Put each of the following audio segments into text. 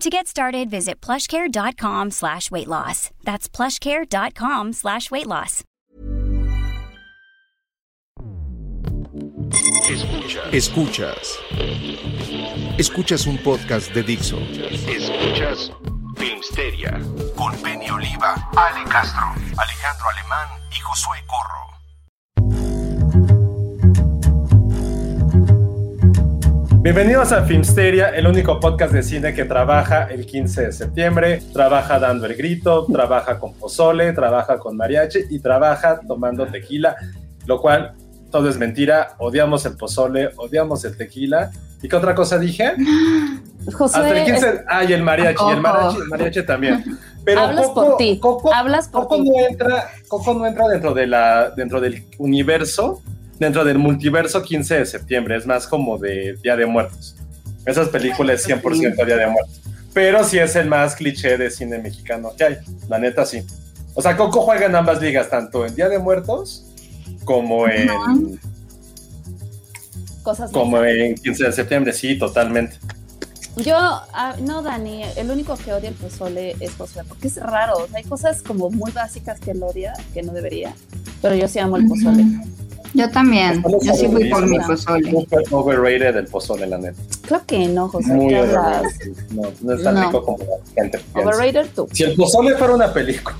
To get started, visit plushcare.com slash weight loss. That's plushcare.com slash weight loss. Escuchas. Escuchas. Escuchas un podcast de Dixo. Escuchas Filmsteria con Penny Oliva, Ale Castro, Alejandro Alemán y Josué Corro. Bienvenidos a Filmsteria, el único podcast de cine que trabaja el 15 de septiembre, trabaja dando el grito, trabaja con pozole, trabaja con mariachi y trabaja tomando tequila, lo cual todo es mentira, odiamos el pozole, odiamos el tequila. ¿Y qué otra cosa dije? José, Hasta el 15, es- ah, y el mariachi, y el mariachi, el mariachi también. Pero Hablas Coco, por ti, Coco- hablas por Coco ti. no entra, Coco no entra dentro de la, dentro del universo, dentro del multiverso 15 de septiembre, es más como de Día de Muertos. Esas películas es 100% Día de Muertos. Pero sí es el más cliché de cine mexicano que hay, la neta sí. O sea, Coco juega en ambas ligas, tanto en Día de Muertos como en, cosas como en 15 de septiembre, sí, totalmente. Yo, ah, no, Dani, el único que odia el pozole es José, porque es raro. o sea, hay cosas como muy básicas que él odia, que no debería. Pero yo sí amo el pozole. Yo también. Estamos Yo sí fui por mi pozole. Súper overrated el pozole, la neta. Creo que no, José. Muy overrated. No, no es tan No. rico como la gente piensa. Overrated tú. Si el pozole fuera una película,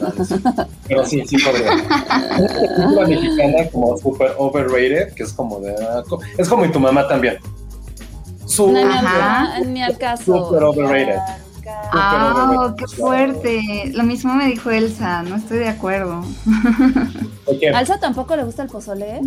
pero sí, sí podría. Una película mexicana como super overrated, que es como de... ah, Es como y tu mamá también. Su, Ajá. ni al caso. Super overrated. Ah, qué fuerte. Lo mismo me dijo Elsa. No estoy de acuerdo. ¿de qué? ¿A Elsa tampoco le gusta el pozole?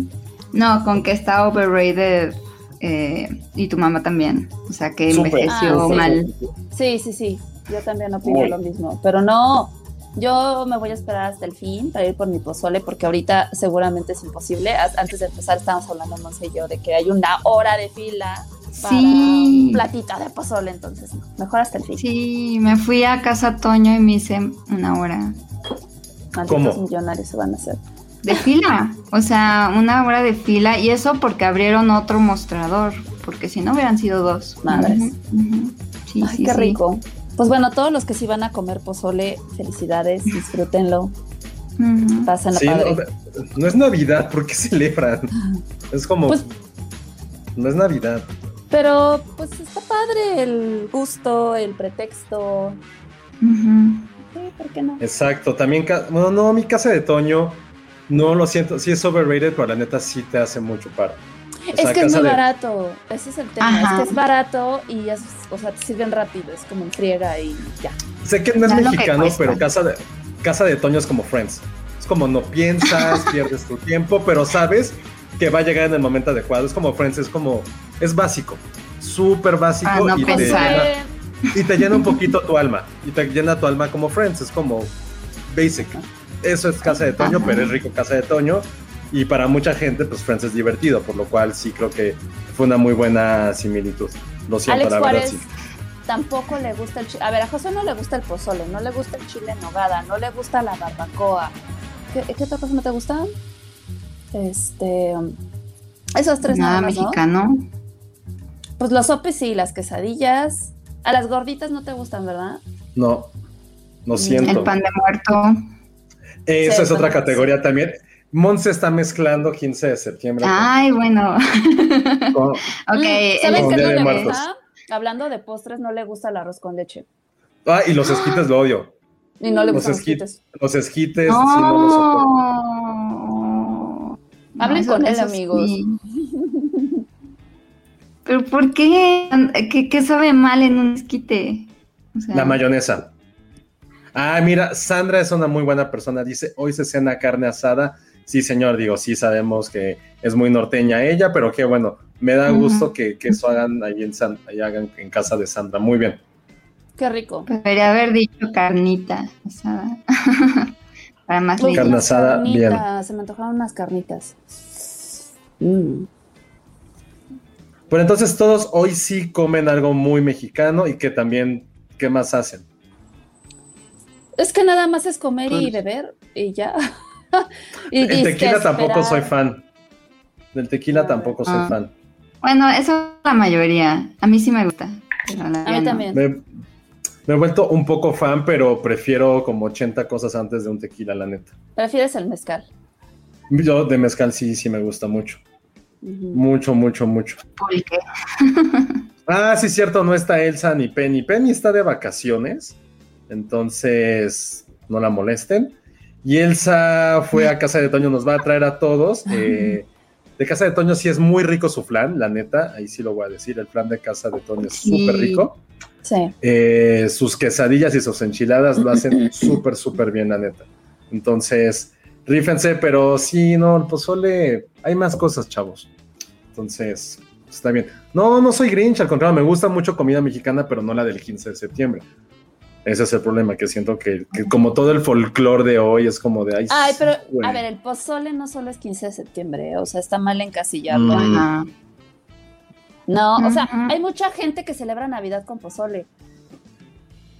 No, con que está overrated. eh, y tu mamá también. O sea que envejeció Ah, sí. mal. Sí, sí, sí. Yo también opino lo mismo. Pero no, yo me voy a esperar hasta el fin para ir por mi pozole, porque ahorita seguramente es imposible. Antes de empezar, estábamos hablando, Monse y yo, de que hay una hora de fila para Sí. un platito de pozole. Entonces, mejor hasta el fin. Sí, me fui a casa Toño y me hice una hora ¿Cómo? millonarios se van a hacer. de fila. O sea, una hora de fila. Y eso porque abrieron otro mostrador. Porque si no hubieran sido dos. Madres. Sí, Ay, sí, qué sí. rico. Pues bueno, todos los que sí van a comer pozole, felicidades, disfrútenlo, Ujú. pásenla Sí, padre. no, no es Navidad, ¿por qué celebran? Es como... Pues- no es Navidad. Pero pues está padre el gusto, el pretexto. Sí, ¿por qué no? Exacto, también, bueno, no, mi casa de Toño, no lo siento, sí es overrated, pero la neta sí te hace mucho paro. O Es sea, que es muy de- barato, ese es el tema, Ajá. es que es barato y es, o sea, te sirven rápido, es como en friega y ya. Sé que no es Ya mexicano, pero casa de, casa de Toño es como Friends. Es como no piensas, pierdes tu tiempo, pero sabes que va a llegar en el momento adecuado. Es como Friends, es como, es básico, súper básico Ah, no y, te llena, y te llena un poquito tu alma. Y te llena tu alma como Friends, es como basic. Eso es casa de Toño, Ajá. pero es rico casa de Toño. Y para mucha gente, pues Friends es divertido, por lo cual sí creo que fue una muy buena similitud. Lo siento, Alex la verdad, Juárez sí. tampoco le gusta el chile. A ver, a José no le gusta el pozole, no le gusta el chile en nogada, no le gusta la barbacoa. ¿Qué, qué otra cosa no te gusta? Este. Esos tres Nada nada más, ¿no? Pues los sopes sí, las quesadillas. A las gorditas no te gustan, ¿verdad? No, lo siento. El pan de muerto. Esa Sí, es otra categoría también. Monse está mezclando 15 de septiembre. Ay, bueno. con- ok. Mm, el- ¿Sabes Con qué Día no de le Muertos. gusta? Hablando de postres, no le gusta el arroz con leche. Ah, y los esquites lo odio. Y no le Los, gustan los esqui- esquites. los esquites, sí, no los soporto. No. Hablen con él, amigos. sí. ¿Pero por qué? ¿Qué, qué sabe mal en un esquite? O sea, La mayonesa. Ah, mira, Sandra es una muy buena persona. Dice, hoy se cena carne asada. Sí, señor, digo, sí sabemos que es muy norteña ella, pero qué bueno. Me da gusto que, que eso hagan ahí en, San- ahí hagan en casa de Sandra. Muy bien. Qué rico. Debería haber dicho carnita asada. Para más Uy. Carne asada, bien. carnitas, Se me antojaron unas carnitas. Mm. Pero entonces todos hoy sí comen algo muy mexicano y que también, ¿qué más hacen? Es que nada más es comer y beber y ya. y El tequila tampoco soy fan. Del tequila Ah. tampoco soy Ah. fan. Bueno, eso es la mayoría. A mí sí me gusta. pero la A mí no. también. Me, me he vuelto un poco fan, pero prefiero como 80 cosas antes de un tequila, la neta. Prefieres el mezcal. Yo de mezcal sí, sí me gusta mucho. Mucho, mucho, mucho. Ah, sí, cierto, no está Elsa ni Penny. Penny está de vacaciones, entonces no la molesten. Y Elsa fue a Casa de Toño, nos va a traer a todos. eh, de Casa de Toño sí es muy rico su flan, la neta, ahí sí lo voy a decir, el flan de Casa de Toño es Sí. súper rico. Sí. Eh, sus quesadillas y sus enchiladas lo hacen súper, súper bien, la neta. Entonces, rífense, pero sí, no, el pozole, hay más cosas, chavos. Entonces, está bien. No, no soy Grinch, al contrario, me gusta mucho comida mexicana, pero no la del 15 de septiembre. Ese es el problema, que siento que, que como todo el folclore de hoy es como de... Ay, Ay, pero güey". a ver, el pozole no solo es 15 de septiembre, o sea, está mal encasillarlo. Mm. Ajá. No, o sea, hay mucha gente que celebra Navidad con pozole.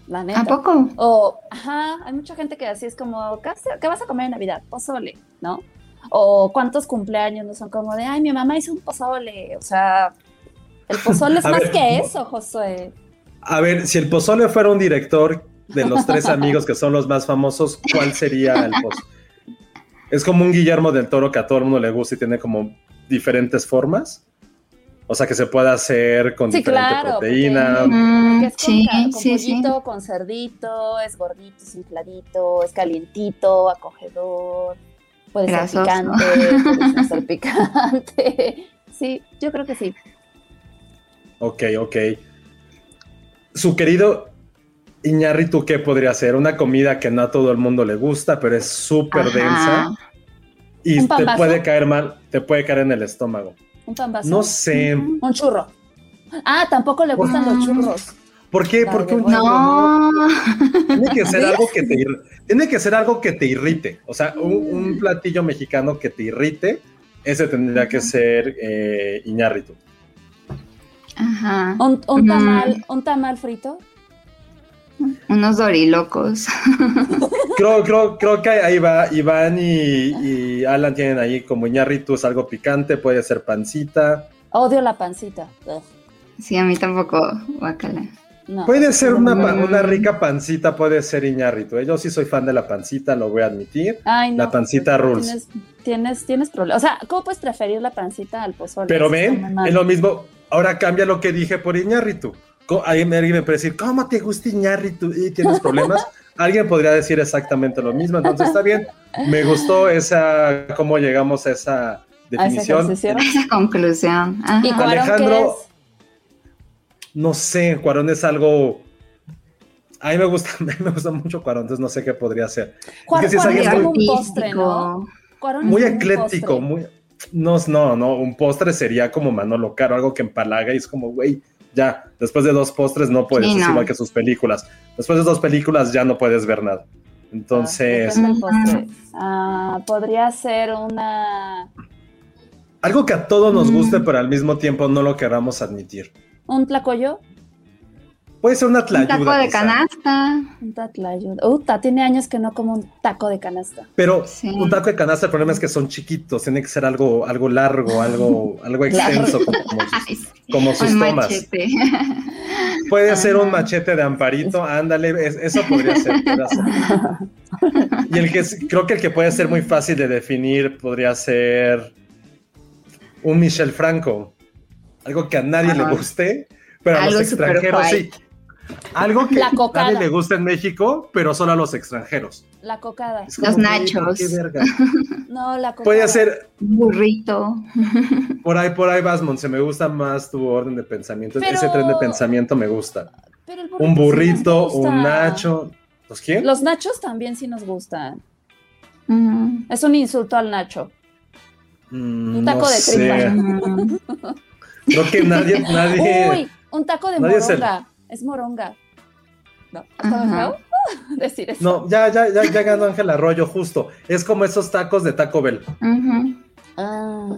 La neta. ¿A poco? O, ajá, hay mucha gente que así es como, ¿qué vas a- qué vas a comer en Navidad? Pozole, ¿no? O cuántos cumpleaños no son como de, ay, mi mamá hizo un pozole. O sea, el pozole es A más ver, que eso, Josué. A ver, si el pozole fuera un director de los tres amigos que son los más famosos, ¿cuál sería el pozole? Es como un Guillermo del Toro que a todo el mundo le gusta y tiene como diferentes formas. O sea, que se puede hacer con Sí, diferente claro, proteína. porque- Mm, Que es con, sí, con sí, sí. pollito, con cerdito, es gordito, es infladito, es calientito, acogedor. Puede Grasoso. ser picante, puede no ser picante. Sí, yo creo que sí. Ok, ok. Su querido Iñárritu, ¿qué podría ser? Una comida que no a todo el mundo le gusta, pero es súper densa y ¿Un te puede caer mal, te puede caer en el estómago. Un pambazo. No sé. Un churro. Ah, tampoco le gustan los churros. ¿Por qué? La ¿Por qué un no? No. Tiene que ser algo que te tiene que ser algo que te irrite. O sea, un, un platillo mexicano que te irrite, ese tendría que ser eh, Iñárritu. Ajá. Un, un Mm. tamal, un tamal frito. Unos dorilocos. Creo, creo, creo que ahí va Iván y, y Alan tienen ahí como Iñárritu es algo picante, puede ser pancita. Odio la pancita. Ugh, Sí, a mí tampoco, guacala. No. Puede ser una, una rica pancita, puede ser Iñárritu. ¿eh? Yo sí soy fan de la pancita, lo voy a admitir. Ay, no, la pancita rules. Tienes, tienes, tienes problemas. O sea, ¿cómo puedes preferir la pancita al pozole? Pero ven, es lo mismo. Ahora cambia lo que dije por Iñárritu. Co- Alguien me puede decir, ¿cómo te gusta Iñárritu? ¿Y tienes problemas? Alguien podría decir exactamente lo mismo. Entonces está bien. Me gustó esa, cómo llegamos a esa definición. ejercicio. Esa conclusión. Ajá. ¿Y Alejandro-? No sé, Cuarón es algo. A mí me gusta, a mí me gusta mucho Cuarón, entonces no sé qué podría ser. Cuarón, si es Cuarón es muy un postre, ¿no? Cuarón Muy ecléctico, postre. muy. No, no, no, un postre sería como Manolo Caro, algo que empalaga y es como, güey, ya, después de dos postres no puedes, Sí, es igual que sus películas. Después de dos películas ya no puedes ver nada. Entonces, Ah. Ah, podría ser una algo que a todos nos Mm. guste, pero al mismo tiempo no lo queramos admitir. Un tlacoyo, Puede ser una Un tlayuda. taco de quizá, Ah, canasta. un tatlayuda. Uta, tiene años que no como un taco de canasta. Pero Sí. un taco de canasta, el problema es que son chiquitos, tiene que ser algo, algo largo, algo, algo extenso, como, como sus, como Un tomas. machete. Puede ser un machete de amparito, ándale, es- eso podría ser, podría ser. Y el que es- creo que el que puede ser muy fácil de definir podría ser un Michel Franco. Algo que a nadie Ajá. le guste, pero a los extranjeros sí. Algo que La cocada. nadie le gusta en México, pero solo a los extranjeros. La cocada. Los nachos. ¿qué verga? No, la cocada. Puede ser, Burrito. por ahí, por ahí vas, Monse, me gusta más tu orden de pensamiento. Pero- Ese tren de pensamiento me gusta. Pero el Un burrito, un nacho. ¿Los quién? Los nachos también sí nos gustan. Mm, Es un insulto al nacho. Mm, un taco no de tripa. Creo que nadie, nadie. Uy, un taco de se- moronga. Es moronga. No. Decir eso. No, ya, ya, ya, ya ganó Ángel Arroyo, justo. Es como esos tacos de Taco Bell. Ujú. Ah,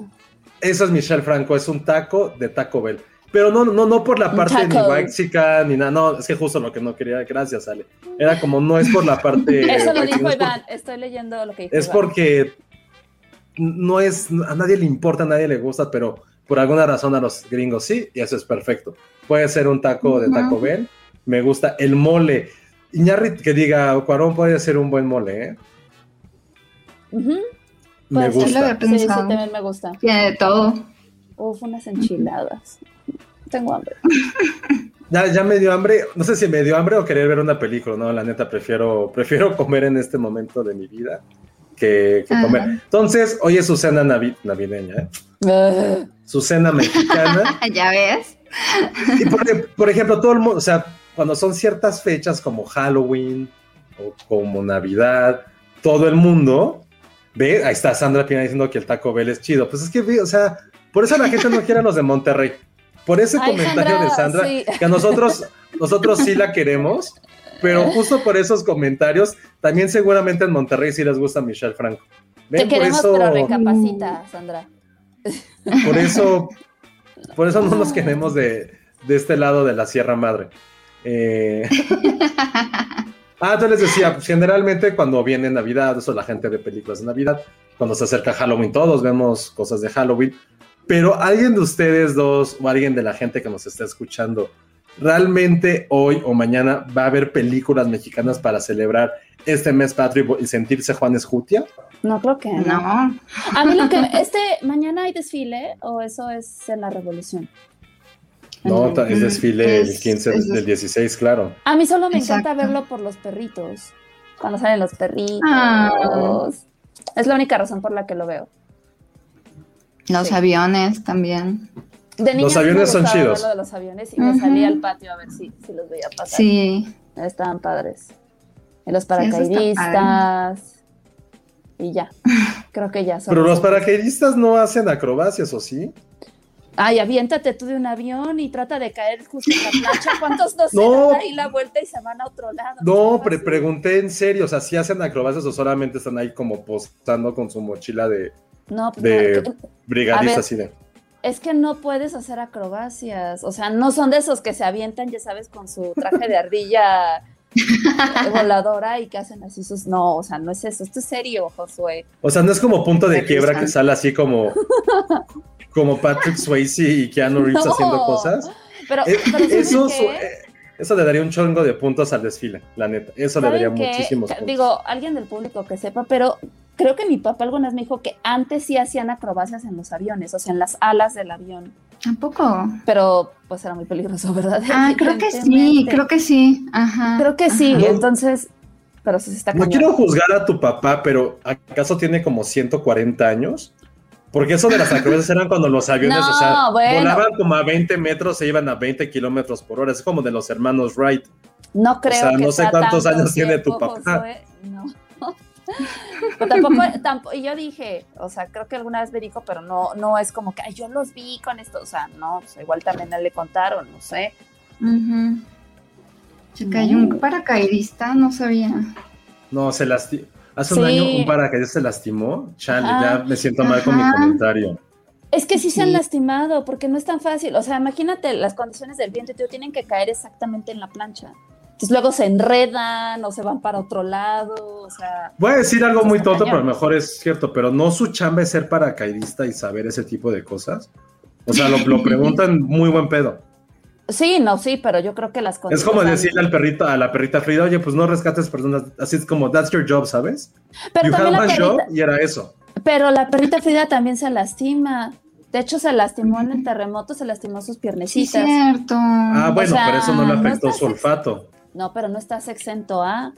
Eso es Michelle Franco, es un taco de Taco Bell. Pero no, no, no por la Un parte ni taco. waxica ni nada. No, es que justo lo que no quería. Gracias, Ale. Era como, no es por la parte. eso lo dijo es por- Iván. Estoy leyendo lo que dijo Es Iván. porque no es, a nadie le importa, a nadie le gusta, pero por alguna razón a los gringos sí, y eso es perfecto. Puede ser un taco de Taco. Bell, me gusta el mole. Iñarrit que diga, Cuarón puede ser un buen mole, ¿eh? Ujú, Me puede ser. lo gusta. había Sí, sí, también me gusta. Tiene de todo. Uf, unas enchiladas. Tengo hambre. Ya, ya me dio hambre, no sé si me dio hambre o querer ver una película, no, la neta prefiero, prefiero comer en este momento de mi vida que, que comer. Entonces, hoy es su cena navi- navideña, ¿eh? Su cena mexicana. ¿Ya ves? Y por, por ejemplo, todo el mundo, o sea, cuando son ciertas fechas como Halloween o como Navidad, todo el mundo ve, ahí está Sandra Pina diciendo que el Taco Bell es chido. Pues es que, o sea, por eso la gente no quiere a los de Monterrey. Por ese Ay, comentario de Sandra, Sandra, sí. que a nosotros, nosotros sí la queremos, pero justo por esos comentarios, también seguramente en Monterrey sí les gusta Michelle Franco. Te ¿Ven? Por queremos, eso, pero recapacita, Sandra. por eso, por eso no nos queremos de, de este lado de la Sierra Madre. Eh, Ah, entonces les decía, generalmente cuando viene Navidad, eso la gente ve películas de Navidad, cuando se acerca Halloween, todos vemos cosas de Halloween, pero alguien de ustedes dos o alguien de la gente que nos está escuchando, realmente hoy o mañana va a haber películas mexicanas para celebrar este mes patrio y sentirse Juan Escutia? No creo que no. No. A mí lo que me- este mañana hay desfile o eso es en la revolución. No, es desfile el Es- 15 es del 16, claro. A mí solo me Exacto. encanta verlo por los perritos. Cuando salen los perritos. Ah. Es la única razón por la que lo veo. Los Sí. aviones también. De niña Los sí aviones son chidos. lo de los aviones y me salí al patio a ver si, si los veía pasar. Sí. Estaban padres. Y los paracaidistas. y ya. Creo que ya son. Pero los paracaidistas no hacen acrobacias, ¿o sí? Ay, aviéntate tú de un avión y trata de caer justo en la plancha. ¿Cuántos no se No. dan ahí la vuelta y se van a otro lado? No, ¿Qué pre- pregunté en serio, o sea, si hacen acrobacias o solamente están ahí como postando con su mochila de No, de- no, brigadista así de. Es que no puedes hacer acrobacias. O sea, no son de esos que se avientan, ya sabes, con su traje de ardilla voladora y que hacen así sus. No, o sea, no es eso. Esto es serio, Josué. O sea, no es como punto de quiebra que sale así como como Patrick Swayze y Keanu Reeves No. haciendo cosas. Pero, Eh, pero ¿saben eso, eh, eso le daría un chongo de puntos al desfile, la neta. Eso le ¿Saben daría qué? muchísimos puntos. Digo, alguien del público que sepa, pero creo que mi papá alguna vez me dijo que antes sí hacían acrobacias en los aviones, o sea, en las alas del avión. ¿Tampoco? Pero pues era muy peligroso, ¿verdad? Ah, creo que sí, creo que sí. Ajá. Creo que sí, Ajá. entonces, pero se está No cañón. quiero juzgar a tu papá, pero ¿acaso tiene como 140 años? Porque eso de las acrobacias eran cuando los aviones, No, o sea, bueno. volaban como a 20 metros, se iban a 20 kilómetros por hora. Es como de los hermanos Wright. No creo sea, que no sé sea cuántos años tiene tu papá. Josué, No. Pero tampoco, tampoco, y yo dije, o sea, creo que alguna vez me dijo, pero no, no es como que "Ay, yo los vi con esto, o sea, no, o sea, igual también a él le contaron, no sé. Ujú. Se cayó un paracaidista, no sabía. No, se lastimó. Hace Sí. un año un paracaidista se lastimó. Chale, ya me siento mal con mi comentario. Es que sí, se han Sí. lastimado, porque no es tan fácil. O sea, imagínate las condiciones del viento, tío, tienen que caer exactamente en la plancha. Entonces luego se enredan o se van para otro lado, o sea, Voy a decir algo muy tonto, pero a lo mejor es cierto, pero no su chamba es ser paracaidista y saber ese tipo de cosas. O sea, lo, lo preguntan muy buen pedo. sí, no, sí, pero yo creo que las Es condiciones... como decirle al perrito, a la perrita Frida, oye, pues no rescates personas. Así es como, that's your job, ¿sabes? Pero you también have la one job perrita, y era eso. pero la perrita Frida también se lastima. De hecho, se lastimó en el terremoto, se lastimó sus Sí, piernecitas. cierto. Ah, bueno, sea, pero eso no le no afectó estás su olfato. No, pero no estás exento a.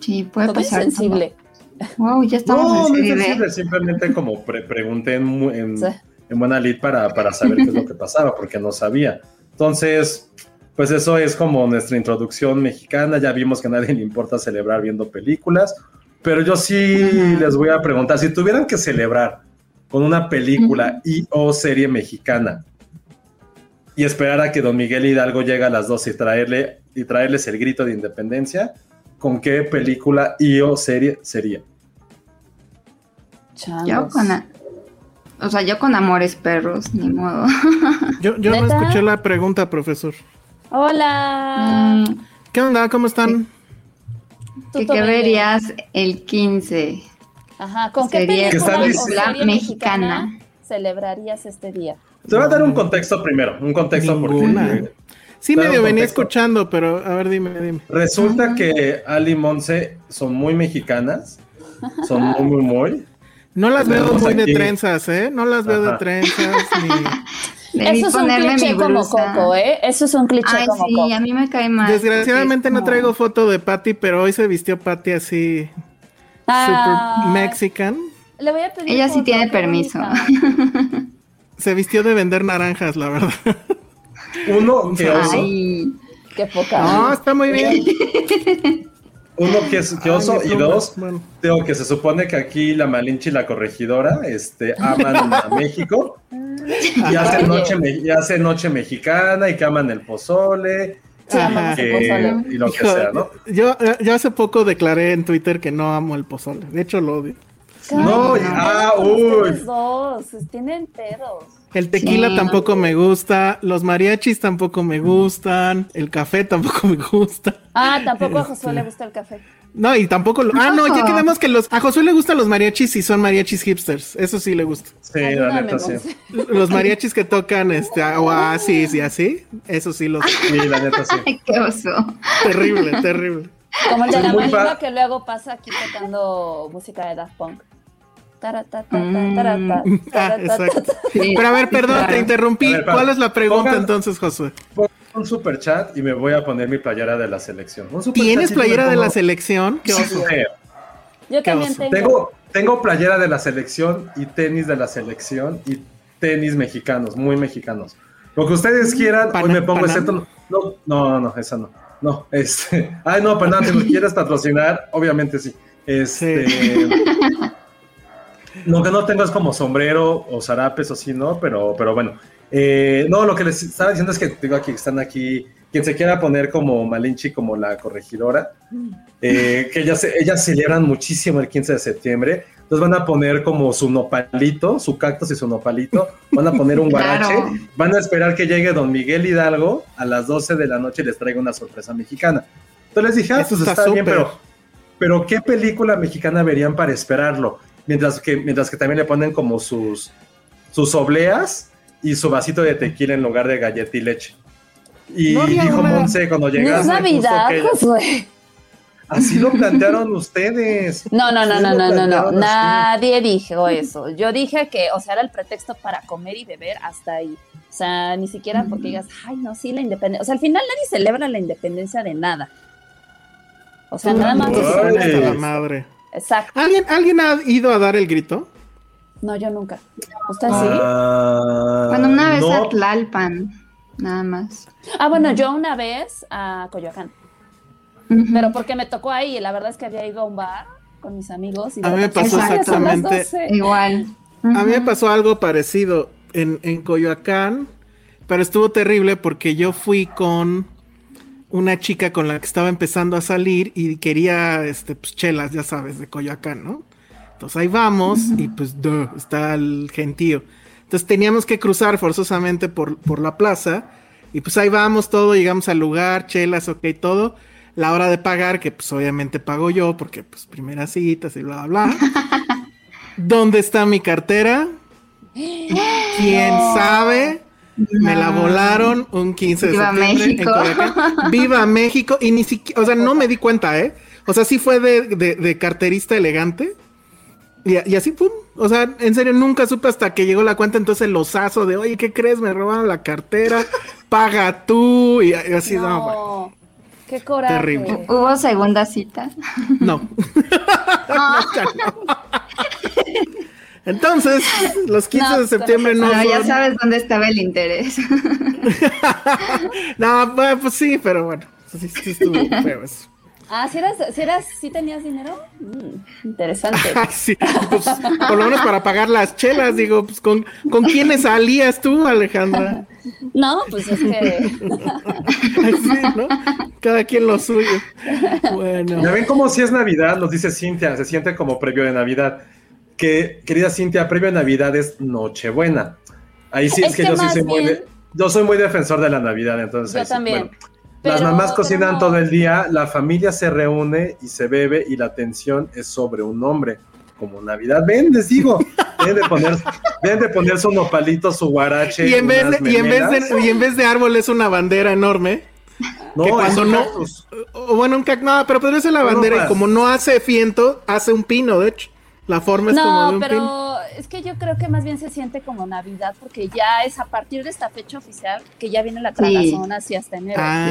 Sí, puede Todo es pasar. sensible. Wow, ya estamos No, en no es sensible, simplemente como pre- pregunté en, en, Sí. en buena lid para, para saber qué es lo que pasaba, porque no sabía. Entonces, pues eso es como nuestra introducción mexicana. Ya vimos que a nadie le importa celebrar viendo películas, pero yo sí les voy a preguntar, si tuvieran que celebrar con una película y o serie mexicana y esperar a que Don Miguel Hidalgo llegue a las 12 y, traerle, y traerles el grito de independencia, ¿con qué película y o serie sería? Yo con. a- O sea, yo con amores perros, ni modo. Yo, yo no escuché la pregunta, profesor. Hola. Mm, ¿Qué onda? ¿Cómo están? ¿Qué, qué verías el 15? Ajá, ¿con qué película mexicana celebrarías este día? Te voy a dar un contexto primero, un contexto Ninguna. porque Sí, Claro, medio venía escuchando, pero a ver, dime, dime. resulta que Ali y Monse son muy mexicanas, son muy, muy, muy. No las veo muy de trenzas, ¿eh? No las veo de trenzas ni... Eso es un cliché como. Coco, ¿eh? Eso es un cliché Ay, como sí, Coco. a mí me cae mal. Desgraciadamente no traigo foto de Patty, pero hoy se vistió Patty así, Ah, super mexican. Le voy a pedir Ella sí tiene permiso. Se vistió de vender naranjas, la verdad. Uno que oso, Ay, Qué poca. No, está muy bien. uno que es que oso Ay, y dos, bueno. digo que se supone que aquí la Malinche y la corregidora este, aman a México y hacen, Oye. noche, y hacen noche mexicana y que aman el pozole Sí, que- y lo que Hijo, sea, ¿no? Yo, yo hace poco declaré en Twitter que no amo el pozole. De hecho, lo odio. No, Cállate, ah, uy. ustedes dos, tienen pedos. El tequila Sí. tampoco me gusta, los mariachis tampoco me gustan, el café tampoco me gusta. Ah, tampoco a Este. Josué le gusta el café. No, y tampoco lo... Ah, no, ya No. quedamos que los... A Josué le gustan los mariachis y son mariachis hipsters. Eso sí le gusta. Sí, la neta sí. Los mariachis que tocan este Oasis y así, eso sí los... Sí, la neta sí. ay, qué oso. Terrible, terrible. Como el de la fa- que luego pasa aquí tocando música de Daft Punk. Pero a ver, perdón, te interrumpí. Ver, ¿Cuál es la pregunta pongan- entonces, Josué? Pongo un super chat y me voy a poner mi playera de la selección. Un super ¿Tienes playera de la selección? ¿Qué oso? Sí. Yo también oso. tengo. Tengo, tengo playera de la selección y tenis de la selección y tenis mexicanos, muy mexicanos. Lo que ustedes quieran, Pana- hoy me pongo excepto. No, no, no, esa no. No, este. Ay, no, perdón, si nos quieres patrocinar, obviamente sí. Este. Lo que no tengo es como sombrero o zarapes o sí, ¿no? Pero, pero bueno. Eh, no, lo que les estaba diciendo es que digo aquí, están aquí, quien se quiera poner como Malinchi, como la corregidora, eh, que ellas, ellas celebran muchísimo el 15 de septiembre. Entonces van a poner como su nopalito, su cactus y su nopalito, van a poner un guarache, Claro. van a esperar que llegue don Miguel Hidalgo a las 12 de la noche y les traiga una sorpresa mexicana. Entonces les dije, ah, pues está está, bien, pero, pero ¿qué película mexicana verían para esperarlo? Mientras que, mientras que también le ponen como sus, sus obleas y su vasito de tequila en lugar de galleta y leche. Y No dijo una- Monse cuando No llegaste. es Navidad, Josué. Así lo plantearon ustedes. No, no, no, no, no, no, no. Nadie dijo eso. Yo dije que, o sea, era el pretexto para comer y beber hasta ahí. O sea, ni siquiera porque digas, ay, no, sí, la independencia. O sea, al final nadie celebra la independencia de nada. O sea, nada más. Ay. La madre. Exacto. ¿Alguien, ¿Alguien ha ido a dar el grito? No, yo nunca. ¿Usted sí? Ah, Bueno, una vez no, a Tlalpan, nada más. Ah, bueno, yo una vez a Coyoacán. Pero porque me tocó ahí. La verdad es que había ido a un bar con mis amigos. Y A mí me pasó "Ay, ya son las exactamente 12". Igual. A mí me pasó algo parecido en, en Coyoacán, pero estuvo terrible porque yo fui con una chica con la que estaba empezando a salir y quería este, pues, chelas, ya sabes, de Coyoacán, ¿no? Entonces ahí vamos y pues duh, está el gentío. Entonces teníamos que cruzar forzosamente por, por la plaza y pues ahí vamos todo, llegamos al lugar, chelas, ok, todo. La hora de pagar, que pues obviamente pago yo porque pues primeras citas y bla, bla, bla. ¿Dónde está mi cartera? ¿Quién sabe? Me la No. volaron un 15 de Viva septiembre en México. Coyoacán. Viva México. Y ni siquiera, o sea, no me di cuenta, ¿eh? O sea, sí fue de, de- de carterista elegante, Y, y así, pum. O sea, en serio, nunca supe hasta que llegó la cuenta, entonces el osazo de, oye, ¿qué crees? Me robaron la cartera, paga tú. Y, y así, no, bueno, No, qué coraje. Terrible. ¿Hubo segunda cita? no. Ah. No. Entonces, los 15 No, de septiembre no. Pero ya son- sabes dónde estaba el interés. no, bueno, pues sí, pero bueno. Sí, sí estuvo feo eso. Ah, si eras, si eras, si tenías dinero. Mm, interesante. Sí, pues, por lo menos para pagar las chelas, digo, pues con, ¿con quiénes salías tú, Alejandra? No, pues es que. Sí, ¿no? Cada quien lo suyo. Bueno. Ya ven cómo si es Navidad, nos dice Cintia, se siente como previo de Navidad. Que, querida Cintia, previo Navidad es Nochebuena. Ahí sí es, Es que, que yo sí soy muy de- yo soy muy defensor de la Navidad, entonces. Yo ahí sí, también. bueno. Las mamás cocinan todo el día, la familia se reúne y se bebe y la atención es sobre un hombre. Como Navidad, ven, les digo, deben de, poner, deben de poner su nopalito, su guarache. Y en, vez de, y, en vez de, y en vez de árbol es una bandera enorme. no, que cuando no- cactus. O bueno, un cac... No, pero podría ser la bandera y como no hace viento, hace un pino, de hecho. La forma es como No, un pino. pero es que yo creo que más bien se siente como Navidad, porque ya es a partir de esta fecha oficial que ya viene la tragazón así hasta enero. Ah,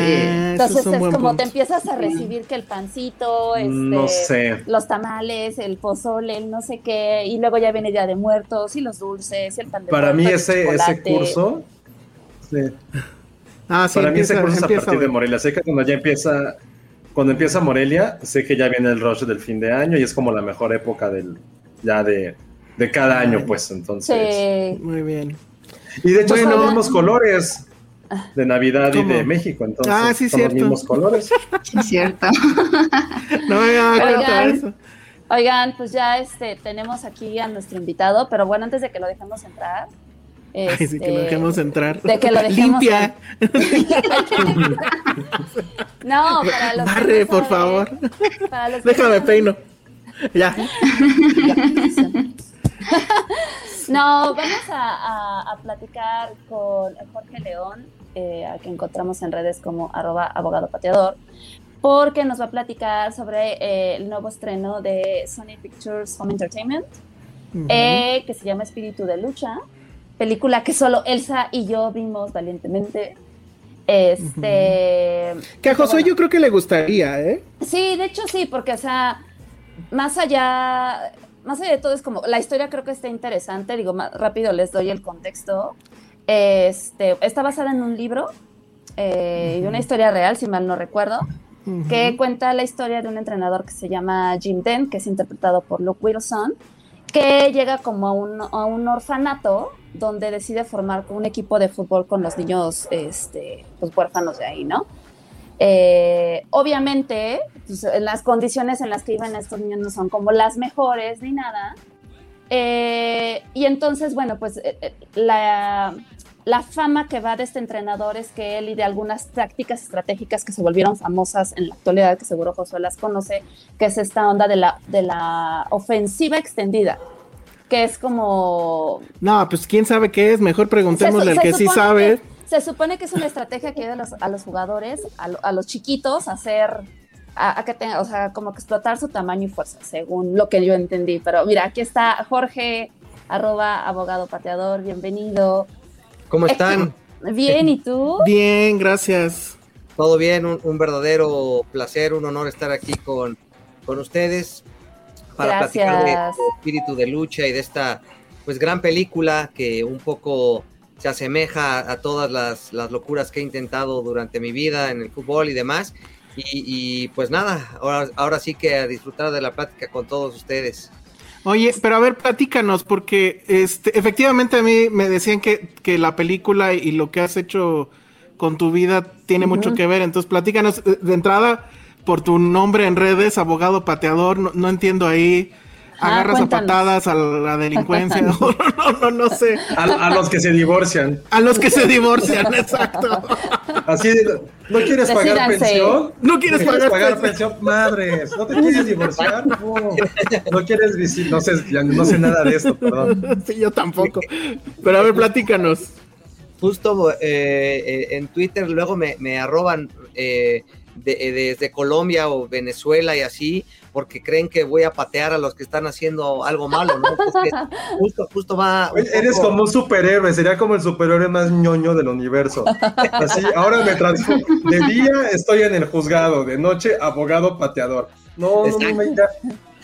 eso Entonces es un es buen como punto. te empiezas a recibir que el pancito, este, No sé. los tamales, el pozole, el no sé qué, y luego ya viene Día de Muertos y los dulces y el pan de Para muerto, mí el ese, ese chocolate. curso, sí, Ah, sí, para mí ese empieza, curso es a empieza partir de. Morelia. Que cuando ya empieza, cuando empieza Morelia, sé que ya viene el rush del fin de año y es como la mejor época del, ya de, de cada año, pues, entonces. Sí. Muy bien. Y de hecho son Bueno. los mismos colores de Navidad y de México, entonces Ah, sí, son los cierto. mismos colores. Sí, es cierto. No, Oigan. cuenta eso. Oigan, pues ya este tenemos aquí a nuestro invitado, pero bueno, antes de que lo dejemos entrar. Ay, sí, que lo este, dejemos entrar. De que lo dejemos Limpia. No, para los que Barre, por favor. Para los que Déjame no peino. Ya. No, vamos a, a- a platicar con Jorge León, eh, a quien encontramos en redes como arroba abogado pateador, porque nos va a platicar sobre eh, el nuevo estreno de Sony Pictures Home Entertainment, eh, que se llama Espíritu de Lucha, película que solo Elsa y yo vimos valientemente. Este. Que a Josué bueno, yo creo que le gustaría, ¿eh? Sí, de hecho sí, porque, o sea, más allá, más allá de todo es como, la historia creo que está interesante, digo, más rápido les doy el contexto. Este, está basada en un libro, eh, y una historia real, si mal no recuerdo, que cuenta la historia de un entrenador que se llama Jim Dent, que es interpretado por Luke Wilson, que llega como a un, a un orfanato donde decide formar un equipo de fútbol con los niños este, pues, huérfanos de ahí, ¿no? Eh, obviamente, pues, las condiciones en las que iban estos niños no son como las mejores ni nada. Eh, y entonces, bueno, pues eh, la, la fama que va de este entrenador es que él y de algunas tácticas estratégicas que se volvieron famosas en la actualidad, que seguro Josué las conoce, que es esta onda de la, de la ofensiva extendida, que es como No, pues quién sabe qué es. Mejor preguntémosle al que sí sabe. que- se supone que es una estrategia que ayuda a los, a los jugadores, a, lo- a los chiquitos, a hacer, a, a que tengan, o sea, como que explotar su tamaño y fuerza, según lo que yo entendí. Pero mira, aquí está Jorge, arroba abogado pateador, bienvenido. ¿Cómo están? Bien, ¿y tú? Bien, gracias. ¿Todo bien? Un, un verdadero placer, un honor estar aquí con, con ustedes para platicar de Gracias. espíritu de lucha y de esta pues gran película que un poco se asemeja a todas las, las locuras que he intentado durante mi vida en el fútbol y demás. Y, y, pues nada, ahora, ahora sí que a disfrutar de la plática con todos ustedes. Oye, pero a ver, platícanos, porque este, efectivamente a mí me decían que, que la película y lo que has hecho con tu vida tiene mucho que ver. Entonces, platícanos eh, de entrada por tu nombre en redes, abogado pateador. No, no entiendo ahí. Ah, Agarras a cuéntanos. patadas a la delincuencia. no, no, no, no sé. A, a los que se divorcian. A los que se divorcian, exacto. Así, ¿no quieres pagar Decídanse. pensión? No quieres pagar pensión. pensión. Madres, ¿no te quieres divorciar? No, no quieres visitar. No sé, ya no sé nada de esto, perdón. Sí, yo tampoco. Pero a ver, platícanos. justo eh, eh, en Twitter luego me, me arroban eh, de- eh, desde Colombia o Venezuela y así, porque creen que voy a patear a los que están haciendo algo malo, ¿no? justo, justo va. Eres como un superhéroe, sería como el superhéroe más ñoño del universo. Así, ahora me transformo. De día estoy en el juzgado, de noche abogado pateador. No, no, no, ya,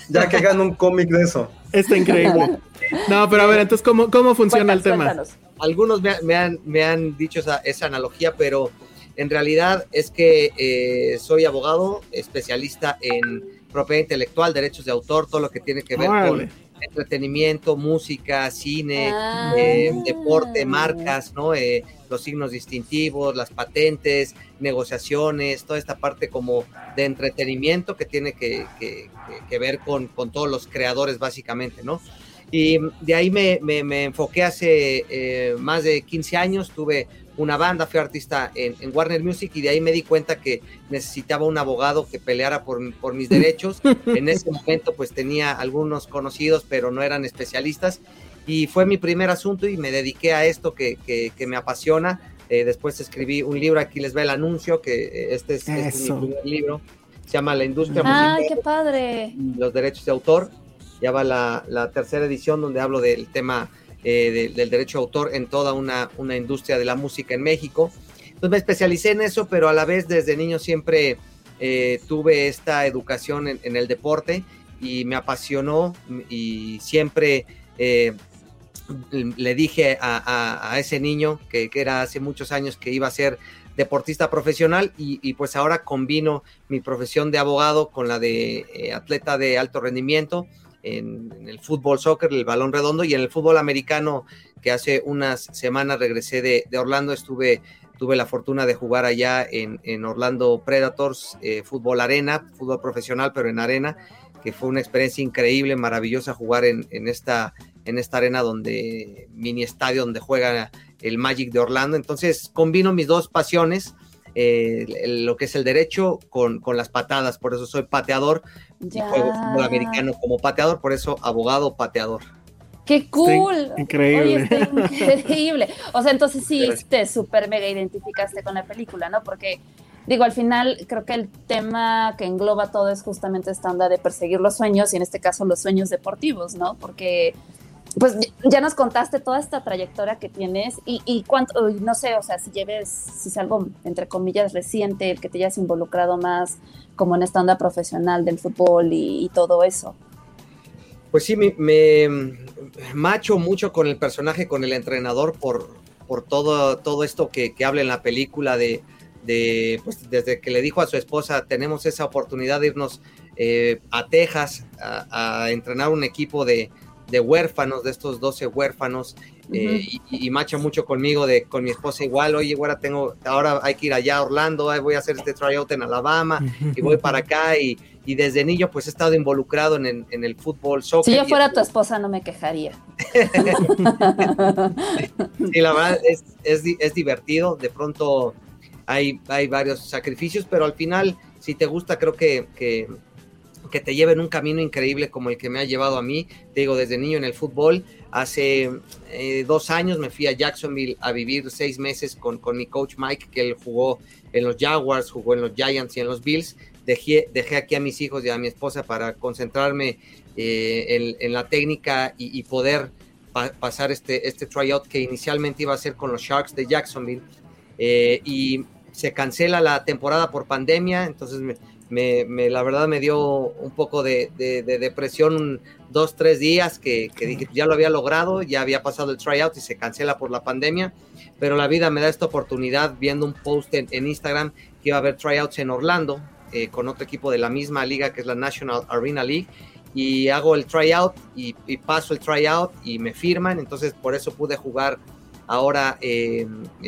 ya que gano un cómic de eso. Está increíble. No, pero a ver, entonces, ¿cómo, cómo funciona el tema? Algunos me, han, me han dicho esa, esa analogía, pero en realidad es que eh, soy abogado, especialista en propiedad intelectual, derechos de autor, todo lo que tiene que ver con entretenimiento, música, cine, ah. eh, deporte, marcas, ¿no? Eh, los signos distintivos, las patentes, negociaciones, toda esta parte como de entretenimiento que tiene que, ver con, con, todos los creadores básicamente, ¿no? Y de ahí me, me, enfoqué hace eh, más de 15 años, tuve una banda, fui artista en, Warner Music y de ahí me di cuenta que necesitaba un abogado que peleara por, por mis derechos. en ese momento pues tenía algunos conocidos, pero no eran especialistas y fue mi primer asunto y me dediqué a esto que, que, me apasiona. Eh, después escribí un libro, aquí les ve el anuncio, que eh, este es, este mi primer libro, se llama La industria ¡Ay, qué padre! Los derechos de autor. Ya va la, la tercera edición donde hablo del tema eh, del derecho de autor en toda una, una, industria de la música en México. Entonces me especialicé en eso, pero a la vez desde niño siempre eh, tuve esta educación en, el deporte y me apasionó y siempre eh, le dije a, ese niño que, era hace muchos años que iba a ser deportista profesional y, pues ahora combino mi profesión de abogado con la de atleta de alto rendimiento en, el fútbol soccer, el balón redondo, y en el fútbol americano, que hace unas semanas regresé de, Orlando, estuve, tuve la fortuna de jugar allá en, Orlando Predators, eh, fútbol arena, fútbol profesional, pero en arena, que fue una experiencia increíble, maravillosa jugar en, esta, en esta arena donde, mini estadio donde juega el Magic de Orlando. Entonces combino mis dos pasiones, eh, lo que es el derecho con, con, las patadas, por eso soy pateador y juego fútbol americano como pateador, por eso abogado pateador. ¡Qué cool! increíble. increíble. O sea, entonces sí te súper mega identificaste con la película, ¿no? Porque, digo, al final creo que el tema que engloba todo es justamente esta onda de perseguir los sueños y en este caso los sueños deportivos, ¿no? Porque pues ya nos contaste toda esta trayectoria que tienes y, y cuánto, no sé, o sea, si lleves, si es algo entre comillas reciente, el que te hayas involucrado más como en esta onda profesional del fútbol y, todo eso. Pues sí, me, macho mucho con el personaje, con el entrenador por, por todo, todo esto que, habla en la película de, de pues desde que le dijo a su esposa, tenemos esa oportunidad de irnos eh, a Texas a entrenar un equipo de de huérfanos, de estos 12 huérfanos, eh, y, macha mucho conmigo, de con mi esposa igual, oye, ahora tengo, ahora hay que ir allá a Orlando, voy a hacer este tryout en Alabama, y voy para acá, y, desde niño pues he estado involucrado en, el fútbol, soccer. Si yo fuera tu esposa no me quejaría. sí, la verdad es, es, divertido, de pronto hay, hay varios sacrificios, pero al final, si te gusta, creo que, que que te lleven un camino increíble como el que me ha llevado a mí. Te digo, desde niño en el fútbol. Hace eh, dos años me fui a Jacksonville a vivir seis meses con, con mi coach Mike, que él jugó en los Jaguars, jugó en los Giants y en los Bills. Dejé, dejé aquí a mis hijos y a mi esposa para concentrarme eh, en, la técnica y, poder pasar este, este tryout que inicialmente iba a ser con los Sharks de Jacksonville. Eh, y se cancela la temporada por pandemia, entonces me, me, la verdad me dio un poco de, depresión dos, tres días que, dije, ya lo había logrado, ya había pasado el tryout y se cancela por la pandemia, pero la vida me da esta oportunidad viendo un post en, Instagram que iba a haber tryouts en Orlando eh, con otro equipo de la misma liga que es la National Arena League y hago el tryout y, y paso el tryout y me firman, entonces por eso pude jugar ahora eh,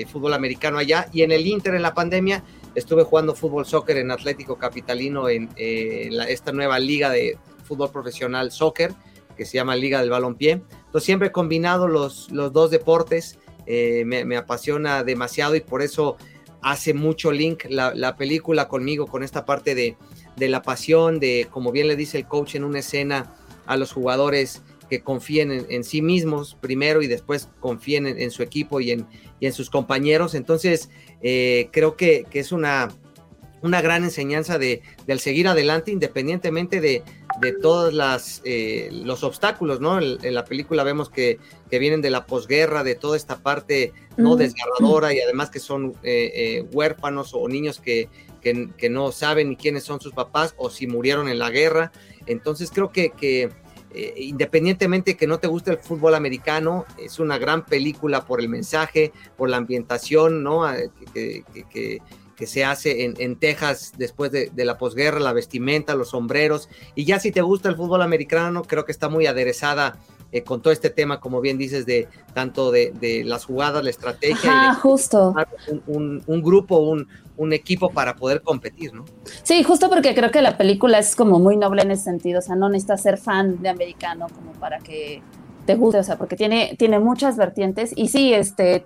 fútbol americano allá. Y en el Inter en la pandemia Estuve jugando fútbol soccer en Atlético Capitalino en, eh, esta nueva liga de fútbol profesional soccer que se llama Liga del Balompié. Entonces siempre he combinado los, los dos deportes, eh, me, apasiona demasiado y por eso hace mucho link la, película conmigo, con esta parte de, la pasión, de como bien le dice el coach en una escena a los jugadores que confíen en, sí mismos primero y después confíen en, su equipo y en, y en sus compañeros. Entonces, eh, creo que, es una, una gran enseñanza de, del seguir adelante independientemente de, de todos las, eh, los obstáculos, ¿no? En, la película vemos que, que, vienen de la posguerra, de toda esta parte no desgarradora y además que son eh, huérfanos o niños que, que, que, no saben ni quiénes son sus papás o si murieron en la guerra. Entonces creo que, que independientemente que no te guste el fútbol americano, es una gran película por el mensaje, por la ambientación, ¿no? que, que se hace en, Texas después de, la posguerra, la vestimenta, los sombreros. Y ya si te gusta el fútbol americano, creo que está muy aderezada eh, con todo este tema, como bien dices, de tanto de, las jugadas, la estrategia. y justo. Un, grupo, un, un, equipo para poder competir, ¿no? Sí, justo porque creo que la película es como muy noble en ese sentido. O sea, no necesitas ser fan de americano como para que te guste, o sea, porque tiene, tiene muchas vertientes. Y sí, este,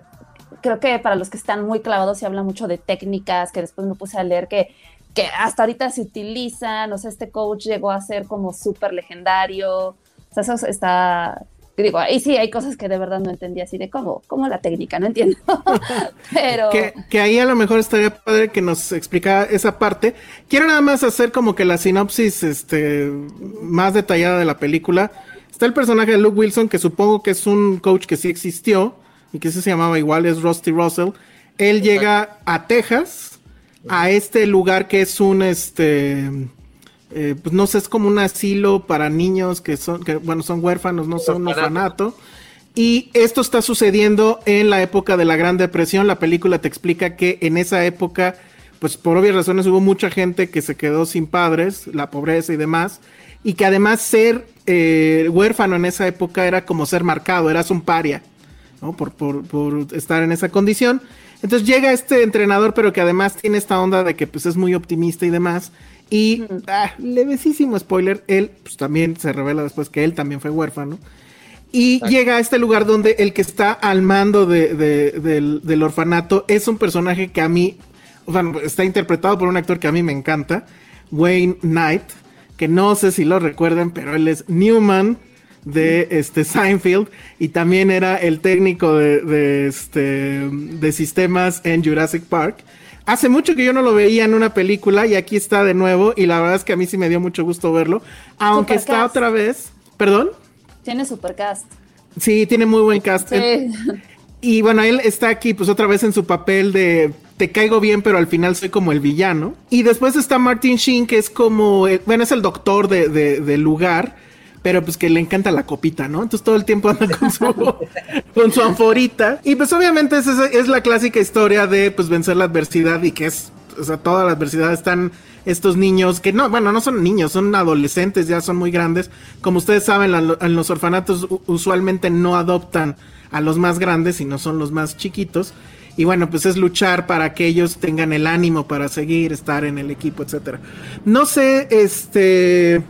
creo que para los que están muy clavados se habla mucho de técnicas, que después me puse a leer que, que hasta ahorita se utilizan, o sea, este coach llegó a ser como súper legendario, o sea, eso está, digo, ahí sí hay cosas que de verdad no entendía, así de cómo, cómo la técnica, no entiendo, pero... Que, que, ahí a lo mejor estaría padre que nos explicara esa parte. Quiero nada más hacer como que la sinopsis este, más detallada de la película. Está el personaje de Luke Wilson, que supongo que es un coach que sí existió, y que se llamaba igual, es Rusty Russell. Él llega a Texas, a este lugar que es un, este, eh, pues no sé, es como un asilo para niños que son, que bueno, son huérfanos, no son un orfanato. Y esto está sucediendo en la época de la Gran Depresión. La película te explica que en esa época, pues por obvias razones hubo mucha gente que se quedó sin padres, la pobreza y demás. Y que además ser eh, huérfano en esa época era como ser marcado, eras un paria. Por, estar en esa condición. Entonces llega este entrenador, pero que además tiene esta onda de que pues es muy optimista y demás. Y ah, levesísimo spoiler, él pues también se revela después que él también fue huérfano. Y llega a este lugar donde el que está al mando del, orfanato es un personaje que a mí, bueno, está interpretado por un actor que a mí me encanta, Wayne Knight, que no sé si lo recuerdan, pero él es Newman de este Seinfeld y también era el técnico de, este, de sistemas en Jurassic Park. Hace mucho que yo no lo veía en una película y aquí está de nuevo y la verdad es que a mí sí me dio mucho gusto verlo, aunque está otra vez, perdón. Tiene supercast. Sí, tiene muy buen cast. Y bueno, él está aquí pues otra vez en su papel de te caigo bien, pero al final soy como el villano. Y después está Martin Sheen, que es como, bueno, es el doctor de, del lugar pero pues que le encanta la copita, ¿no? Entonces todo el tiempo anda con su, con su anforita. Y pues obviamente es, es la clásica historia de pues vencer la adversidad y que es, o sea, toda la adversidad están estos niños que no, bueno, no son niños, son adolescentes, ya son muy grandes. Como ustedes saben, en los orfanatos usualmente no adoptan a los más grandes, sino son los más chiquitos. Y bueno, pues es luchar para que ellos tengan el ánimo para seguir, estar en el equipo, etcétera. No sé, este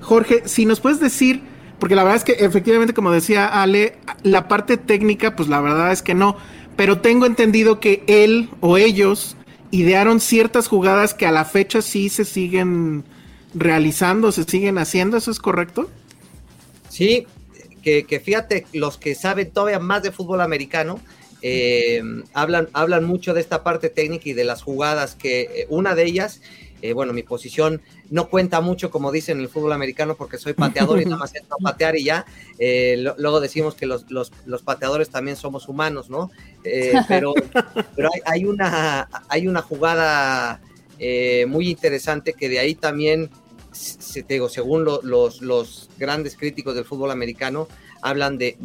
Jorge, si nos puedes decir, porque la verdad es que efectivamente, como decía Ale, la parte técnica, pues la verdad es que no, pero tengo entendido que él o ellos idearon ciertas jugadas que a la fecha sí se siguen realizando, se siguen haciendo, ¿eso es correcto? Sí, que, fíjate, los que saben todavía más de fútbol americano, eh, hablan, hablan mucho de esta parte técnica y de las jugadas, que eh, una de ellas eh, bueno, mi posición no cuenta mucho, como dicen en el fútbol americano, porque soy pateador y nada más entro a patear y ya. Eh, luego decimos que los, pateadores también somos humanos, ¿no? Eh, pero pero hay, una, hay una jugada muy interesante que de ahí también, te digo, según los, los grandes críticos del fútbol americano, hablan de,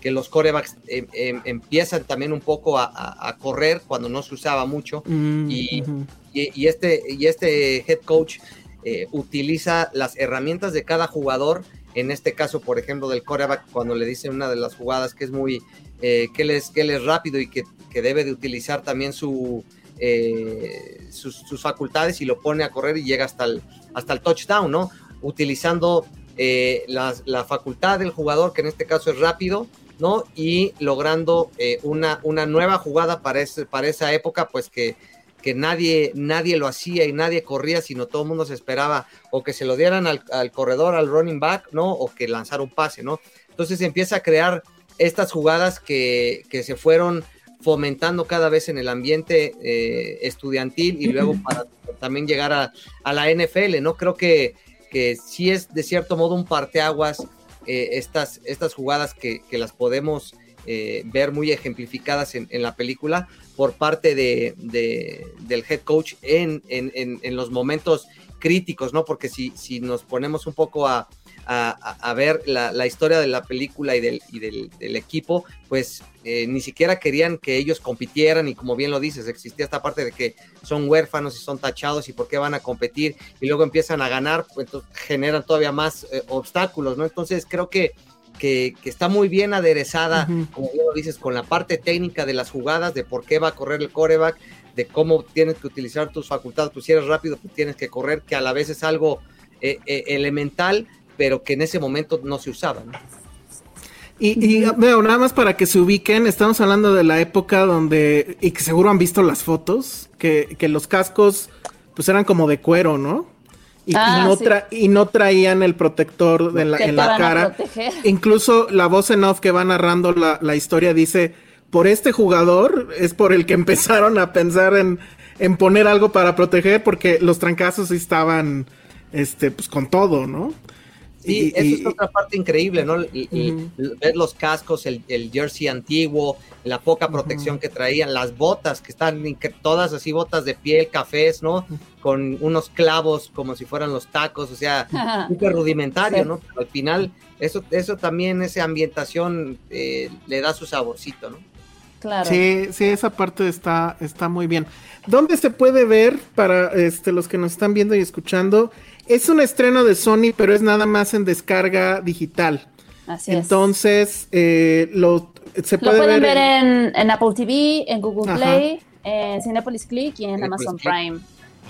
que los corebacks empiezan también un poco a, correr cuando no se usaba mucho mm, y, y, este, y este head coach eh, utiliza las herramientas de cada jugador, en este caso, por ejemplo, del coreback, cuando le dicen una de las jugadas que es muy, eh, que, él es, que es rápido y que, debe de utilizar también su, eh, sus, facultades y lo pone a correr y llega hasta el, hasta el touchdown, ¿no? Utilizando la, facultad del jugador, que en este caso es rápido, ¿no? Y logrando una, una nueva jugada para, ese, para esa época, pues que que nadie, nadie lo hacía y nadie corría, sino todo el mundo se esperaba o que se lo dieran al, corredor, al running back, ¿no? O que lanzara un pase, ¿no? Entonces empieza a crear estas jugadas que, se fueron fomentando cada vez en el ambiente eh, estudiantil y luego para también llegar a, a, la NFL, ¿no? Creo que, que sí es de cierto modo un parteaguas eh, estas, estas jugadas que, que las podemos eh, ver muy ejemplificadas en, en, la película por parte de, de del head coach en, en, en, los momentos críticos, ¿no? Porque si, si nos ponemos un poco a, a, ver la, historia de la película y del, y del equipo, pues eh, ni siquiera querían que ellos compitieran y como bien lo dices, existía esta parte de que son huérfanos y son tachados y por qué van a competir y luego empiezan a ganar, pues entonces generan todavía más eh, obstáculos, ¿no? Entonces creo que que, que, está muy bien aderezada, uh -huh. como bien lo dices, con la parte técnica de las jugadas, de por qué va a correr el coreback, de cómo tienes que utilizar tus facultades, pues si eres rápido, pues tienes que correr, que a la vez es algo eh, eh, elemental, pero que en ese momento no se usaba. ¿no? Y, y veo, nada más para que se ubiquen, estamos hablando de la época donde, y que seguro han visto las fotos, que, que los cascos pues eran como de cuero, ¿no? Y, ah, y, no, tra sí. y, no traían el protector de la, en la cara. Incluso la voz en off que va narrando la, la, historia dice, por este jugador es por el que empezaron a pensar en, en poner algo para proteger, porque los trancazos estaban este, pues, con todo, ¿no? Sí, y, eso y, es otra parte increíble, ¿no? Y, uh -huh. ver los cascos, el, el, jersey antiguo, la poca protección uh -huh. que traían, las botas que están todas así, botas de piel, cafés, ¿no? Con unos clavos como si fueran los tacos, o sea, súper rudimentario, sí. ¿no? Pero al final, eso, eso también, esa ambientación eh, le da su saborcito, ¿no? Claro. Sí, sí, esa parte está, está muy bien. ¿Dónde se puede ver para este, los que nos están viendo y escuchando? Es un estreno de Sony, pero es nada más en descarga digital. Así Entonces, eh, lo, se puede lo pueden ver, ver en, en, Apple TV, en Google Ajá. Play, en Cinepolis Click y en Cinepolis Amazon Click. Prime.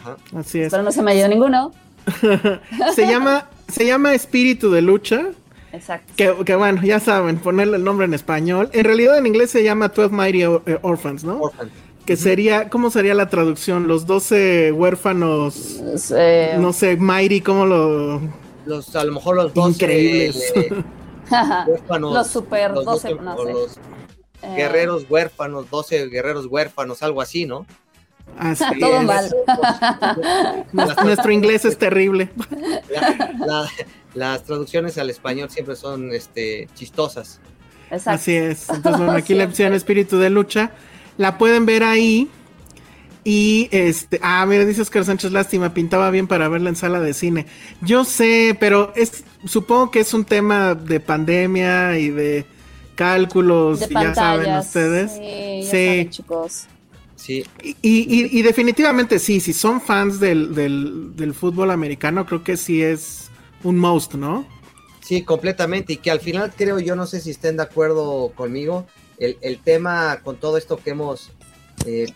Ajá. Así es. Pero no se me ha ido ninguno. se, llama, se llama Espíritu de Lucha. Exacto. Que, que, bueno, ya saben, ponerle el nombre en español. En realidad en inglés se llama 12 Mighty eh, Orphans, ¿no? Orphans que sería, ¿cómo sería la traducción? Los 12 huérfanos, eh, no sé, Mighty, ¿cómo lo...? Los, a lo mejor los 12 Increíbles. Eh, huérfanos. los super 12, 12 no sé. Los eh. guerreros huérfanos, 12 guerreros huérfanos, algo así, ¿no? Así Todo mal. Nuestro, nuestro inglés es terrible. La, la, las traducciones al español siempre son este, chistosas. Exacto. Así es. Entonces, bueno, aquí la opción espíritu de lucha. La pueden ver ahí. Y este, ah, mira, dice Oscar Sánchez, lástima, pintaba bien para verla en sala de cine. Yo sé, pero es, supongo que es un tema de pandemia y de cálculos, de y ya saben ustedes. Sí, ya sí. Saben, chicos. Sí. Y, y, y, definitivamente sí, si son fans del, del, del, fútbol americano, creo que sí es un most, ¿no? Sí, completamente. Y que al final creo, yo no sé si estén de acuerdo conmigo, el, el tema con todo esto que hemos eh,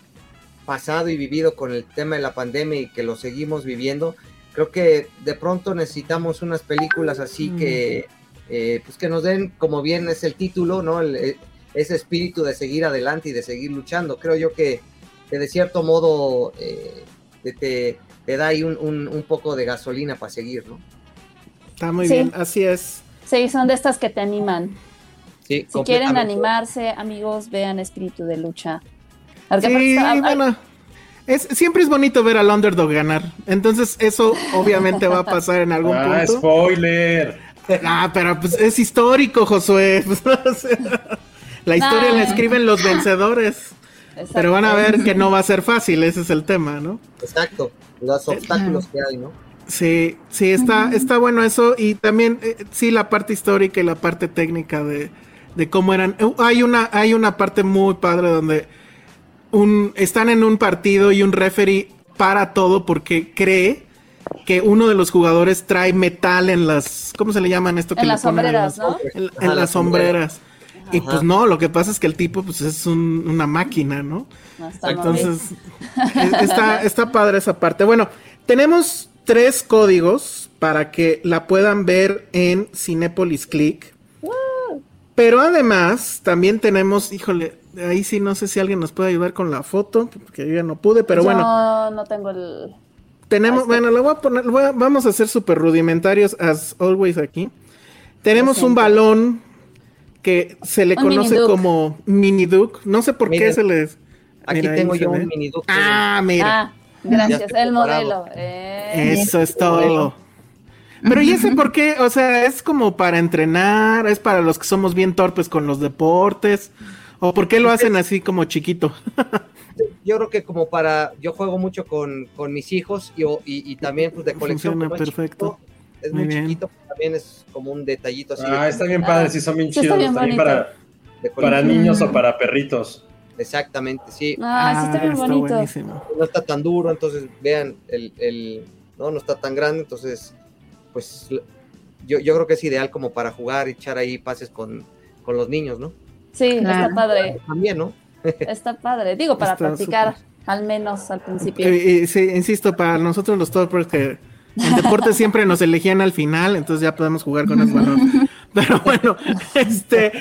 pasado y vivido con el tema de la pandemia y que lo seguimos viviendo, creo que de pronto necesitamos unas películas así mm. que, eh, pues que nos den, como bien es el título, ¿no? El, eh, ese espíritu de seguir adelante y de seguir luchando. Creo yo que, que de cierto modo eh, te, te, da ahí un, un, un, poco de gasolina para seguir, ¿no? Está muy sí. bien, así es. Sí, son de estas que te animan. Sí, si quieren animarse, amigos, vean Espíritu de Lucha. Sí, bueno, es, siempre es bonito ver al underdog ganar. Entonces, eso obviamente va a pasar en algún ah, punto. spoiler! Ah, pero pues es histórico, Josué. la historia la escriben los vencedores. Pero van a ver que no va a ser fácil, ese es el tema, ¿no? Exacto, los obstáculos que hay, ¿no? Sí, sí, está, está bueno eso. Y también, eh, sí, la parte histórica y la parte técnica de, de cómo eran. Uh, hay una, hay una parte muy padre donde un, están en un partido y un referee para todo porque cree que uno de los jugadores trae metal en las, ¿cómo se le llaman esto? Que en las sombreras, ¿no? En, en Ajá, las sombreras. Ajá. Y pues no, lo que pasa es que el tipo pues es un, una máquina, ¿no? no está Entonces, está, está padre esa parte. Bueno, tenemos tres códigos para que la puedan ver en Cinepolis Click. Pero además, también tenemos, híjole, ahí sí no sé si alguien nos puede ayudar con la foto, porque yo ya no pude, pero yo bueno. No, no tengo el. Tenemos, bueno, lo voy a poner, voy a, vamos a hacer súper rudimentarios, as always aquí. Tenemos un balón que se le Un conoce mini como Mini Duke. No sé por qué se les. Aquí Mira, tengo yo un mini. Ah, mira. Ah, gracias, el preparado. modelo. Eh. Eso es todo. Pero ¿y ese por qué? O sea, es como para entrenar, es para los que somos bien torpes con los deportes. ¿O por qué lo hacen así como chiquito? Yo creo que como para, yo juego mucho con, con mis hijos y, y, y también pues de colección. Funciona es perfecto. chiquito, es Muy muy, chiquito, pues, también es como un detallito así. Ah, de- está bien padre, sí, son bien Sí, está chidos. bien También para, para niños o para perritos. Exactamente, sí. Ah, sí está bien bonito. buenísimo. No está tan duro, entonces vean, el, el- no, no está tan grande, entonces, pues yo, yo creo que es ideal como para jugar y echar ahí pases con, con los niños, ¿no? Sí, Claro. está padre. También, ¿no? Está padre. Digo, para Está practicar, al menos al principio. Eh, eh, sí, insisto, para nosotros los torpes que en deporte siempre nos elegían al final, entonces ya podemos jugar con el balón. Pero bueno, este,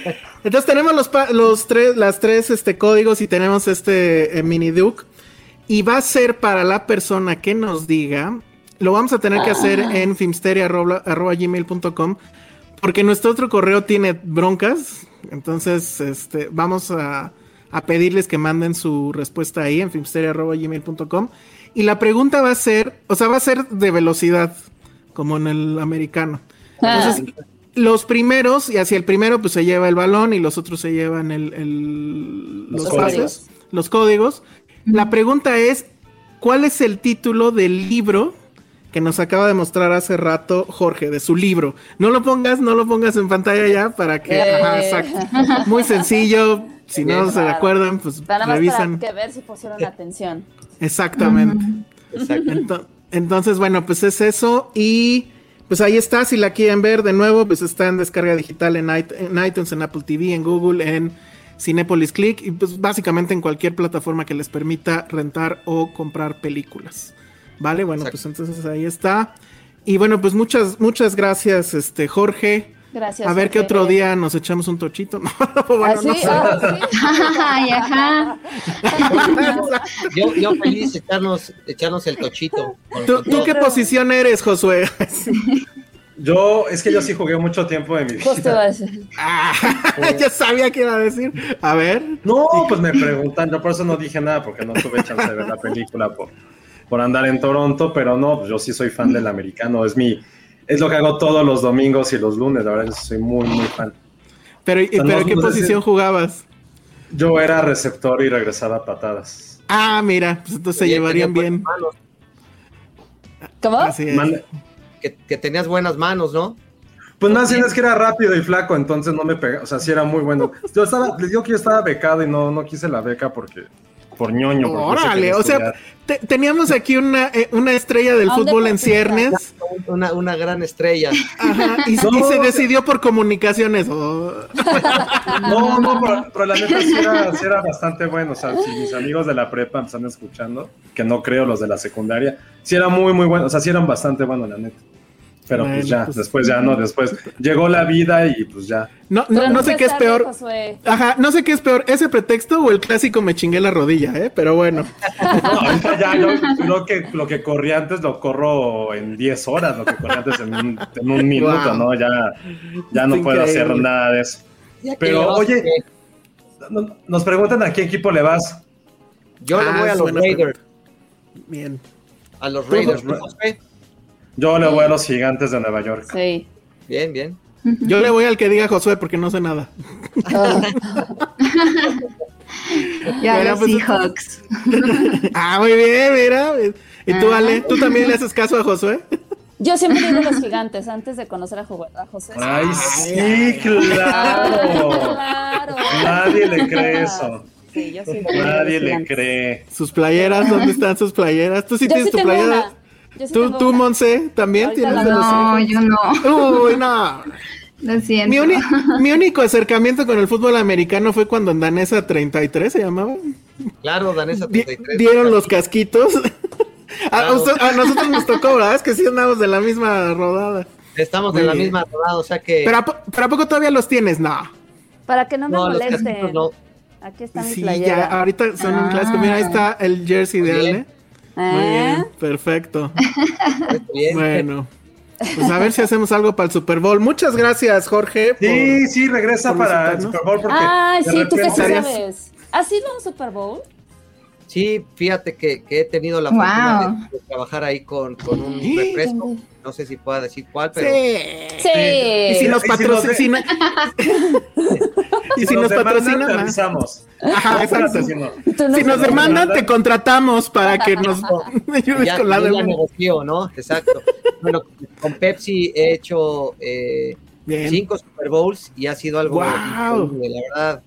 entonces tenemos los, pa- los tres, las tres este, códigos y tenemos este eh, mini Duke. Y va a ser para la persona que nos diga, lo vamos a tener que hacer en filmsteria.gmail.com porque nuestro otro correo tiene broncas. Entonces, este, vamos a, a pedirles que manden su respuesta ahí en filmsteria.gmail.com. Y la pregunta va a ser, o sea, va a ser de velocidad, como en el americano. Entonces, los primeros, y hacia el primero, pues se lleva el balón y los otros se llevan el, el- Los los, códigos. pases, los códigos. La pregunta es, ¿cuál es el título del libro que nos acaba de mostrar hace rato Jorge, de su libro? No lo pongas, no lo pongas en pantalla ya para que... Eh. Ajá, exacto. Muy sencillo. Si no se acuerdan, pues Nada más revisan. para que ver si pusieron atención. Exactamente. Exacto. Ento- Entonces, bueno, pues es eso. Y pues ahí está. Si la quieren ver de nuevo, pues está en descarga digital en, it- en iTunes, en Apple TV, en Google, en Cinepolis Click. Y pues básicamente en cualquier plataforma que les permita rentar o comprar películas. Vale, bueno, Exacto. pues entonces ahí está. Y bueno, pues muchas, muchas gracias, este Jorge. Gracias. A ver qué otro día nos echamos un tochito. No, bueno, ¿Ah, sí? no sé. Ah, sí. Ay, ajá. Yo, yo feliz echarnos, echarnos el tochito. ¿Tú, qué posición eres, Josué? Yo, es que yo sí jugué mucho tiempo de mi vida. Decir. Ah, ya sabía que iba a decir. A ver. No, pues me preguntan, yo por eso no dije nada, porque no tuve chance de ver la película por, por andar en Toronto, pero no, pues yo sí soy fan del americano, es mi, es lo que hago todos los domingos y los lunes, la verdad es que soy muy, muy fan. Pero, sea, pero no- ¿qué no posición si- jugabas? Yo era receptor y regresaba a patadas. Ah, mira, pues entonces se llevarían bien. manos, ¿Cómo? Así es. Man- que, que tenías buenas manos, ¿no? pues más bien es que era rápido y flaco, entonces no me pegaba, o sea, sí era muy bueno. Yo estaba, les digo que yo estaba becado y no, no quise la beca porque, por ñoño. porque Órale, o sea, te- teníamos aquí una, eh, una estrella del ¿A dónde fútbol en ciernes. Una, una gran estrella. Ajá, y, No, y se decidió por comunicaciones. oh. No, no, pero, pero la neta sí era, sí era bastante bueno. O sea, si mis amigos de la prepa me están escuchando, que no creo los de la secundaria, sí era muy, muy bueno. O sea, sí eran bastante buenos, la neta. Pero pues ya, pues- después ya no, después llegó la vida y pues ya. No, no, no sé qué es peor. Josué. Ajá, no sé qué es peor, ese pretexto o el clásico me chingué la rodilla, ¿eh? Pero bueno. No, ahorita ya yo creo que lo que corría antes lo corro en 10 horas, lo que corría antes en un, en un minuto, Wow. ¿no? Ya, ya no puedo hacer nada de eso. Ya Pero, oye, No- Nos preguntan a qué equipo le vas. yo le Ah, voy a los Raiders. Bien. A los Tú, Raiders. Ra- ¿tú, José? Yo le voy a los gigantes de Nueva York. Sí. Bien, bien. Yo le voy al que diga Josué porque no sé nada. Ah, Ya Bueno, los pues, Seahawks. Ah, muy bien, mira. ¿Y tú, Ah. Ale? ¿Tú también le haces caso a Josué? Yo siempre digo los gigantes antes de conocer a, a José. Ay, sí, claro. Claro. Nadie le cree eso. Sí, yo sí Nadie le cree. Sus playeras, ¿dónde están sus playeras? ¿Tú sí Yo tienes sí tu tengo playera? una. Yo sí ¿Tú, tú. Monse, también Ahorita tienes de los No, yo no. Uy, no. Lo siento. Mi, uni- mi único acercamiento con el fútbol americano fue cuando en Danesa 33 se llamaba. Claro, Danesa Di- 33. dieron los casquitos. a, Claro. usted- a nosotros nos tocó, ¿verdad? Es que sí andamos de la misma rodada. Estamos de la misma rodada, o sea que. ¿Pero a, po- pero a poco todavía los tienes? No. Para que no me no, los molesten. casquitos no. Aquí está mi Sí, playera. ya, ahorita son un Ah. clásico. Mira, ahí está el jersey de bien. Ale. Muy ¿Eh? bien, perfecto. Bien. Bueno. Pues a ver si hacemos algo para el Super Bowl. Muchas gracias, Jorge. por- Sí, sí, regresa para el. Super Bowl porque Ay, de sí, tú que sí sabes. ¿Has sido a un Super Bowl? Sí, fíjate que, que he tenido la Wow. fortuna de, de trabajar ahí con, con un refresco. No sé si pueda decir cuál, pero Sí. Sí. Y si nos Y si nos de- patrocina. y si nos demandan, patrocina te avisamos. Ajá, exacto. si no. Nos demandan, te contratamos para que nos ayudes ya, con la ya demanda. negoció, ¿no? Exacto. Bueno, con Pepsi he hecho eh, cinco Super Bowls y ha sido algo Guau. increíble, la verdad.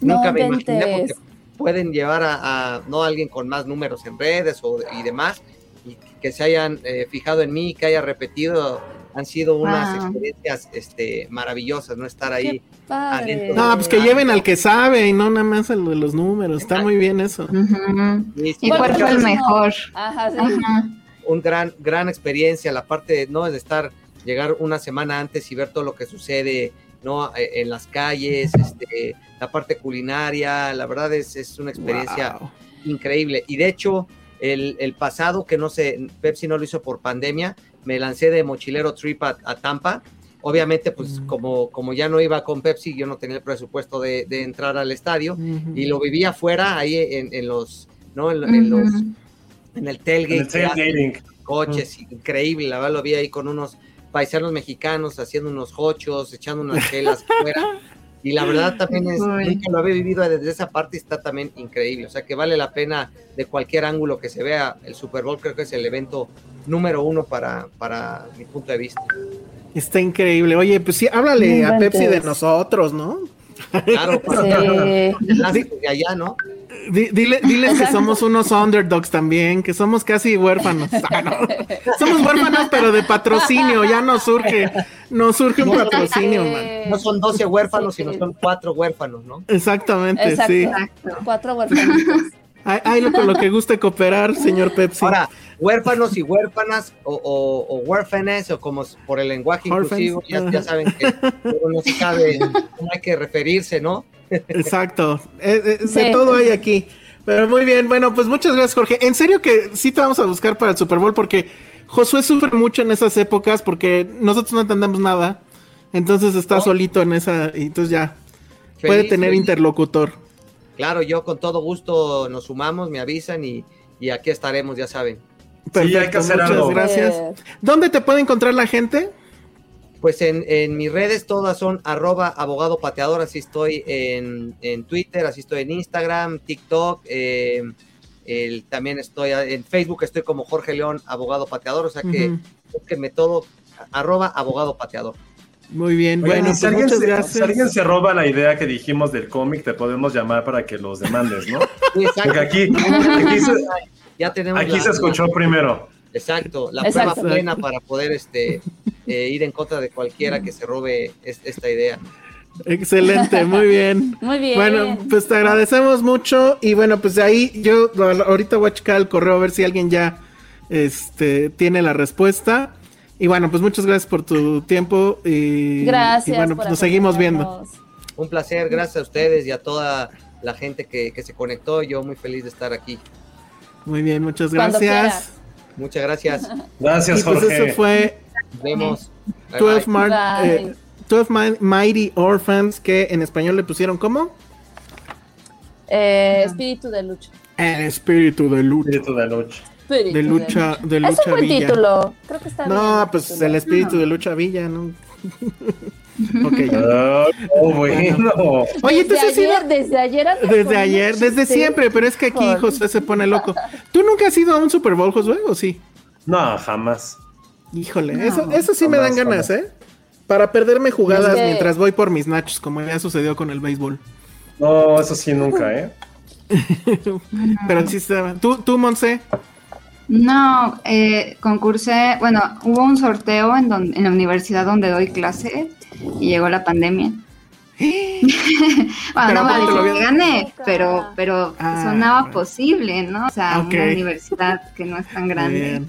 No Nunca me imaginé porque pueden llevar a, a, no a alguien con más números en redes o, y demás y que se hayan eh, fijado en mí, que haya repetido, han sido unas Wow. experiencias este, maravillosas, ¿no? Estar ahí. Qué padre. adentro. No, pues que lleven al que sabe y no nada más lo de los números. Está muy bien eso. Y sí, ¿Y cuál fue el mejor? Ajá, sí. Ajá. un gran, gran experiencia, la parte ¿no? de estar, llegar una semana antes y ver todo lo que sucede ¿no? E- en las calles, este, la parte culinaria, la verdad es, es una experiencia Wow. increíble. Y de hecho, el, el pasado, que no sé, Pepsi no lo hizo por pandemia, me lancé de mochilero trip a, a Tampa. Obviamente, pues como, como ya no iba con Pepsi, yo no tenía el presupuesto de, de entrar al estadio y lo vivía afuera, ahí en, en los, ¿no? En, en los, en el En tailgate. el que hacen tailgating. coches, increíble, la verdad lo vi ahí con unos paisanos mexicanos haciendo unos hochos, echando unas chelas afuera. Y la verdad también es, Uy. nunca lo había vivido desde esa parte, está también increíble. O sea que vale la pena de cualquier ángulo que se vea. El Super Bowl creo que es el evento número uno para, para mi punto de vista. Está increíble. Oye, pues sí, háblale a Pepsi de nosotros, ¿no? Claro, para Sí. de allá, ¿no? Di- dile- diles que somos unos underdogs también, que somos casi huérfanos. Ah, no. Somos huérfanos, pero de patrocinio. Ya nos surge, nos surge un patrocinio, man. Eh, No son 12 huérfanos, sí, sino sí. son cuatro huérfanos, ¿no? Exactamente, Exacto. sí. Exacto. Cuatro huerfanitos. Hay, hay lo con lo que guste cooperar, señor Pepsi. Ahora, huérfanos y huérfanas o, o, o huérfanes o como por el lenguaje Orphans, inclusivo, ya, saben que no se sabe cómo hay que referirse, ¿no? Exacto. Eh, eh, De todo hay aquí. Pero muy bien, bueno, pues muchas gracias, Jorge. En serio que sí te vamos a buscar para el Super Bowl porque Josué sufre mucho en esas épocas porque nosotros no entendemos nada. Entonces está ¿No? solito en esa y entonces ya puede tener feliz. interlocutor. Claro, yo con todo gusto nos sumamos, me avisan y, y aquí estaremos, ya saben. Perfecto, hay que hacer muchas algo. gracias. ¿Dónde te puede encontrar la gente? Pues en, en mis redes todas son arroba abogado pateador, así estoy en, en Twitter, así estoy en Instagram, TikTok, eh, el- también estoy en Facebook, estoy como Jorge León, abogado pateador, o sea que búsquenme todo, arroba abogado pateador. Muy bien, Oigan, bueno, si, pues alguien se, si alguien se roba la idea que dijimos del cómic, te podemos llamar para que los demandes, ¿no? Sí, exacto. Porque aquí, aquí, se, ya tenemos aquí la- se escuchó primero. Exacto, la Exacto. prueba plena para poder este eh, ir en contra de cualquiera que se robe es- esta idea. Excelente, muy bien. Muy bien. Bueno, pues te agradecemos mucho y bueno, pues de ahí yo ahorita voy a checar el correo a ver si alguien ya este, tiene la respuesta. Y bueno, pues muchas gracias por tu tiempo y, Gracias. y bueno, pues nos seguimos viendo. Un placer, gracias a ustedes y a toda la gente que, que se conectó. Yo muy feliz de estar aquí. Muy bien, muchas gracias. Muchas gracias. Gracias, Y pues Jorge. eso fue Nos vemos. Bye, 12, bye. Mar- Bye. eh, 12 Mi- Mighty Orphans, que en español le pusieron ¿cómo? Eh, espíritu de lucha. El espíritu de lucha. Espíritu de lucha. Espíritu De lucha, de Es lucha un buen villa. título. Creo que está bien No, el pues título. el espíritu de lucha villa, ¿no? ok, ya. Ah, oh, bueno. Oye, desde entonces sí, ayer, desde ayer Desde ayer, desde siempre, pero es que aquí Híjole. José se pone loco. ¿Tú nunca has ido a un Super Bowl, Josué, o sí? No, jamás. Híjole, eso, eso sí me dan ganas, jamás. ¿eh? Para perderme jugadas Es que- mientras voy por mis nachos, como ya sucedió con el béisbol. No, eso sí, nunca, ¿eh? Pero sí se ¿Tú, tú, Monse? No, eh, concursé, bueno, hubo un sorteo en, don- en la universidad donde doy clase y llegó la pandemia. bueno, Pero no ¿cómo me te lo que gané, pero, pero Ah, sonaba bueno. posible, ¿no? O sea, Ok. una universidad que no es tan grande,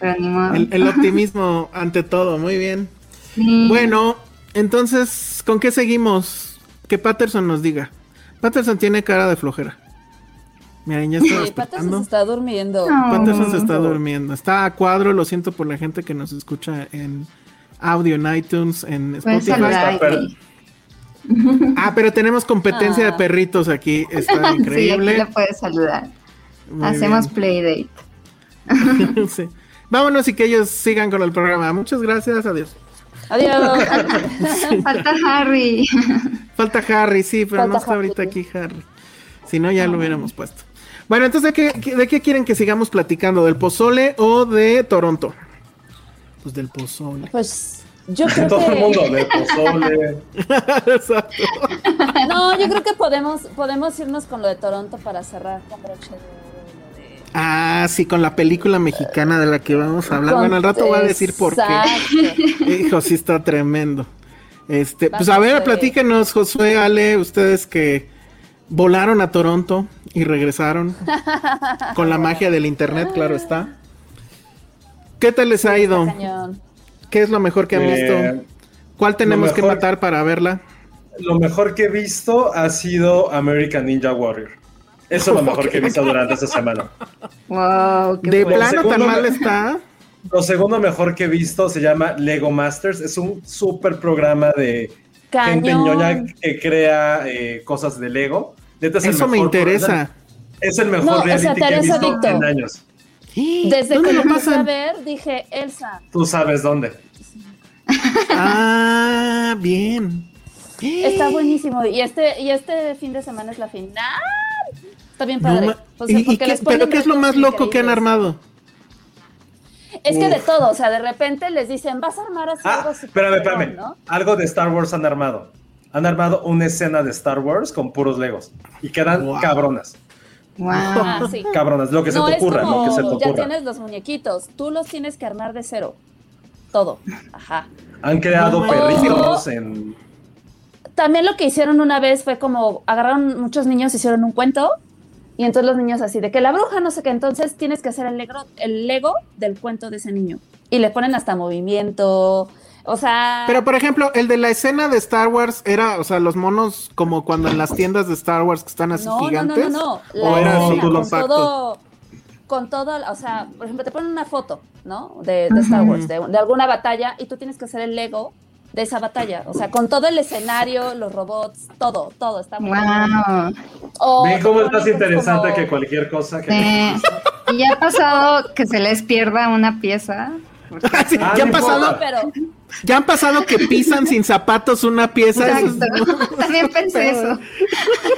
pero ni modo. El, el optimismo ante todo, muy bien. Sí. Bueno, entonces, ¿con qué seguimos? Que Patterson nos diga. Patterson tiene cara de flojera. Miren, ya está Sí, está durmiendo. No. Patterson se está durmiendo. Está a cuadro, lo siento por la gente que nos escucha en audio, en iTunes, en Spotify. Ah, pero tenemos competencia Ah. de perritos aquí. Está Sí, aquí increíble. le puedes saludar. Muy Hacemos bien. playdate. Sí. Vámonos y que ellos sigan con el programa. Muchas gracias, adiós. Adiós. Falta Harry. Falta Harry, sí, pero Falta no está Harry. ahorita aquí Harry. Si no, ya lo hubiéramos puesto. Bueno, entonces, ¿de qué, de qué quieren que sigamos platicando? ¿Del pozole o de Toronto? Pues del pozole. Pues yo creo Todo el mundo que. de pozole. Exacto. No, yo creo que podemos, podemos irnos con lo de Toronto para cerrar con broche de oro, lo de- Ah, sí, con la película mexicana de la que vamos a hablar. Bueno, al rato voy a decir por qué. Exacto. Hijo, sí está tremendo. Este, pues Vamos a ver, a ver. platíquenos, Josué, Ale, ustedes que volaron a Toronto y regresaron con la magia del internet, claro está. ¿Qué tal les ha ido? ¿Qué es lo mejor que han Eh, visto? ¿Cuál tenemos que matar para verla? Lo mejor que he visto ha sido American Ninja Warrior. Eso es lo mejor que he visto durante esta semana. Wow, qué De plano tan mal está. Lo segundo mejor que he visto se llama Lego Masters. Es un súper programa de gente Cañón. ñoña que crea eh, cosas de Lego. Neta, es el Eso me interesa. Es el mejor No, o sea, reality te que he visto adicto. en años. Desde ¿Dónde que lo empecé a pasan? ver, dije, Elsa. Tú sabes dónde. Ah, bien. Está buenísimo. Y este, y este fin de semana es la final. Está bien padre. ma- O sea, ¿Y- y porque qué- les ponen ¿Pero qué es lo más loco que han armado? Es que de todo, o sea, de repente les dicen, vas a armar así Ah, algo espérame, espérame. ¿no? Algo de Star Wars han armado. Han armado una escena de Star Wars con puros Legos. Y quedan Wow. cabronas. Wow. Ah, sí. Cabronas. Lo que se te ocurra, como, lo que se te ya ocurra. tienes los muñequitos, tú los tienes que armar de cero. Todo. Ajá. Han creado No. perritos en. También lo que hicieron una vez fue como agarraron muchos niños, hicieron un cuento y entonces los niños así de que la bruja no sé qué, entonces tienes que hacer el Lego, el Lego del cuento de ese niño y le ponen hasta movimiento, o sea, Pero por ejemplo, el de la escena de Star Wars era, o sea, los monos como cuando en las tiendas de Star Wars que están así no, no, no, gigantes. no, no, ¿O era escena con compacto? todo, con todo, o sea, por ejemplo, te ponen una foto, ¿no? De, de Star Wars, de, de alguna batalla y tú tienes que hacer el Lego de esa batalla, o sea, con todo el escenario, los robots, todo, todo está muy Wow. O Ven cómo es más interesante como- que cualquier cosa que. Eh, ¿Y ya ha pasado que se les pierda una pieza? Porque- Sí, Ah, ya, no han pasado, No, pero ya han pasado que pisan sin zapatos una pieza. es- Exacto. También pensé eso.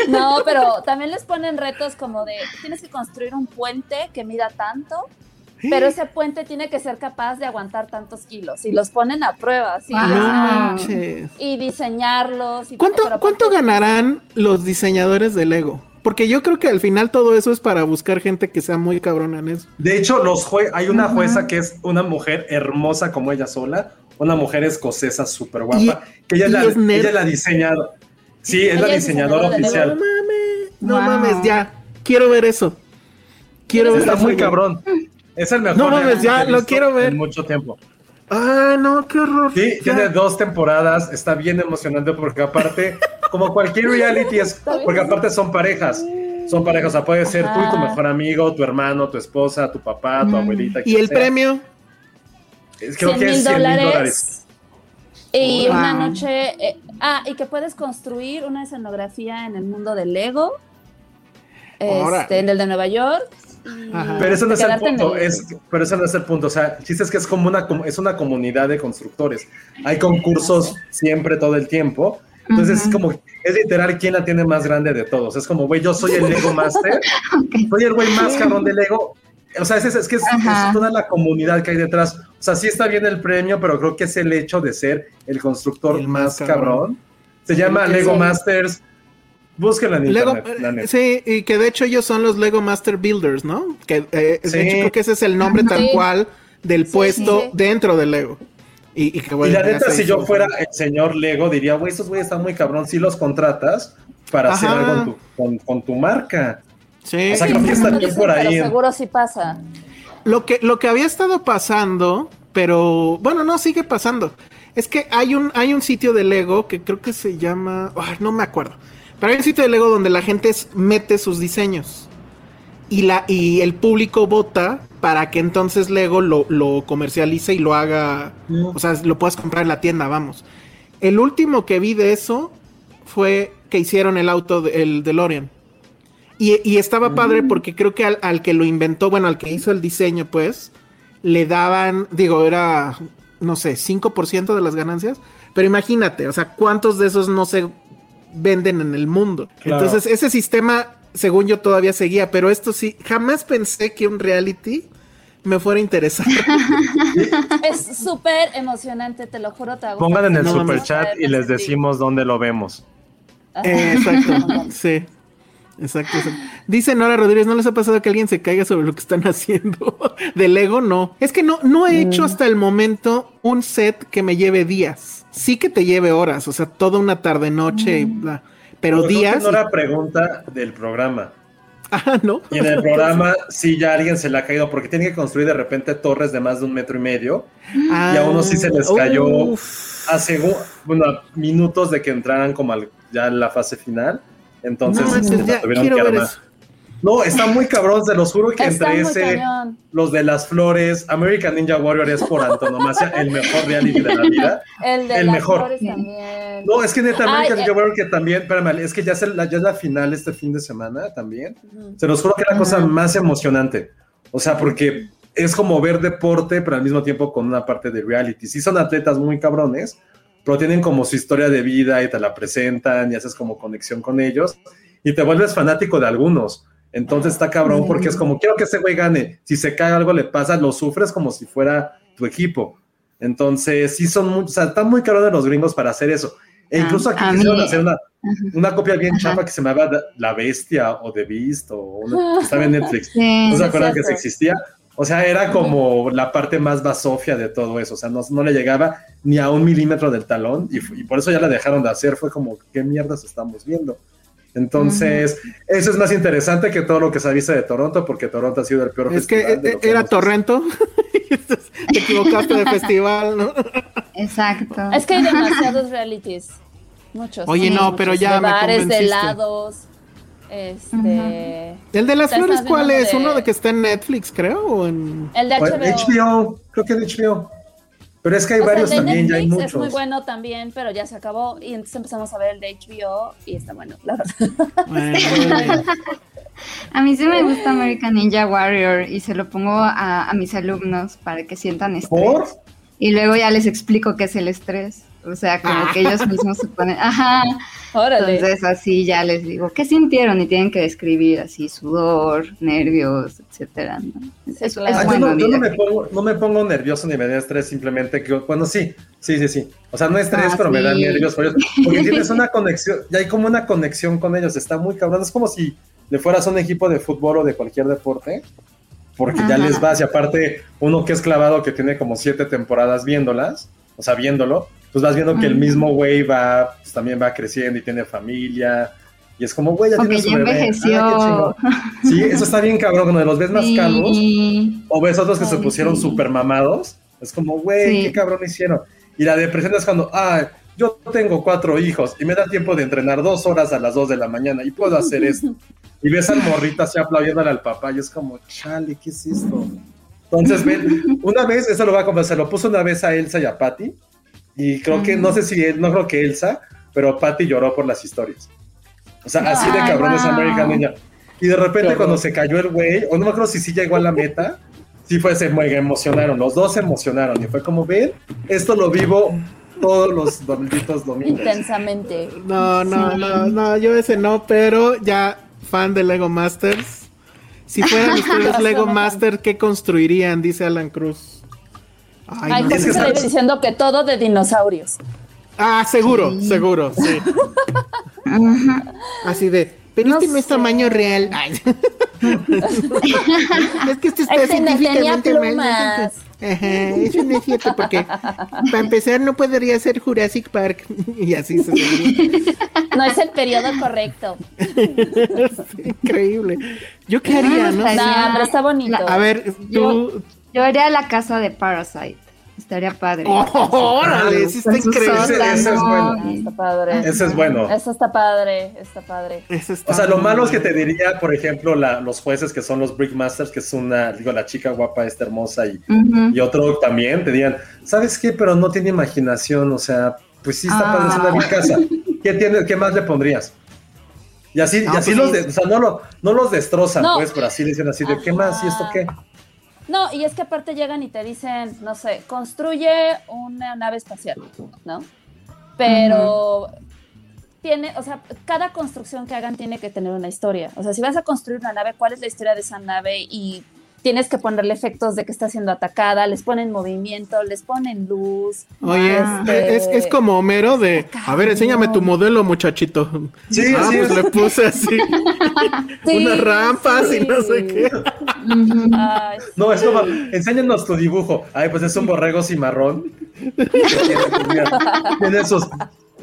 No, pero también les ponen retos como de tienes que construir un puente que mida tanto, pero ese puente tiene que ser capaz de aguantar tantos kilos y los ponen a prueba, sí, y diseñarlos. Y, ¿Cuánto, ¿Cuánto aparte- ganarán los diseñadores de Lego? Porque yo creo que al final todo eso es para buscar gente que sea muy cabrona en eso. De hecho, los jue- hay una jueza que es una mujer hermosa como ella sola, una mujer escocesa súper guapa, que ella, la, es ella la diseñadora. Sí, es la Ella diseñadora diseñadora de No oficial. mames, no Wow. mames, ya. Quiero ver eso. Quiero ver Está eso. muy cabrón. Es el mejor. No mames, ya, lo quiero ver. En mucho tiempo. Ah, no, qué horror. Sí, Ya. tiene dos temporadas, está bien emocionante porque aparte, como cualquier reality es, porque aparte son parejas, son parejas, o sea, puede ser tú y tu mejor amigo, tu hermano, tu esposa, tu papá, tu Mm. abuelita. ¿Y el sea. premio? Creo 100 que es mil 100 mil dólares. Y Wow. una noche, eh, ah, y que puedes construir una escenografía en el mundo del Lego, este, en el de Nueva York. Ajá. Pero ese no es el punto, el- es, pero ese no es el punto, o sea, el chiste es que es como una, es una comunidad de constructores, hay concursos siempre, todo el tiempo, entonces es como, es literal quién la tiene más grande de todos, es como, güey, yo soy el Lego Master, soy el güey más cabrón de Lego, o sea, es, es- es que es, toda la comunidad que hay detrás, o sea, sí está bien el premio, pero creo que es el hecho de ser el constructor El más cabrón. cabrón, se llama Sí. Lego Masters, búsquenlo en Lego, internet, la neta. sí, y que de hecho ellos son los Lego Master Builders, ¿no? Que eh, Sí. de hecho creo que ese es el nombre tal cual del Sí, puesto sí. dentro de Lego. Y, y que Y bueno, la ya neta, si yo fuera el señor Lego, diría, güey, estos güeyes están muy cabrón, si los contratas para hacer algo con tu, con, con tu marca. Sí. O sea, Sí, creo que está no bien dicen, por ahí. Pero seguro sí pasa. Lo que, lo que había estado pasando, pero bueno, no sigue pasando. Es que hay un, hay un sitio de Lego que creo que se llama. ay, no me acuerdo. Pero hay un sitio de Lego donde la gente es- mete sus diseños. y, la, y el público vota para que entonces Lego lo, lo comercialice y lo haga, o sea, lo puedas comprar en la tienda, vamos. El último que vi de eso fue que hicieron el auto, de- el DeLorean. Y, y estaba padre porque creo que al, al que lo inventó, bueno, al que hizo el diseño, pues, le daban, digo, era, no sé, 5% de las ganancias. Pero imagínate, o sea, ¿cuántos de esos no se venden en el mundo? Claro. Entonces, ese sistema, según yo, todavía seguía. Pero esto sí, jamás pensé que un reality me fuera a interesar. Es súper emocionante, te lo juro. Te gustar. Pongan en el No, super chat y les decimos dónde lo vemos. Eh, exacto, sí. Exacto, exacto. Dice Nora Rodríguez, ¿no les ha pasado que alguien se caiga sobre lo que están haciendo? De Lego, no. Es que no, no he hecho hasta el momento un set que me lleve días. Sí que te lleve horas, o sea, toda una tarde, noche, y bla. Pero días. No era pregunta del programa. Ah, ¿no? Y en el programa sí ya alguien se le ha caído porque tiene que construir de repente torres de más de un metro y medio. Ah, y a uno sí se les cayó uf. segu- bueno, minutos de que entraran como al- ya en la fase final. Entonces No, manches, la ya tuvieron que armar. No, está muy cabrón, se los juro que Está entre ese, cañón. los de las flores, American Ninja Warrior es por antonomasia el mejor reality de la vida. El de el las mejor. flores también. No, es que neta, American Ay, Ninja eh. Warrior que también, espérame, es que ya es, la, ya es la final este fin de semana también. Ujú. Se los juro que es la cosa más emocionante. O sea, porque es como ver deporte, pero al mismo tiempo con una parte de reality. Sí son atletas muy cabrones, pero tienen como su historia de vida y te la presentan y haces como conexión con ellos y te vuelves fanático de algunos. Entonces está cabrón porque es como, quiero que ese güey gane. Si se cae algo le pasa, lo sufres como si fuera tu equipo. Entonces, sí son muy, o sea, están muy cabrones los gringos para hacer eso. E incluso aquí a quisieron hacer una, una copia bien chapa que se llamaba La Bestia o The Beast o una, que estaba en Netflix. Sí. ¿No se acuerdan que se existía? O sea, era como la parte más basofia de todo eso. O sea, no, no le llegaba ni a un milímetro del talón y, y por eso ya la dejaron de hacer. Fue como, ¿qué mierdas estamos viendo? Entonces, eso es más interesante que todo lo que se ha visto de Toronto, porque Toronto ha sido el peor Es festival lo que era hemos Torrento. Te equivocaste de festival, ¿no? Exacto. Es que hay demasiados realities. Muchos. Oye, no, pero ya de me bares, de convenciste. helados. Este. El de las flores, ¿cuál es? de- ¿Uno de que está en Netflix, creo? ¿O en... El de HBO. HBO, creo que en HBO. Pero es que hay O sea, varios el de también, ya hay Netflix es muy bueno también, pero ya se acabó. Y entonces empezamos a ver el de HBO y está bueno, la verdad. Bueno, A mí sí me gusta American Ninja Warrior y se lo pongo a, a mis alumnos para que sientan estrés. ¿Por? Y luego ya les explico qué es el estrés. O sea, como que ellos mismos se ponen, ajá. Órale. Entonces así ya les digo, ¿qué sintieron? Y tienen que describir así sudor, nervios, etcétera. ¿no? Es, es claro. Ah, yo no, yo no mira. me pongo, no me pongo nervioso ni me da estrés, simplemente que, bueno, sí, sí, sí, sí. O sea, no estrés, Ah, pero me da nervios por ellos. Porque tienes una conexión, ya hay como una conexión con ellos, está muy cabrón. Es como si le fueras a un equipo de fútbol o de cualquier deporte, porque ya les vas, y aparte, uno que es clavado, que tiene como siete temporadas viéndolas, o sea, viéndolo, pues vas viendo que el mismo güey va, pues también va creciendo y tiene familia. Y es como, güey, ya tiene su bebé. Ah, qué envejeció. chingón. Sí, eso está bien cabrón, cuando los ves más calvos, Sí. o ves otros que se pusieron sí. súper mamados. Es como, güey, Sí. qué cabrón hicieron. Y la depresión es cuando, ah, yo tengo cuatro hijos y me da tiempo de entrenar dos horas a las dos de la mañana y puedo hacer esto. Y ves al morrito así aplaudiéndole al papá y es como, chale, ¿qué es esto? Entonces, ven, una vez, eso lo va a conversar, se lo puso una vez a Elsa y a Patty. Y creo que, no sé si, él- no creo que Elsa, pero Patty lloró por las historias. O sea, así de cabrón es wow. American Ninja. Y de repente Qué cuando horror. se cayó el güey, o no me acuerdo si sí llegó a la meta, sí fue, se mega emocionaron, los dos se emocionaron. Y fue como, ven, esto lo vivo todos los domingos. Intensamente. no, no, Sí. no, no, yo ese no, pero ya fan de Lego Masters. Si fueran ustedes Lego Master, ¿qué construirían? Dice Alan Cruz. Ay, Ay, no diciendo que todo de dinosaurios. Ah, seguro, Sí. seguro, sí. Así de, pero No este no es tamaño real. Ay. es que este está Este no tenía científicamente mal. Ajá, eso no es cierto, porque para empezar no podría ser Jurassic Park. y así se. No es el periodo correcto. Increíble. ¿Yo qué haría, no? No, pero está bonito. La- A ver, tú. Yo haría la casa de Parasite. Estaría padre. Oh, órale, sí está increíble. Ese- ese es bueno. Está padre. Ese es bueno. Eso está padre, está padre. Está O sea, lo malo es que te diría, por ejemplo, la- los jueces que son los Brickmasters, que es una, digo, la chica guapa, esta hermosa, y, y otro también, te dirían, ¿sabes qué? Pero no tiene imaginación, o sea, pues sí está Ah. padre, es una vil casa. ¿Qué, tiene, ¿Qué más le pondrías? Y así, No, y así pues los, de- o sea, no, lo, no los destrozan, No. pues, pero así dicen así de, ¿qué más? ¿Y esto qué? No, y es que aparte llegan y te dicen, no sé, construye una nave espacial, ¿no? Pero tiene, o sea, cada construcción que hagan tiene que tener una historia. O sea, si vas a construir una nave, ¿cuál es la historia de esa nave? Y tienes que ponerle efectos de que está siendo atacada, les ponen movimiento, les ponen luz. Oye, Este- es, es como Homero de, a ver, enséñame tu modelo, muchachito. Sí, ah, sí, pues es- le puse así Sí, unas rampas y no sé sí. qué. Ay, No, es como, enséñanos tu dibujo. Ay, pues es un borrego cimarrón. tiene sus,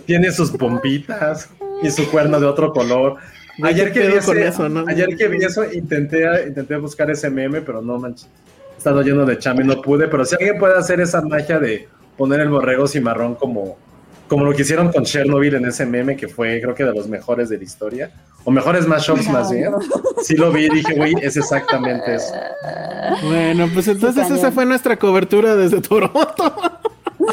tiene sus pompitas y su cuerno de otro color. No Ayer que, vi pedo con ese- eso, ¿no? ayer que vi eso, intenté, intenté buscar ese meme, pero no manches. He estado lleno de chame y no pude. Pero si alguien puede hacer esa magia de poner el borrego cimarrón como, como lo que hicieron con Chernobyl en ese meme, que fue creo que de los mejores de la historia, o mejores mashups más bien. Sí lo vi y dije, güey, es exactamente eso. Bueno, pues entonces esa fue nuestra cobertura desde Toronto.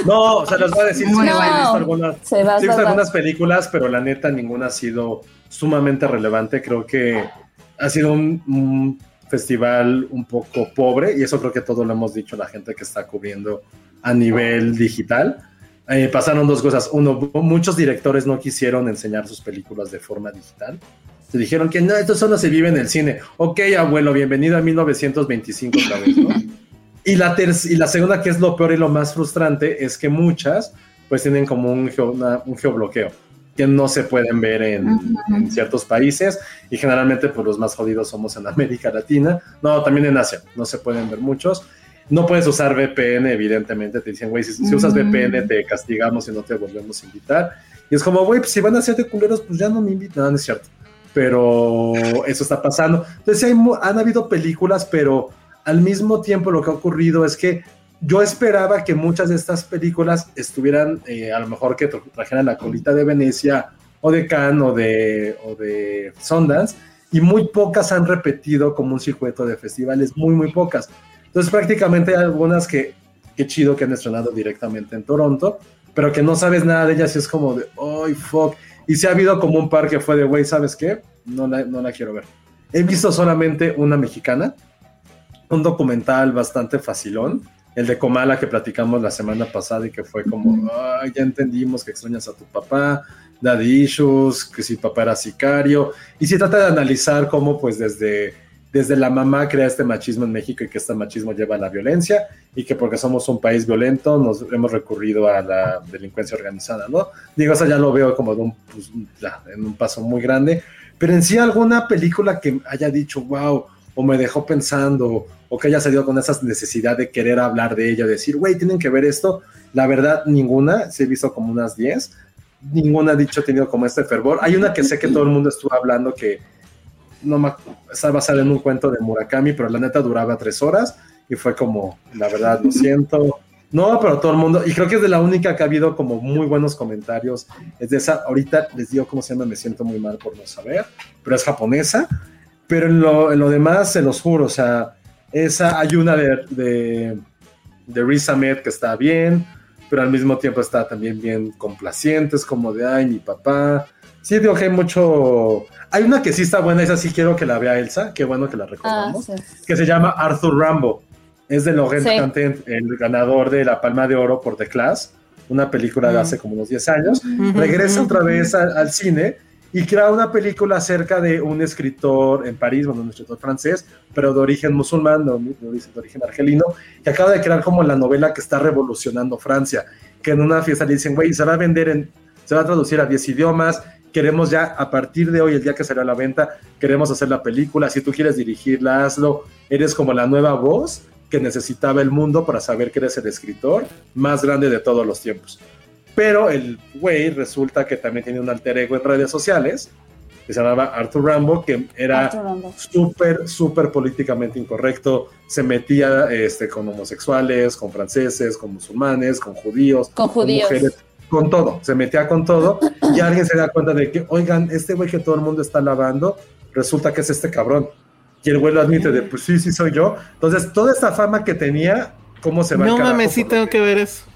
No, o sea, les voy a decir, sí, Muy sí he visto algunas, Se va, sí he va, visto va. algunas películas, pero la neta ninguna ha sido sumamente relevante. Creo que ha sido un, un festival un poco pobre y eso creo que todo lo hemos dicho la gente que está cubriendo a nivel digital. Eh, pasaron dos cosas. Uno, muchos directores no quisieron enseñar sus películas de forma digital. Se dijeron que no, esto solo se vive en el cine. Ok, abuelo, bienvenido a 1925 otra vez, ¿no? Y la, y la segunda, que es lo peor y lo más frustrante, es que muchas pues tienen como un, geo- una- un geobloqueo que no se pueden ver en, en ciertos países y generalmente pues los más jodidos somos en América Latina, no, también en Asia, no se pueden ver muchos. No puedes usar VPN, evidentemente, te dicen, güey, si, si usas. VPN te castigamos y no te volvemos a invitar. Y es como, güey, pues si van a ser de culeros, pues ya no me invitan, no, no es cierto. Pero eso está pasando. Entonces, hay mu- han habido películas, pero al mismo tiempo lo que ha ocurrido es que yo esperaba que muchas de estas películas estuvieran, eh, a lo mejor que tra- trajeran la colita de Venecia o de Cannes o de, o de Sundance, y muy pocas han repetido como un circuito de festivales, muy, muy pocas. Entonces prácticamente hay algunas que, qué chido que han estrenado directamente en Toronto, pero que no sabes nada de ellas y es como de, ¡ay, fuck! Y si ha habido como un par que fue de, güey, ¿sabes qué? No la, no la quiero ver. He visto solamente una mexicana, un documental bastante facilón, el de Comala que platicamos la semana pasada y que fue como, ya entendimos que extrañas a tu papá, daddy issues, que si papá era sicario, y se trata de analizar cómo pues desde, desde la mamá crea este machismo en México y que este machismo lleva a la violencia y que porque somos un país violento nos hemos recurrido a la delincuencia organizada, ¿no? Digo, eso ya lo veo como de un, pues, ya, en un paso muy grande, pero en sí alguna película que haya dicho, wow, o me dejó pensando, o que haya salido con esa necesidad de querer hablar de ella, decir, güey, tienen que ver esto. La verdad, ninguna, sí he visto como unas 10, ninguna ha dicho, tenido como este fervor. Hay una que sé que todo el mundo estuvo hablando que no me, está basada en un cuento de Murakami, pero la neta duraba tres horas y fue como, la verdad, lo siento. No, pero todo el mundo, y creo que es de la única que ha habido como muy buenos comentarios. Es de esa, ahorita les digo cómo se llama, me siento muy mal por no saber, pero es japonesa. Pero en lo, en lo demás, se los juro, o sea, esa hay una de, de, de Riz Ahmed que está bien, pero al mismo tiempo está también bien complaciente, es como de, ay, mi papá. Sí, digo que hay mucho... Hay una que sí está buena, esa sí quiero que la vea Elsa, qué bueno que la Ah, recordamos, sí. que se llama Arthur Rambo. Es de Laurent Sí. El ganador de la Palma de Oro por The Class, una película de Mm. hace como unos 10 años. Regresa otra vez al, al cine y crea una película acerca de un escritor en París, bueno, un escritor francés, pero de origen musulmán, de, de origen- argelino, que acaba de crear como la novela que está revolucionando Francia, que en una fiesta le dicen, güey, se va a vender en, se va a traducir a 10 idiomas, queremos ya, a partir de hoy, el día que salió a la venta, queremos hacer la película, si tú quieres dirigirla, hazlo, eres como la nueva voz que necesitaba el mundo para saber que eres el escritor más grande de todos los tiempos. Pero el güey resulta que también tiene un alter ego en redes sociales, que se llamaba Arthur Rambo, que era súper, súper políticamente incorrecto. Se metía este, con homosexuales, con franceses, con musulmanes, con judíos, Con judíos. mujeres, con todo. Se metía con todo y alguien se da cuenta de que, oigan, este güey que todo el mundo está alabando, resulta que es este cabrón. Y el güey lo admite de, pues sí, sí soy yo. Entonces, toda esta fama que tenía, ¿cómo se va No mames, sí tengo que ver eso.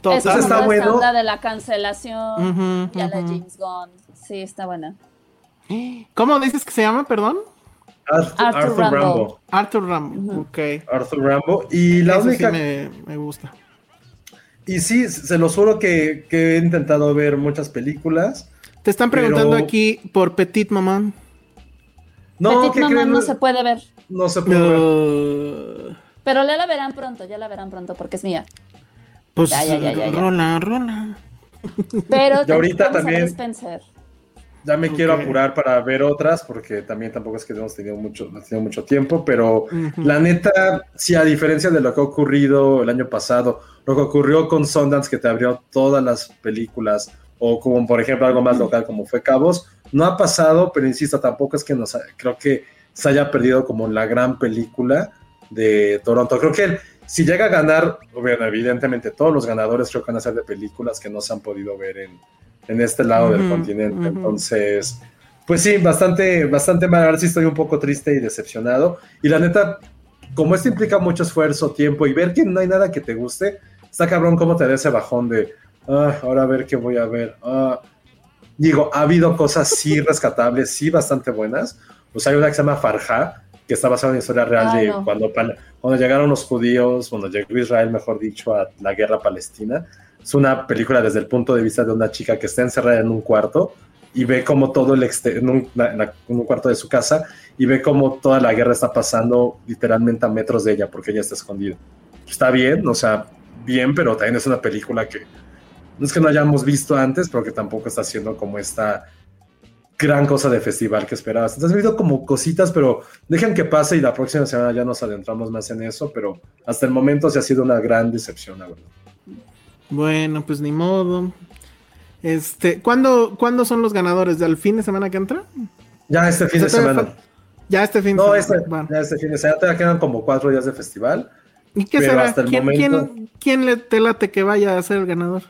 Total. Es Entonces como está bueno. onda de la cancelación. Ujú, Ya la ujú. James Gunn. Sí, está buena. ¿Cómo dices que se llama, perdón? Arthur, Arthur Arthur Rambo. Rambo. Arthur Rambo. Ok. Arthur Rambo. Y la Eso sí única. me, me gusta. Y sí, se los juro que, que he intentado ver muchas películas. Te están preguntando Pero- aquí por Petit Maman. No, Petit ¿qué Maman creen? no se puede ver. No se puede ver. Pero ya la verán pronto, ya la verán pronto porque es mía. Pues Ya, ya, ya, ya, ya. rola, rola. Pero Y ahorita también-. Ya me quiero apurar para ver otras, porque también tampoco es que hemos tenido mucho, no hemos tenido mucho tiempo, pero la neta, sí, a diferencia de lo que ha ocurrido el año pasado, lo que ocurrió con Sundance, que te abrió todas las películas, o como por ejemplo algo más local como fue Cabos, no ha pasado, pero insisto, tampoco es que nos, creo que se haya perdido como la gran película de Toronto. Creo que si llega a ganar, bueno, evidentemente todos los ganadores creo que van a ser de películas que no se han podido ver en, en este lado del continente. Entonces, pues sí, bastante, bastante mal. Ahora sí estoy un poco triste y decepcionado. Y la neta, como esto implica mucho esfuerzo, tiempo y ver que no hay nada que te guste, está cabrón cómo te da ese bajón de, ah, ahora a ver qué voy a ver. Ah. Digo, ha habido cosas sí rescatables, sí bastante buenas. Pues hay una que se llama Farja, que está basada en una historia real Ay, de no. cuando, cuando llegaron los judíos, cuando llegó Israel, mejor dicho, a la guerra palestina. Es una película desde el punto de vista de una chica que está encerrada en un cuarto y ve como todo el en, un, en un cuarto de su casa y ve como toda la guerra está pasando literalmente a metros de ella porque ella está escondida. Está bien, o sea, bien, pero también es una película que no es que no hayamos visto antes, pero que tampoco está haciendo como esta gran cosa de festival que esperabas. Entonces, ha habido como cositas, pero dejen que pase y la próxima semana ya nos adentramos más en eso, pero hasta el momento se ha sido una gran decepción, la verdad. Bueno, pues ni modo. Este, ¿cuándo, ¿cuándo son los ganadores? ¿Del fin de semana que entra? Ya este fin de semana. Ya este fin de No, semana. este, Bueno. ya este fin de semana. Todavía quedan como cuatro días de festival. ¿Y qué pero será? hasta el ¿Quién, momento- quién- quién le te late que vaya a ser el ganador?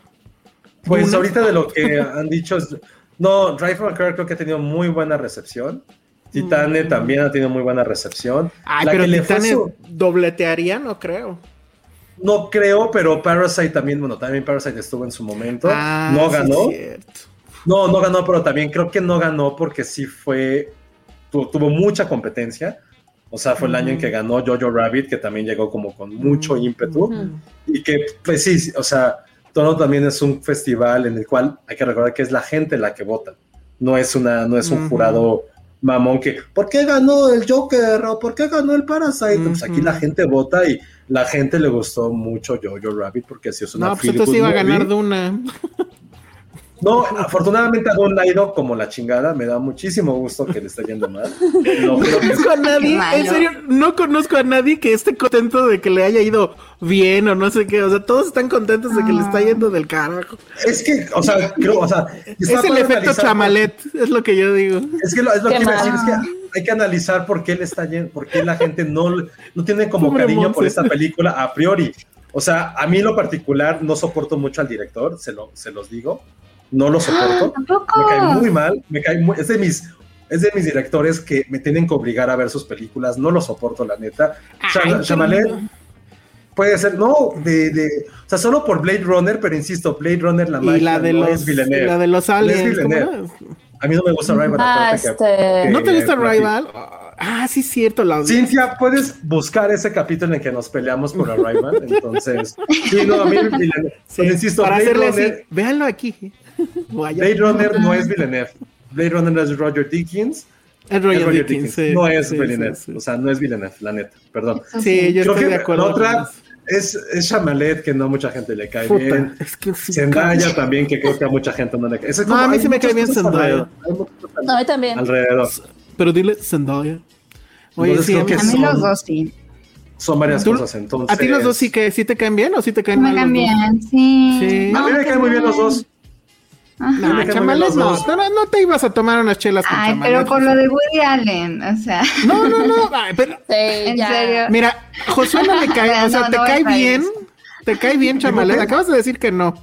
Pues ahorita de lo que han dicho es... No, Drive My Car creo que ha tenido muy buena recepción. Titane también ha tenido muy buena recepción. Mm. Ay, La pero que Titane su- dobletearía, no creo. No creo, pero Parasite también, bueno, también Parasite estuvo en su momento. Ah, no ganó. No, no ganó, pero también creo que no ganó porque sí fue, tu- tuvo mucha competencia. O sea, fue el año en que ganó Jojo Rabbit, que también llegó como con mucho ímpetu. Ujú. Y que, pues sí, o sea, Toronto también es un festival en el cual hay que recordar que es la gente la que vota. No es, una, no es un jurado mamón que, ¿por qué ganó el Joker? ¿O por qué ganó el Parasite? Pues aquí la gente vota y la gente le gustó mucho Jojo Rabbit porque sí es una No, pues entonces iba a ganar Duna. No, afortunadamente a Don ha ido como la chingada. Me da muchísimo gusto que le esté yendo mal. No conozco a nadie, en serio, no conozco a nadie que esté contento de que le haya ido bien o no sé qué. O sea, todos están contentos de que le está yendo del carajo. es que, o sea, creo, o sea, Es el efecto analizar- chamalet, es lo que yo digo. Es que lo, es lo Qué que iba a decir, es que hay que analizar por qué le está yendo, por qué la gente no, no tiene como Pobre cariño por esta película a priori. O sea, a mí en lo particular no soporto mucho al director, se, lo, se los digo. No lo soporto. ¿Tampoco? Me cae muy mal, me cae muy, es de mis es de mis directores que me tienen que obligar a ver sus películas, no lo soporto la neta. Ay, Chamalet puede ser, no, de, de, o sea, solo por Blade Runner, pero insisto, Blade Runner la Y magia la de no los, es Villeneuve. la de los es aliens. A mí no me gusta Rival. Ah, que- este- que- ¿No te gusta que- Rival? Ah, sí, cierto, la Cintia, puedes buscar ese capítulo en que nos peleamos por Arrival. Entonces, sí, no, a mí, Sí, insisto, para Blade hacerle Runner, así, véanlo aquí. Vaya. Blade Runner no es Villeneuve. Blade Runner es Roger Dickens. Es Roger es Roger Dickens, Dickens, sí, no es sí, Villeneuve. sí, sí. O sea, no es Villeneuve, la neta, perdón. Sí, yo Creo estoy que de acuerdo. la otra es, es Chamalet, que no a mucha gente le cae Puta, bien. es que sí, Zendaya también, que creo que a mucha gente no le cae. Es No, a mí sí me cae bien Zendaya. No, a mí también. Alrededor. Pero dile Zendaya. Oye, Entonces sí, creo a mí- que A mí son- los dos sí. Son varias ¿Tú- cosas, entonces. ¿A ti los dos sí que sí te caen bien o sí te caen Me mal? los caen bien, sí. Sí. A mí me caen muy bien los dos. Ajá. Me chamales no. No, no, no te ibas a tomar unas chelas con Ay, chamales. pero por lo de Woody Allen, o sea, No, no, no. ay, pero, Sí, en ya. serio. mira, Josué no le cae, o sea, No, te no cae bien. Te cae bien, chamalet. Acabas de decir que no.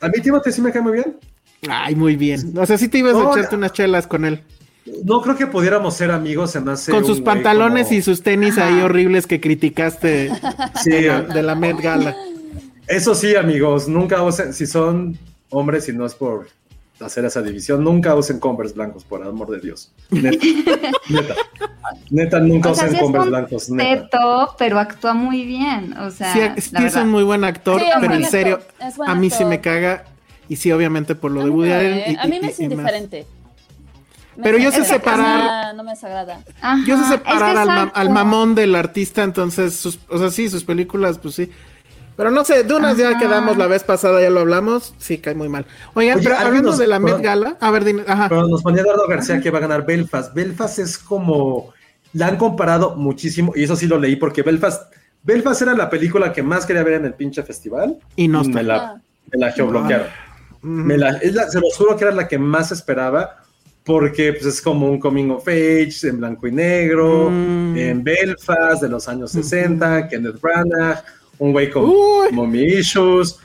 A mí Timothy sí me cae muy bien. Ay, muy bien. O sea, sí te ibas No, a echarte unas chelas con él. No creo que pudiéramos ser amigos, se me hace con sus pantalones como- y sus tenis ahí horribles que criticaste Sí, de la, de la Met Gala. eso sí, amigos, nunca usen, si son hombres y no es por hacer esa división, nunca usen Converse blancos, por amor de Dios. Neta, neta, neta, nunca O sea, usen sí Converse blancos, neta. teto, pero actúa muy bien, o sea, Sí, la sí es un muy buen actor, Sí, pero en serio, actor, a mí sí me caga. Y sí, obviamente por lo A de Woody Allen. y- a mí me es indiferente. Me Pero yo sé separar- No me desagrada. Ajá, Yo sé es que separar al, ma- al mamón del artista, entonces, sus, o sea, sí, sus películas, pues sí. Pero no sé, de unas ya Ajá. quedamos la vez pasada, ya lo hablamos, sí, cae muy mal. Oigan, Oye, pero hablando nos- de la Met. Gala, a ver, dime, ajá. Pero nos ponía Eduardo García que va a ganar Belfast. Belfast es como. La han comparado muchísimo, y eso sí lo leí, porque Belfast. Belfast era la película que más quería ver en el pinche festival. Y no está. me la, me la geobloquearon. Me la- es la- se los juro que era la que más esperaba, porque pues, es como un coming of age en blanco y negro, Mm. en Belfast de los años 60, Kenneth Branagh, un güey con issues.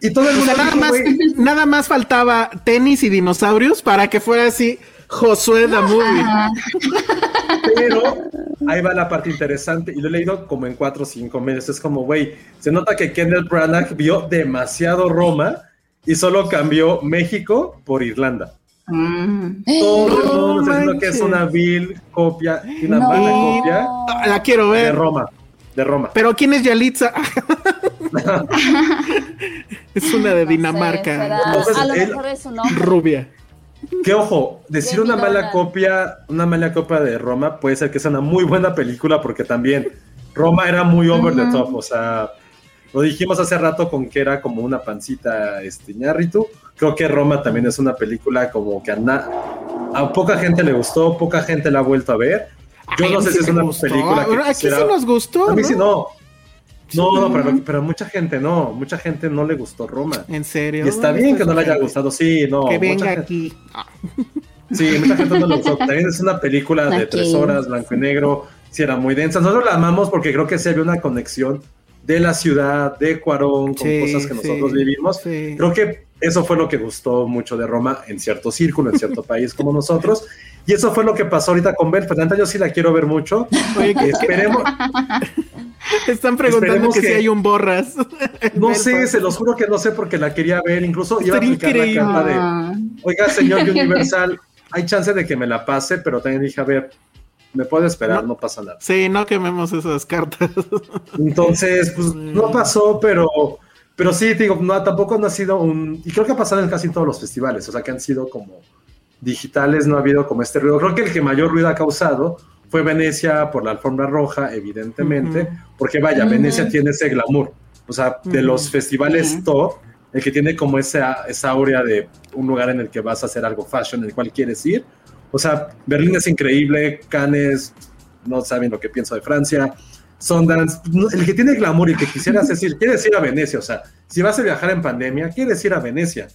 Y todo el O mundo sea, nada más, nada más faltaba tenis y dinosaurios para que fuera así Josué the Movie. Pero ahí va la parte interesante y lo he leído como en cuatro o cinco meses. Es como, güey, se nota que Kendall Branagh vio demasiado Roma y solo cambió México por Irlanda. Mm. Todo el mundo que es una vil copia, una No. mala copia La quiero de ver. Roma. De Roma. Pero ¿quién es Yalitza? es una de No sé, Dinamarca, Entonces, a lo él- mejor es un hombre. rubia. Que ojo, decir una mala copia, una mala copia de Roma puede ser que sea una muy buena película porque también Roma era muy over the top, o sea, lo dijimos hace rato con que era como una pancita este Iñárritu. Creo que Roma también es una película como que a poca gente le gustó, poca gente la ha vuelto a ver. Yo Ay, no sé sí si es una gustó. película que Aquí quisiera- sí nos gustó. A mí ¿no? sí no. No, no, pero, pero mucha gente no, mucha gente no le gustó Roma. En serio. Y está ¿Dónde bien está que no le haya gustado, sí, no. Que mucha venga gente- aquí. Sí, mucha gente no le gustó. También es una película de tres horas, blanco y negro. Sí, era muy densa. Nosotros la amamos porque creo que se había una conexión de la ciudad, de Cuarón, con Sí, cosas que sí, nosotros vivimos. sí. Creo que eso fue lo que gustó mucho de Roma en cierto círculo, en cierto país como nosotros. Y eso fue lo que pasó ahorita con Belfast. Neta, Yo sí la quiero ver mucho. Oye, que- Esperemos, Están preguntando Esperemos que, si hay un borras. no sé, Belfast. se los juro que no sé porque la quería ver. Incluso iba a aplicar la carta de, oiga, señor Universal, hay chance de que me la pase, pero también dije, a ver, me puedo esperar, no pasa nada. Sí, no quememos esas cartas. Entonces, pues no pasó, pero, pero sí, digo, no, tampoco no ha sido un. Y creo que ha pasado en casi todos los festivales, o sea, que han sido como digitales, no ha habido como este ruido. Creo que el que mayor ruido ha causado fue Venecia por la alfombra roja, evidentemente, porque vaya. Venecia tiene ese glamour. O sea, de los festivales top, el que tiene como esa, esa aurea de un lugar en el que vas a hacer algo fashion, en el cual quieres ir. O sea, Berlín es increíble, Cannes, no saben lo que pienso de Francia, Sundance, el que tiene glamour y que quisieras decir, quieres ir a Venecia, o sea, si vas a viajar en pandemia, quieres ir a Venecia.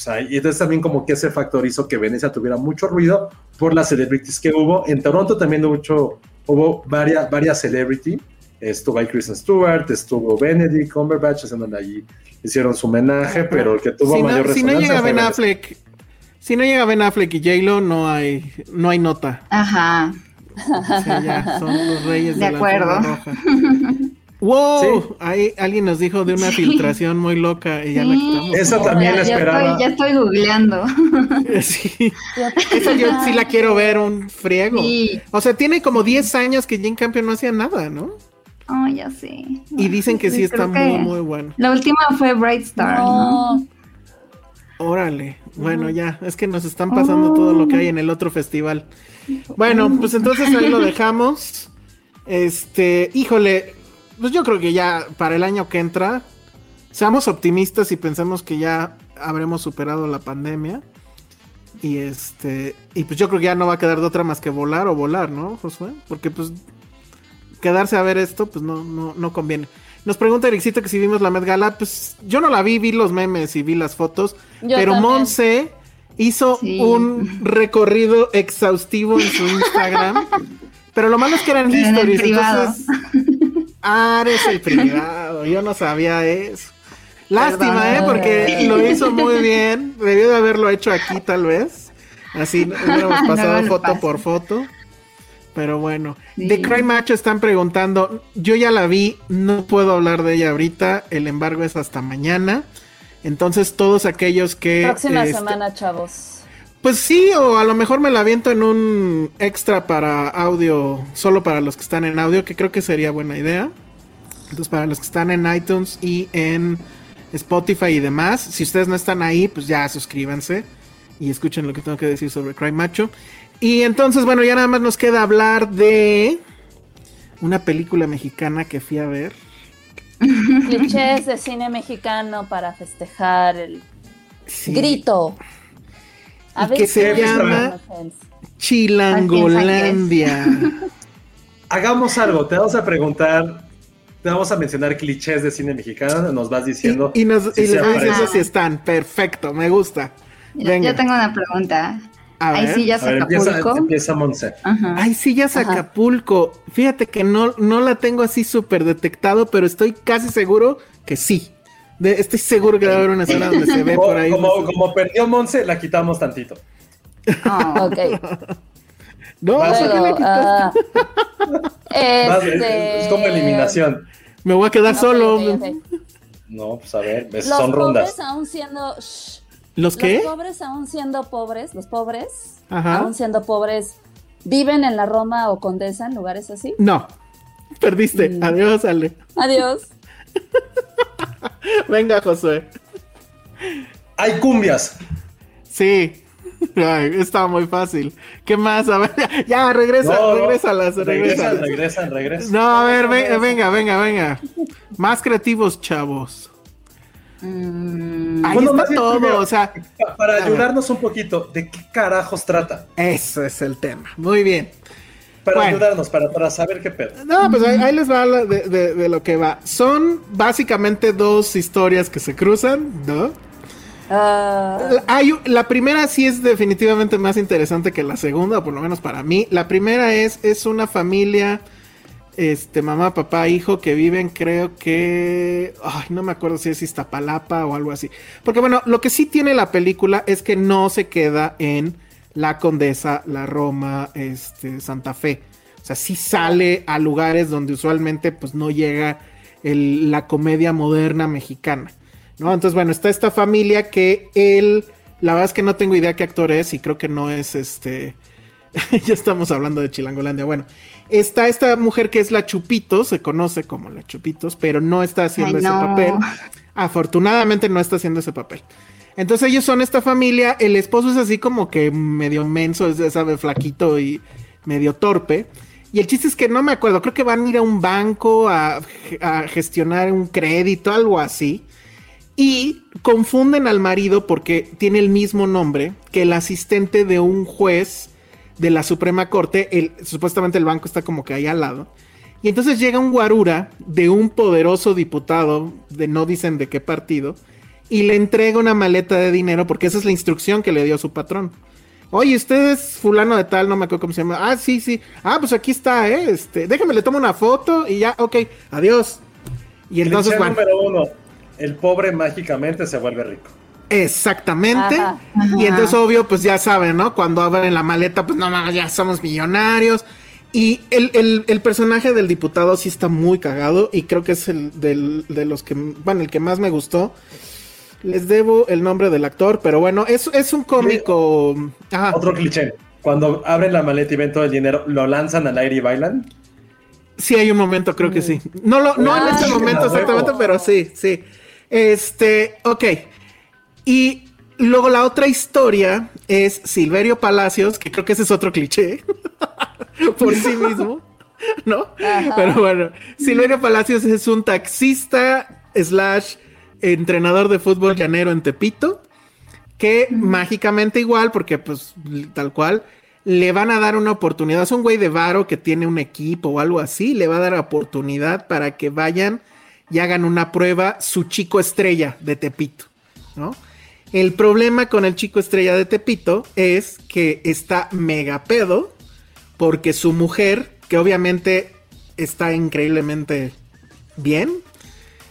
O sea, y entonces también como que ese factor hizo que Venecia tuviera mucho ruido por las celebrities que hubo. En Toronto también mucho, hubo varias, varias celebrity. Estuvo ahí Kristen Stewart, estuvo Benedict Cumberbatch, haciendo allí, hicieron su homenaje, pero el que tuvo si, mayor no, si no llega Ben Venecia. Affleck, si no llega Ben Affleck y J-Lo, no hay, no hay nota. Ajá. O sea, ya son los reyes de, De la acuerdo. roja. ¡Wow! Sí. Ahí alguien nos dijo de una filtración muy loca y ya la quitamos. Esa también la ya, esperaba. estoy, ya estoy googleando. Sí. Esa yo sí la quiero ver un friego. Sí. O sea, tiene como 10 años que Jane Campion no hacía nada, ¿no? Oh, ya sé. Y dicen que sí está muy, muy bueno. La última fue Bright Star, ¿no? No, Órale. Bueno, ya, es que nos están pasando todo lo que hay en el otro festival. Bueno, pues entonces ahí lo dejamos. Este, híjole, pues yo creo que ya para el año que entra, seamos optimistas y pensemos que ya habremos superado la pandemia. Y este, y pues yo creo que ya no va a quedar de otra más que volar o volar, ¿no, Josué? Porque pues quedarse a ver esto, pues no, no, no conviene. Nos pregunta Ericito que si vimos la Met Gala. Pues yo no la vi, vi los memes y vi las fotos. Yo pero también. Monse hizo Sí. un recorrido exhaustivo en su Instagram. pero lo malo es que eran En historias. privado. Entonces. Ah, eres el privado. Yo no sabía eso. Lástima. ¿eh? Porque lo hizo muy bien. Debió de haberlo hecho aquí, tal vez. Así hubiéramos pasado foto por foto. Pero bueno. Sí. De Cry Macho están preguntando. Yo ya la vi, no puedo hablar de ella ahorita. El embargo es hasta mañana. Entonces, todos aquellos que. Próxima este, semana, chavos. Pues sí, o a lo mejor me la aviento en un extra para audio, solo para los que están en audio, que creo que sería buena idea. Entonces, para los que están en iTunes y en Spotify y demás, si ustedes no están ahí, pues ya suscríbanse y escuchen lo que tengo que decir sobre Cry Macho. Y entonces, bueno, ya nada más nos queda hablar de una película mexicana que fui a ver. Clichés de cine mexicano para festejar el Sí. grito. Y que se ver, llama-. Chilangolandia. Hagamos algo, te vamos a preguntar, te vamos a mencionar clichés de cine mexicano, nos vas diciendo. Y, y nos, si y les voy diciendo si están. Perfecto, me gusta. Mira, Venga. yo tengo una pregunta. A Ahí ver. sí ya A ver, empieza, Acapulco. empieza Monse. Ajá. Ay, sí, ya es Ajá. Acapulco. Fíjate que no, no la tengo así súper detectado, pero estoy casi seguro que sí. De- estoy seguro que va a haber una escena donde se ve Como, por ahí. como, como perdió Monse, la quitamos tantito. Oh, Ok. No, Vas a- ¿por qué la Luego, quitaste? ah, este, es como eliminación. Me voy a quedar solo. No, pues a ver, es- Los son pobres rondas. aún siendo. shh, ¿Los qué? Los pobres aún siendo pobres, los pobres, Ajá. aún siendo pobres, viven en la Roma o Condesa, en lugares así. No. Perdiste. Mm. Adiós, Ale. Adiós. Venga, Josué. Hay cumbias. Sí. Ay, estaba muy fácil. ¿Qué más? A ver, ya, regresa, No, regrésalas, Regresan, regrésalas. regresan, regresan. No, a ver, venga, venga, venga, venga. Más creativos, chavos. mm, Ahí Bueno, está todo, primero, o sea, pa- Para ayudarnos un poquito, ¿de qué carajos trata? eso es el tema. Muy bien. Para Bueno. ayudarnos, para, para saber qué pedo. No, pues ahí, ahí les va la- de, de- de lo que va. Son básicamente dos historias que se cruzan, ¿no? La- Hay, la primera sí es definitivamente más interesante que la segunda, o por lo menos para mí. La primera es, es una familia, este, mamá, papá, hijo, que viven, creo que, ay, no me acuerdo si es Iztapalapa o algo así. Porque bueno, lo que sí tiene la película es que no se queda en la Condesa, la Roma, este, Santa Fe. O sea, sí sale a lugares donde usualmente pues no llega el- la comedia moderna mexicana. ¿no? Entonces, bueno, está esta familia que él, la verdad es que no tengo idea qué actor es y creo que no es este, ya estamos hablando de Chilangolandia, bueno, está esta mujer que es la Chupitos, se conoce como la Chupitos, pero no está haciendo Ay, ese no. papel, afortunadamente no está haciendo ese papel. Entonces ellos son esta familia, el esposo es así como que medio menso, es, sabe, flaquito y medio torpe. Y el chiste es que no me acuerdo, creo que van a ir a un banco a, a gestionar un crédito, algo así. Y confunden al marido porque tiene el mismo nombre que el asistente de un juez de la Suprema Corte. El, supuestamente el banco está como que ahí al lado. Y entonces llega un guarura de un poderoso diputado, de no dicen de qué partido, y le entrega una maleta de dinero porque esa es la instrucción que le dio su patrón. Oye, usted es fulano de tal, no me acuerdo cómo se llama. Ah, sí, sí. Ah, pues aquí está, ¿eh? Este, déjame, le tomo una foto y ya, ok, adiós. Y entonces, bueno, número uno, el pobre mágicamente se vuelve rico. Exactamente. Ajá. Y entonces, obvio, pues ya saben, ¿no? Cuando abren la maleta, pues no mames, ya somos millonarios. Y el, el- el personaje del diputado sí está muy cagado y creo que es el del- de los que, bueno, el que más me gustó. Les debo el nombre del actor, pero bueno, es, es un cómico. Ajá. Otro cliché. Cuando abren la maleta y ven todo el dinero, lo lanzan al aire y bailan. Sí, hay un momento, creo que sí. No, lo, no en Ay, este momento exactamente, pero sí, sí. Este, ok. Y luego la otra historia es Silverio Palacios, que creo que ese es otro cliché por sí mismo, ¿no? Pero bueno, Silverio Palacios es un taxista slash entrenador de fútbol llanero en Tepito que mágicamente igual, porque pues tal cual, le van a dar una oportunidad. Es un güey de varo que tiene un equipo o algo así, le va a dar oportunidad para que vayan y hagan una prueba su chico estrella de Tepito, ¿no? El problema con el chico estrella de Tepito es que está mega pedo porque su mujer, que obviamente está increíblemente bien,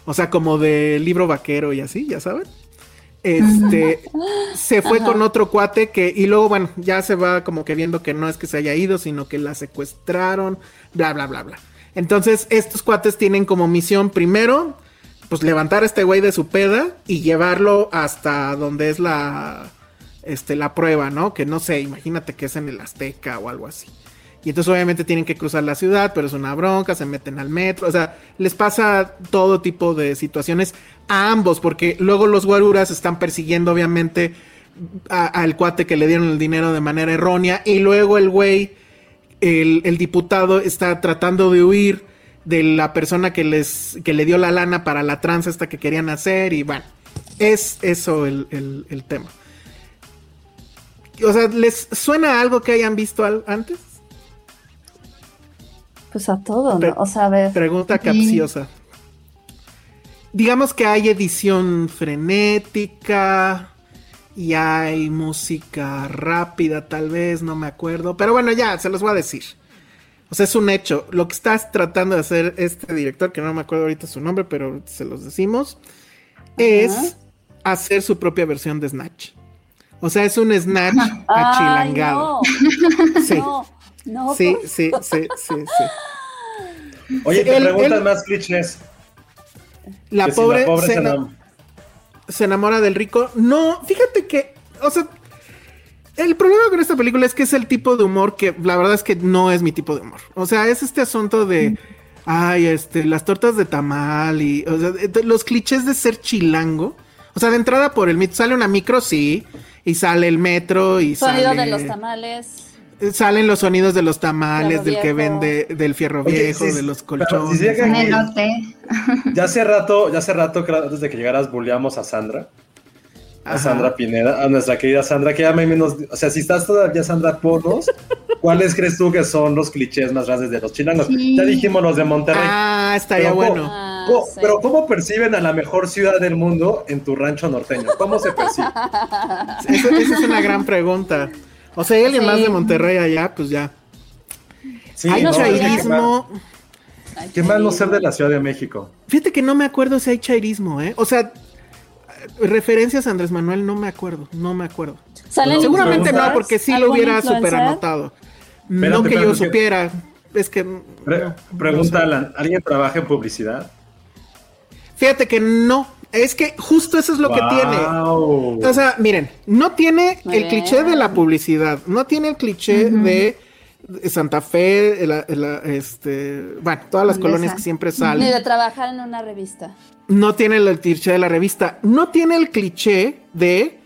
o sea, como de libro vaquero y así, ya saben. Este se fue con otro cuate que, y luego, bueno, ya se va como que viendo que no es que se haya ido, sino que la secuestraron, bla, bla, bla, bla. Entonces, estos cuates tienen como misión primero, pues levantar a este güey de su peda y llevarlo hasta donde es la, este, la prueba, ¿no? Que no sé, imagínate que es en el Azteca o algo así. Y entonces obviamente tienen que cruzar la ciudad, pero es una bronca, se meten al metro, o sea, les pasa todo tipo de situaciones a ambos, porque luego los guaruras están persiguiendo obviamente al cuate que le dieron el dinero de manera errónea y luego el güey, el, diputado está tratando de huir de la persona que les que le dio la lana para la tranza esta que querían hacer y bueno, es eso el, el, el tema. O sea, ¿les suena algo que hayan visto al, antes? Pues a todo, ¿no? O sea, a ver. Pregunta capciosa. Digamos que hay edición frenética y hay música rápida, tal vez, no me acuerdo. Pero bueno, ya, se los voy a decir. O sea, es un hecho. Lo que estás tratando de hacer este director, que no me acuerdo ahorita su nombre, pero se los decimos, es hacer su propia versión de Snatch. O sea, es un Snatch achilangado. sí. No. No, sí, sí, sí, sí, sí, Oye, te preguntas más clichés. La pobre, si la pobre se, se, enamora. se, enamora del rico. No, fíjate que, o sea, el problema con esta película es que es el tipo de humor que la verdad es que no es mi tipo de humor. O sea, es este asunto de, ay, este, las tortas de tamal y, o sea, los clichés de ser chilango. O sea, de entrada por el mito, sale una micro, sí, y sale el metro y Sonido sale... de los tamales salen los sonidos de los tamales, del que vende, del fierro viejo, de los colchones. Si ya hace rato, ya hace rato, antes de que llegaras, bulleamos a Sandra. A Sandra Pineda, a nuestra querida Sandra, que ya me menos, o sea, si estás todavía Sandra, ponos, ¿cuáles crees tú que son los clichés más grandes de los chilangos? Ya dijimos los de Monterrey. Ah, estaría bueno. Ah, ¿Cómo, Pero ¿cómo perciben a la mejor ciudad del mundo en tu rancho norteño? ¿Cómo se percibe? Esa, esa es una gran pregunta. O sea, hay alguien sí. más de Monterrey allá, pues ya. Sí, hay no, chairismo. Qué, qué mal no ser de la Ciudad de México. Fíjate que no me acuerdo si hay chairismo, ¿eh? O sea, referencias a Andrés Manuel no me acuerdo, no me acuerdo. Seguramente no, porque sí lo hubiera super anotado. Espérate, no que yo supiera. Es que. Pre no, pregunta, no Alan, ¿alguien trabaja en publicidad? Fíjate que no. Es que justo eso es lo wow. que tiene. O sea, miren, no tiene el cliché de la publicidad, no tiene el cliché uh -huh. de Santa Fe, la, la, este, bueno, todas las colonias que siempre salen. Ni de trabajar en una revista. No tiene el cliché de la revista, no tiene el cliché de,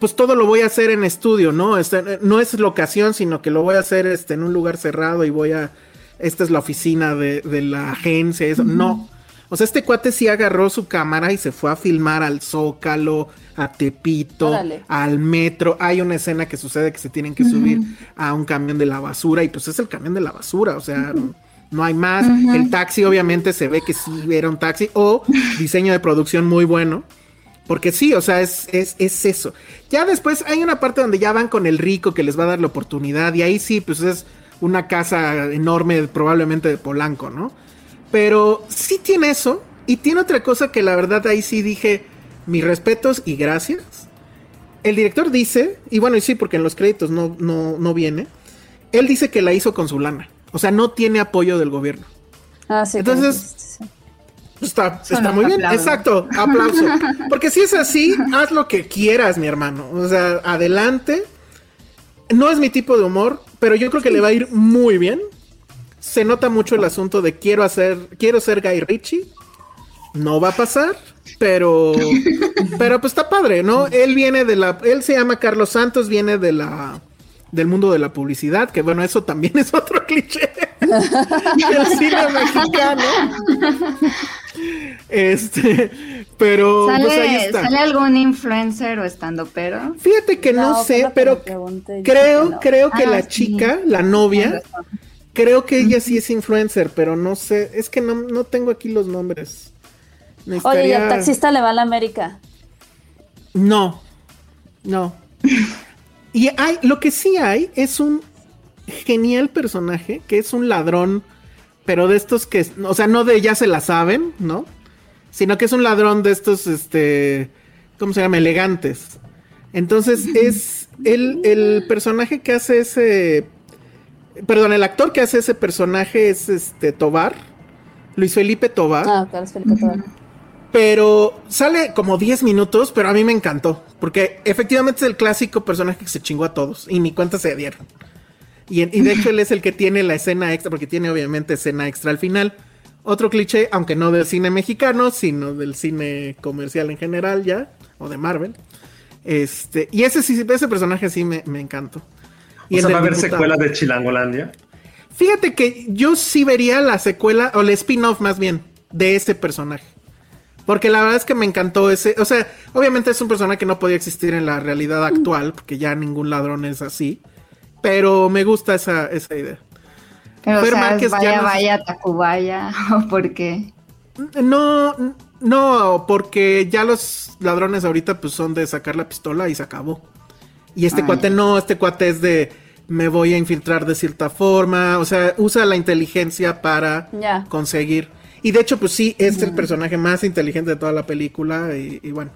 pues todo lo voy a hacer en estudio, ¿no? Este, no es locación, sino que lo voy a hacer este, en un lugar cerrado y voy a, esta es la oficina de, de la agencia, eso, uh -huh. no. O sea, este cuate sí agarró su cámara y se fue a filmar al Zócalo, a Tepito, al metro. Hay una escena que sucede que se tienen que uh -huh. subir a un camión de la basura y pues es el camión de la basura, o sea, uh -huh. no hay más. Uh -huh. El taxi obviamente se ve que sí era un taxi o diseño de producción muy bueno. Porque sí, o sea, es, es, es eso. Ya después hay una parte donde ya van con el rico que les va a dar la oportunidad y ahí sí, pues es una casa enorme, probablemente de Polanco, ¿no? Pero sí tiene eso. Y tiene otra cosa que la verdad ahí sí dije, mis respetos y gracias. El director dice, y bueno, y sí, porque en los créditos no, no, no viene, él dice que la hizo con su lana. O sea, no tiene apoyo del gobierno. Ah, sí. Entonces, está, está muy bien. Exacto, aplauso. Porque si es así, haz lo que quieras, mi hermano. O sea, adelante. No es mi tipo de humor, pero yo creo que le va a ir muy bien se nota mucho el asunto de quiero hacer, quiero ser Guy Ritchie. No va a pasar, pero, pero pues está padre, ¿no? Él viene de la, él se llama Carlos Santos, viene de la, del mundo de la publicidad, que bueno, eso también es otro cliché del cine mexicano. Este, pero ¿Sale, pues ahí está. ¿Sale algún influencer o estando pero? Fíjate que no, no sé, pero creo, no. creo que ah, la chica, la novia, creo que ella sí es influencer, pero no sé, es que no, no tengo aquí los nombres. Oye, ¿y el taxista le va a la América? No, no. Y hay, lo que sí hay es un genial personaje que es un ladrón, pero de estos que, o sea, no de ya se la saben, ¿no? Sino que es un ladrón de estos, este, ¿cómo se llama? Elegantes. Entonces es el, el personaje que hace ese, perdón, el actor que hace ese personaje es este Tobar, Luis Felipe Tobar. Ah, claro, es Felipe Tobar. Pero sale como 10 minutos, pero a mí me encantó. Porque efectivamente es el clásico personaje que se chingó a todos y ni cuenta se dieron. Y, en- y de hecho él es el que tiene la escena extra, porque tiene obviamente escena extra al final. Otro cliché, aunque no del cine mexicano, sino del cine comercial en general ya, o de Marvel. Este, y ese sí, ese personaje sí me, me encantó. Y o sea, va a haber diputado. secuela de Chilangolandia. Fíjate que yo sí vería la secuela, o el spin-off más bien, de ese personaje. Porque la verdad es que me encantó ese. O sea, obviamente es un personaje que no podía existir en la realidad actual, porque ya ningún ladrón es así. Pero me gusta esa, esa idea. Pero, Fer o sea, Márquez ya vaya, vaya, Tacubaya, o por qué. No, no, porque ya los ladrones ahorita pues son de sacar la pistola y se acabó. Y este Ah, cuate no, este cuate es de me voy a infiltrar de cierta forma, o sea, usa la inteligencia para conseguir. Y de hecho, pues sí, es el personaje más inteligente de toda la película. Y, y bueno,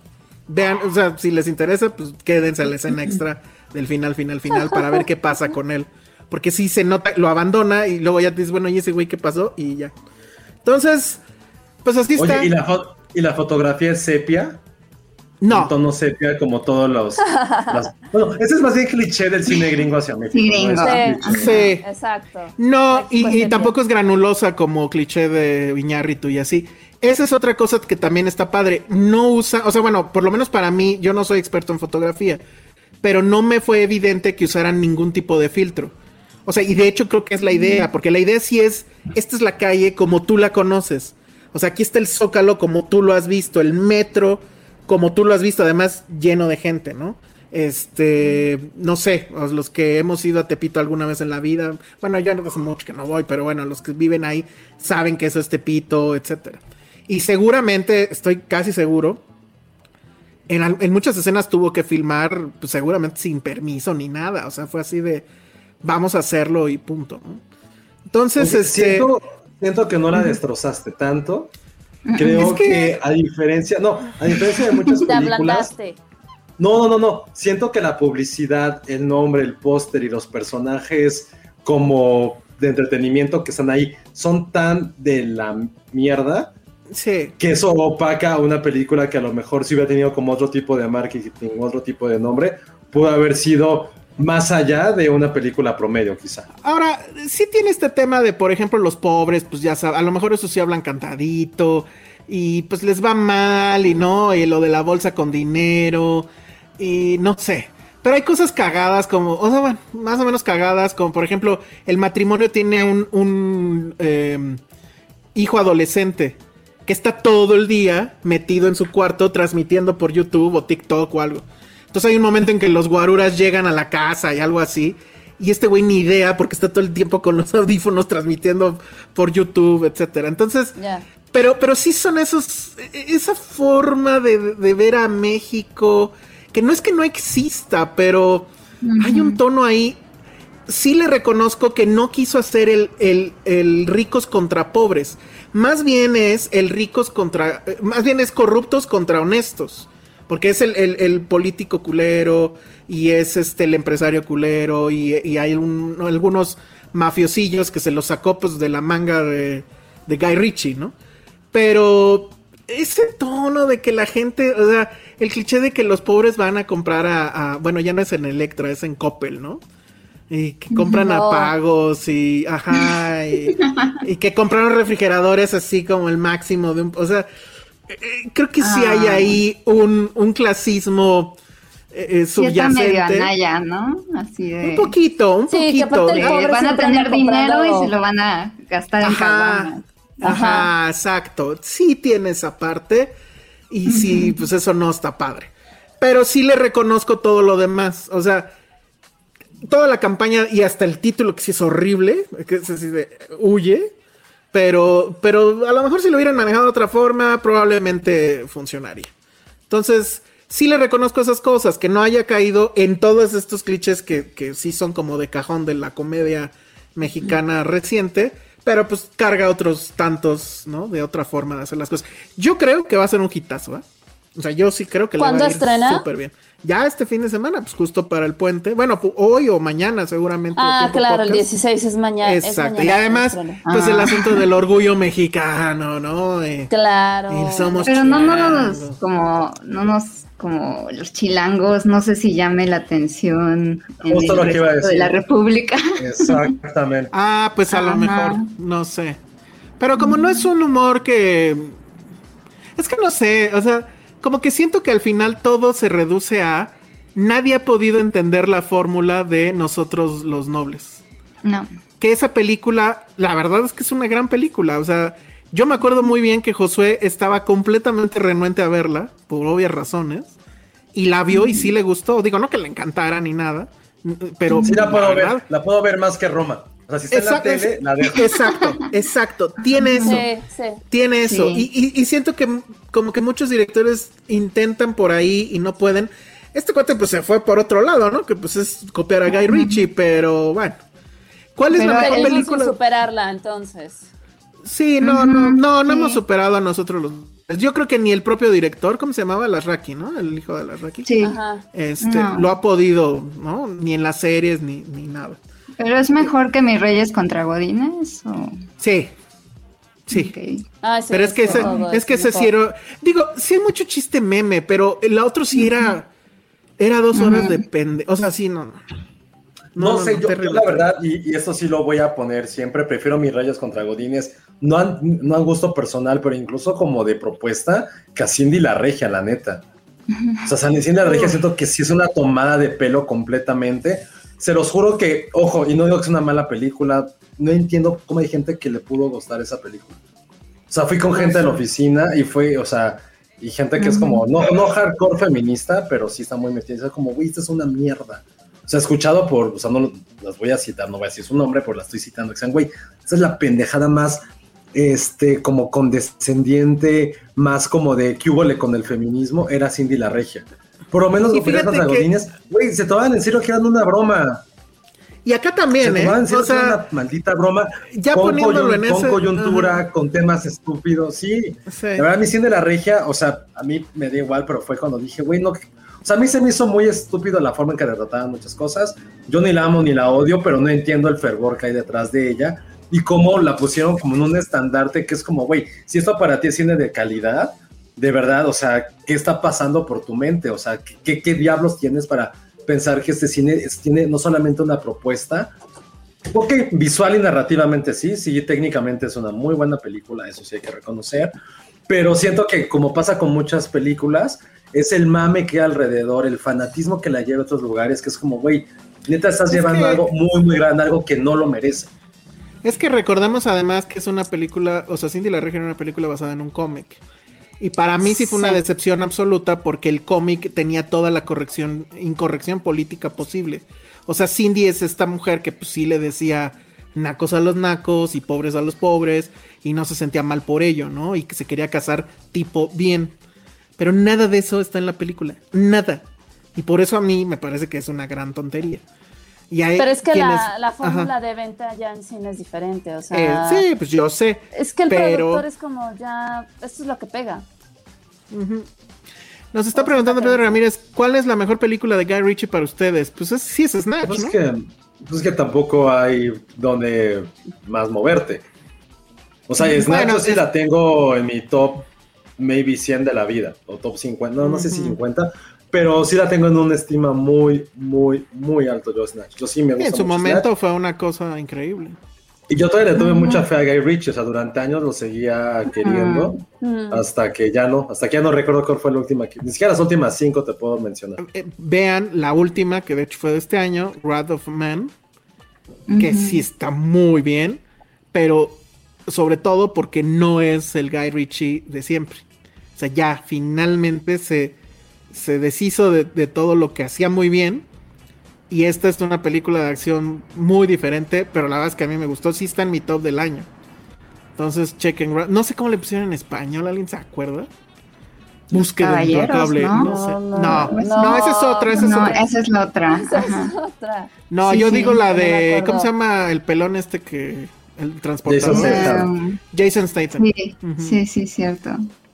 vean, o sea, si les interesa, pues quédense a la escena extra del final, final, final para ver qué pasa con él. Porque sí se nota, lo abandona y luego ya te dices, bueno, ¿y ese güey qué pasó? Y ya. Entonces, pues así está. Oye, ¿y la, ¿y la fotografía es sepia? No. En tono sepia, como todos los. bueno, ese es más bien cliché del cine gringo hacia México. Gringo. Sí, exacto. No, y, tampoco es granulosa como cliché de Viñarritu y así. Esa es otra cosa que también está padre. No usa, o sea, bueno, por lo menos para mí, yo no soy experto en fotografía, pero no me fue evidente que usaran ningún tipo de filtro. O sea, y de hecho creo que es la idea, porque la idea sí es, esta es la calle como tú la conoces. O sea, aquí está el zócalo como tú lo has visto, el metro como tú lo has visto, además lleno de gente, ¿no? Este, no sé, os- los que hemos ido a Tepito alguna vez en la vida, bueno, yo no hace mucho que no voy, pero bueno, los que viven ahí saben que eso es Tepito, etcétera. Y seguramente, estoy casi seguro, en, muchas escenas tuvo que filmar, pues seguramente sin permiso ni nada, o sea, fue así de, vamos a hacerlo y punto, ¿no? Entonces, Oye, este... siento, siento que no la destrozaste tanto. Creo Es que- que... a diferencia, no, a diferencia de muchas Te películas, ablandaste. no, no, no, no, siento que la publicidad, el nombre, el póster y los personajes como de entretenimiento que están ahí son tan de la mierda Sí. que eso opaca una película que a lo mejor si hubiera tenido como otro tipo de marketing, otro tipo de nombre, pudo haber sido más allá de una película promedio, quizá. Ahora, sí tiene este tema de, por ejemplo, los pobres, pues ya sabes, a lo mejor eso sí hablan cantadito y pues les va mal y no, y lo de la bolsa con dinero y no sé. Pero hay cosas cagadas como, o sea, bueno, más o menos cagadas, como por ejemplo, el matrimonio tiene un, un eh, hijo adolescente que está todo el día metido en su cuarto transmitiendo por YouTube o TikTok o algo. Entonces hay un momento en que los guaruras llegan a la casa y algo así. Y este güey ni idea porque está todo el tiempo con los audífonos transmitiendo por YouTube, etcétera. Entonces, pero, pero sí son esos, esa forma de, de ver a México, que no es que no exista, pero hay un tono ahí. Sí le reconozco que no quiso hacer el, el- el ricos contra pobres. Más bien es el ricos contra, eh, más bien es corruptos contra honestos. Porque es el, el- el político culero y es este el empresario culero y, y hay un- algunos mafiosillos que se los sacó pues de la manga de, de Guy Ritchie, ¿no? Pero ese tono de que la gente, o sea, el cliché de que los pobres van a comprar a, a- bueno, ya no es en Electra, es en Coppel, ¿no? Y que compran No. a pagos y, ajá, y, y que compraron refrigeradores así como el máximo de un, o sea, eh, creo que sí hay Ah. ahí un, un clasismo eh, eh, Sí, está medio subyacente. anaya, ¿no? Así de... un poquito, un Sí, que poquito. aparte el de- pobre van a tener dinero comprando- y se lo van a gastar en Ajá, caguamas. ajá, exacto. Sí tiene esa parte. Y sí, pues eso no está padre. Pero sí le reconozco todo lo demás. O sea, toda la campaña y hasta el título que sí es horrible, que es así de huye. Pero, pero a lo mejor si lo hubieran manejado de otra forma, probablemente funcionaría. Entonces, sí le reconozco esas cosas, que no haya caído en todos estos clichés que, que sí son como de cajón de la comedia mexicana reciente, pero pues carga otros tantos, ¿no? De otra forma de hacer las cosas. Yo creo que va a ser un hitazo, ¿eh? O sea, yo sí creo que le va ¿Cuándo a ir súper bien. Ya este fin de semana, pues justo para el puente. Bueno, hoy o mañana seguramente. Ah, claro, el Podcast. 16 es mañana. es Exacto. mañana Y además, pues el Ah. asunto del orgullo mexicano, ¿no? Eh, Claro. y somos Pero no, no chilangos. nos, como, no nos, como los chilangos, no sé si llame la atención en Justo el lo que iba a resto de decir. la República. Exactamente. Ah, pues a lo mejor, no sé. Pero como no es un humor que... Es que no sé, o sea, como que siento que al final todo se reduce a... Nadie ha podido entender la fórmula de nosotros los nobles. No. Que esa película, la verdad es que es una gran película. O sea, yo me acuerdo muy bien que Josué estaba completamente renuente a verla, por obvias razones. Y la vio y sí le gustó. Digo, no que le encantara ni nada. Pero Sí la puedo ver, la puedo ver más que Roma. O sea, si está Exacto, en la tele, es- la dejo. Exacto, exacto. Tiene eso. Sí, sí. Tiene eso. Sí. Y, y- y siento que como que muchos directores intentan por ahí y no pueden. Este cuate pues se fue por otro lado, ¿no? Que pues es copiar a Guy Ritchie, pero bueno. ¿Cuál es Pero la mejor película? superarla, entonces. Sí, no, no, no, no sí. hemos superado a nosotros los. Yo creo que ni el propio director, ¿cómo se llamaba? Lasraki, ¿no? El hijo de Lasraki. Sí. Ajá. Este, No. lo ha podido, ¿no? Ni en las series, ni, ni nada. Pero es mejor que mis reyes contra Godines. ¿o? Sí. Sí. Ay, sí, Pero es que ese, es que ese sí era. Digo, sí hay mucho chiste meme, pero el otro sí era. Era dos horas de pende. O sea, sí, no, no. No, sé, yo, yo la verdad, y, y esto sí lo voy a poner siempre, prefiero mis rayos contra Godines, no han, no han gusto personal, pero incluso como de propuesta, que a Cindy la regia, la neta. O sea, San- Cindy la regia siento que sí es una tomada de pelo completamente. Se los juro que, ojo, y no digo que es una mala película, no entiendo cómo hay gente que le pudo gustar esa película. O sea, fui con gente en la oficina y fue, o sea, y gente que es como, no, no hardcore feminista, pero sí está muy metida. Es como, güey, esta es una mierda. O sea, escuchado por, o sea, no las voy a citar, no voy a decir su nombre, pero la estoy citando. Que sean, güey, esta es la pendejada más, este, como condescendiente, más como de que hubo con el feminismo, era Cindy la Regia. Por lo menos los piratas que- Godines, güey, se tomaban en serio que eran una broma. Y acá Se también, ¿eh? tomaban en serio O que era sea, una maldita broma. ya con, poniéndolo en con ese- coyuntura, ajá. con temas estúpidos, sí. sí. La verdad, a mí Cindy la Regia, o sea, a mí me da igual, pero fue cuando dije, güey, no. O sea, a mí se me hizo muy estúpido la forma en que retrataban muchas cosas. Yo ni la amo ni la odio, pero no entiendo el fervor que hay detrás de ella y cómo la pusieron como en un estandarte que es como, güey, si esto para ti es cine de calidad, de verdad, o sea, ¿qué está pasando por tu mente? O sea, ¿qué, diablos tienes para pensar que este cine tiene no solamente una propuesta, Ok, visual y narrativamente sí, sí, técnicamente es una muy buena película, eso sí hay que reconocer, pero siento que como pasa con muchas películas, es el mame que hay alrededor, el fanatismo que la lleva a otros lugares, que es como, güey, neta estás Es llevando que- algo muy, muy grande, algo que no lo merece. Es que recordemos además que es una película, o sea, Cindy la Regia era una película basada en un cómic. Y para mí sí fue una decepción absoluta porque el cómic tenía toda la corrección, incorrección política posible. O sea, Cindy es esta mujer que pues, sí le decía nacos a los nacos y pobres a los pobres y no se sentía mal por ello, ¿no? Y que se quería casar tipo bien. Pero nada de eso está en la película. Nada. Y por eso a mí me parece que es una gran tontería. Y hay Pero es que quienes- la, la Ajá. fórmula de venta ya en cine es diferente, o Eh, sea... sí, pues yo sé. Es que el pero- productor es como ya... Esto es lo que pega. Nos está preguntando Pedro Ramírez, ¿cuál es la mejor película de Guy Ritchie para ustedes? Pues es, sí es Snatch, Pues ¿no? es que, pues es que tampoco hay donde más moverte. O sea, Snatch Bueno, yo sí es- la tengo en mi top maybe 100 de la vida, o top 50, no, no sé si Ujú. 50, pero sí la tengo en una estima muy, muy, muy alto yo Snatch. Yo sí me Sí, gusta en su mucho momento Snatch. fue una cosa increíble. Y yo todavía le tuve mucha fe a Guy Ritchie, o sea, durante años lo seguía queriendo, Mm. hasta que ya no, hasta que ya no recuerdo cuál fue la última, que, ni siquiera las últimas cinco te puedo mencionar. Eh, vean la última, que de hecho fue de este año, Wrath of Man, que sí está muy bien, pero sobre todo porque no es el Guy Ritchie de siempre. O sea, ya finalmente se, se deshizo de, de todo lo que hacía muy bien. Y esta es una película de acción muy diferente, pero la verdad es que a mí me gustó. Sí está en mi top del año. Entonces, chequen. No sé cómo le pusieron en español, ¿alguien se acuerda? Búsqueda implacable. ¿no? No, sé. No, No, no, no, no. esa es otra, esa es No, otra. esa es la otra. Esa es otra. No, Sí, yo sí, digo la de. ¿Cómo se llama el pelón este que. El transportador? Jason Statham. Jason Statham. sí, sí, sí, cierto.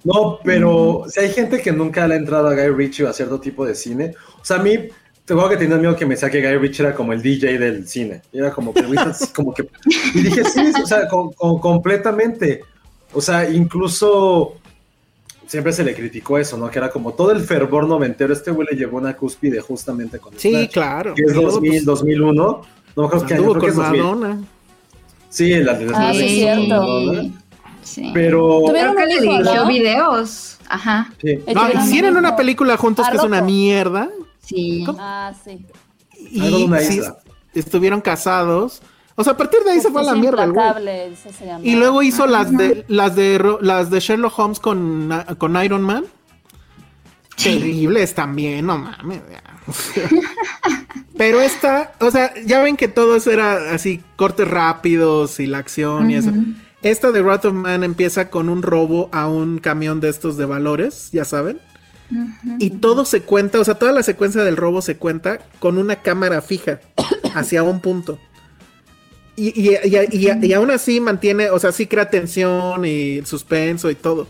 No, pero si hay gente que nunca le ha entrado a Guy Ritchie o a cierto tipo de cine. O sea, a mí, tengo que tenía miedo que me decía que Guy Ritchie era como el DJ del cine. Y era como que, como que. Y dije, sí, o sea, con- con- completamente. O sea, incluso siempre se le criticó eso, ¿no? Que era como todo el fervor noventero. Este güey le llevó una cúspide justamente con Sí, Snatch, claro. Que es luego, 2000, pues, 2001. No me acuerdo qué año, creo que es con 2000. Madonna. Sí, la de Ah, sí, Snatch. cierto. Sí. Pero. Tuvieron un le hijo, dirigió ¿no? videos. Ajá. sí. No, tuvieron un hicieron una película juntos Ah, que es una mierda. Sí. Ah, sí. Y una sí, estuvieron casados. O sea, a partir de ahí se fue a la mierda el güey. implacable, ese se llama. Y luego hizo las de las de las de Sherlock Holmes con, con Iron Man. Terribles también, no mames. Pero esta, o sea, ya ven que todo eso era así, cortes rápidos y la acción y eso. Esta de Wrath of Man empieza con un robo a un camión de estos de valores, ya saben. Y todo se cuenta, o sea, toda la secuencia del robo se cuenta con una cámara fija hacia un punto. Y, y, y- y- y aún así mantiene, o sea, sí crea tensión y suspenso y todo.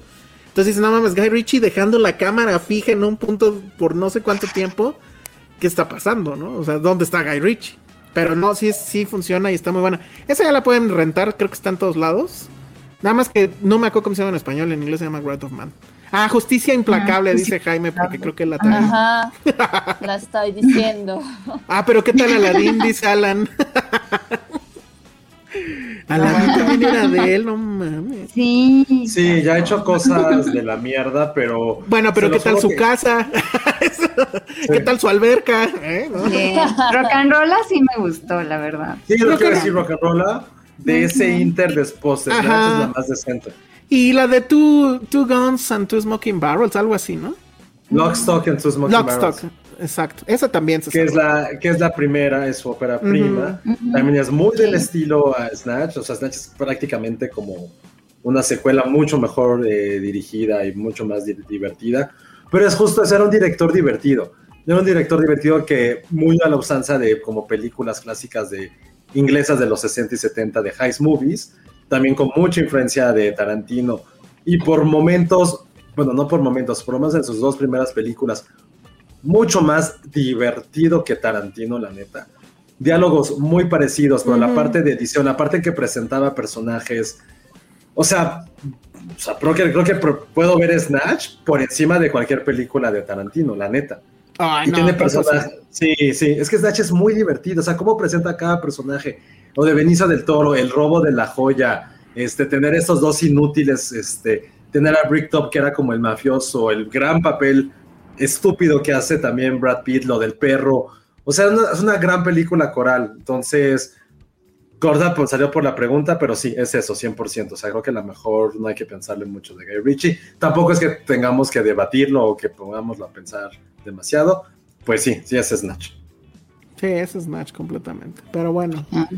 Entonces dices, no mames, Guy Ritchie dejando la cámara fija en un punto por no sé cuánto tiempo. ¿Qué está pasando, no? O sea, ¿dónde está Guy Ritchie? Pero no, sí, sí funciona y está muy buena. Esa ya la pueden rentar, creo que está en todos lados. Nada más que no me acuerdo cómo se llama en español, en inglés se llama Wrath of Man. Ah, Justicia Implacable, Ah, dice Jaime, porque creo que la trae. Ajá. La estoy diciendo. Ah, pero ¿qué tal Aladdin? Dice Alan. Aladdin también era de él, no mames. Sí. Sí, ya ha hecho cosas de la mierda, pero. Bueno, pero ¿qué tal su que- casa? ¿Qué tal su alberca? ¿Eh? ¿No? Sí. Rock and Roll sí me gustó, la verdad. Sí, lo and- decir rock and roll de ese Inter de Snatch es la más decente. Y la de two, two Guns and Two Smoking Barrels, algo así, ¿no? Lock, Stock and Two Smoking Lockstock, Barrels, exacto. Esa también se que es la que es la primera, es su ópera prima. También es muy del estilo a Snatch, o sea, Snatch es prácticamente como una secuela mucho mejor eh, dirigida y mucho más di- divertida. Pero es justo, ese era un director divertido. Era un director divertido que muy a la usanza de como películas clásicas de inglesas de los 60 y 70 de Heist Movies, también con mucha influencia de Tarantino y por momentos, bueno, no por momentos, por lo menos en sus dos primeras películas, mucho más divertido que Tarantino, la neta. Diálogos muy parecidos, pero la parte de edición, la parte en que presentaba personajes, o sea, o sea creo que, creo que puedo ver Snatch por encima de cualquier película de Tarantino, la neta. Ay, Y no, tiene personajes. Sí, sí, es que Snatch es muy divertido. O sea, cómo presenta a cada personaje. O de Benicio del Toro, el robo de la joya, este, tener estos dos inútiles, este, tener a Bricktop, que era como el mafioso, el gran papel estúpido que hace también Brad Pitt, lo del perro. O sea, una- es una gran película coral. Entonces, Gorda pues, salió por la pregunta, pero sí, es eso, 100%. O sea, creo que a lo mejor no hay que pensarle mucho de Guy Ritchie. Tampoco es que tengamos que debatirlo o que pongámoslo a pensar demasiado. Pues sí, sí es Snatch. Sí, es Match completamente. Pero bueno, Ah.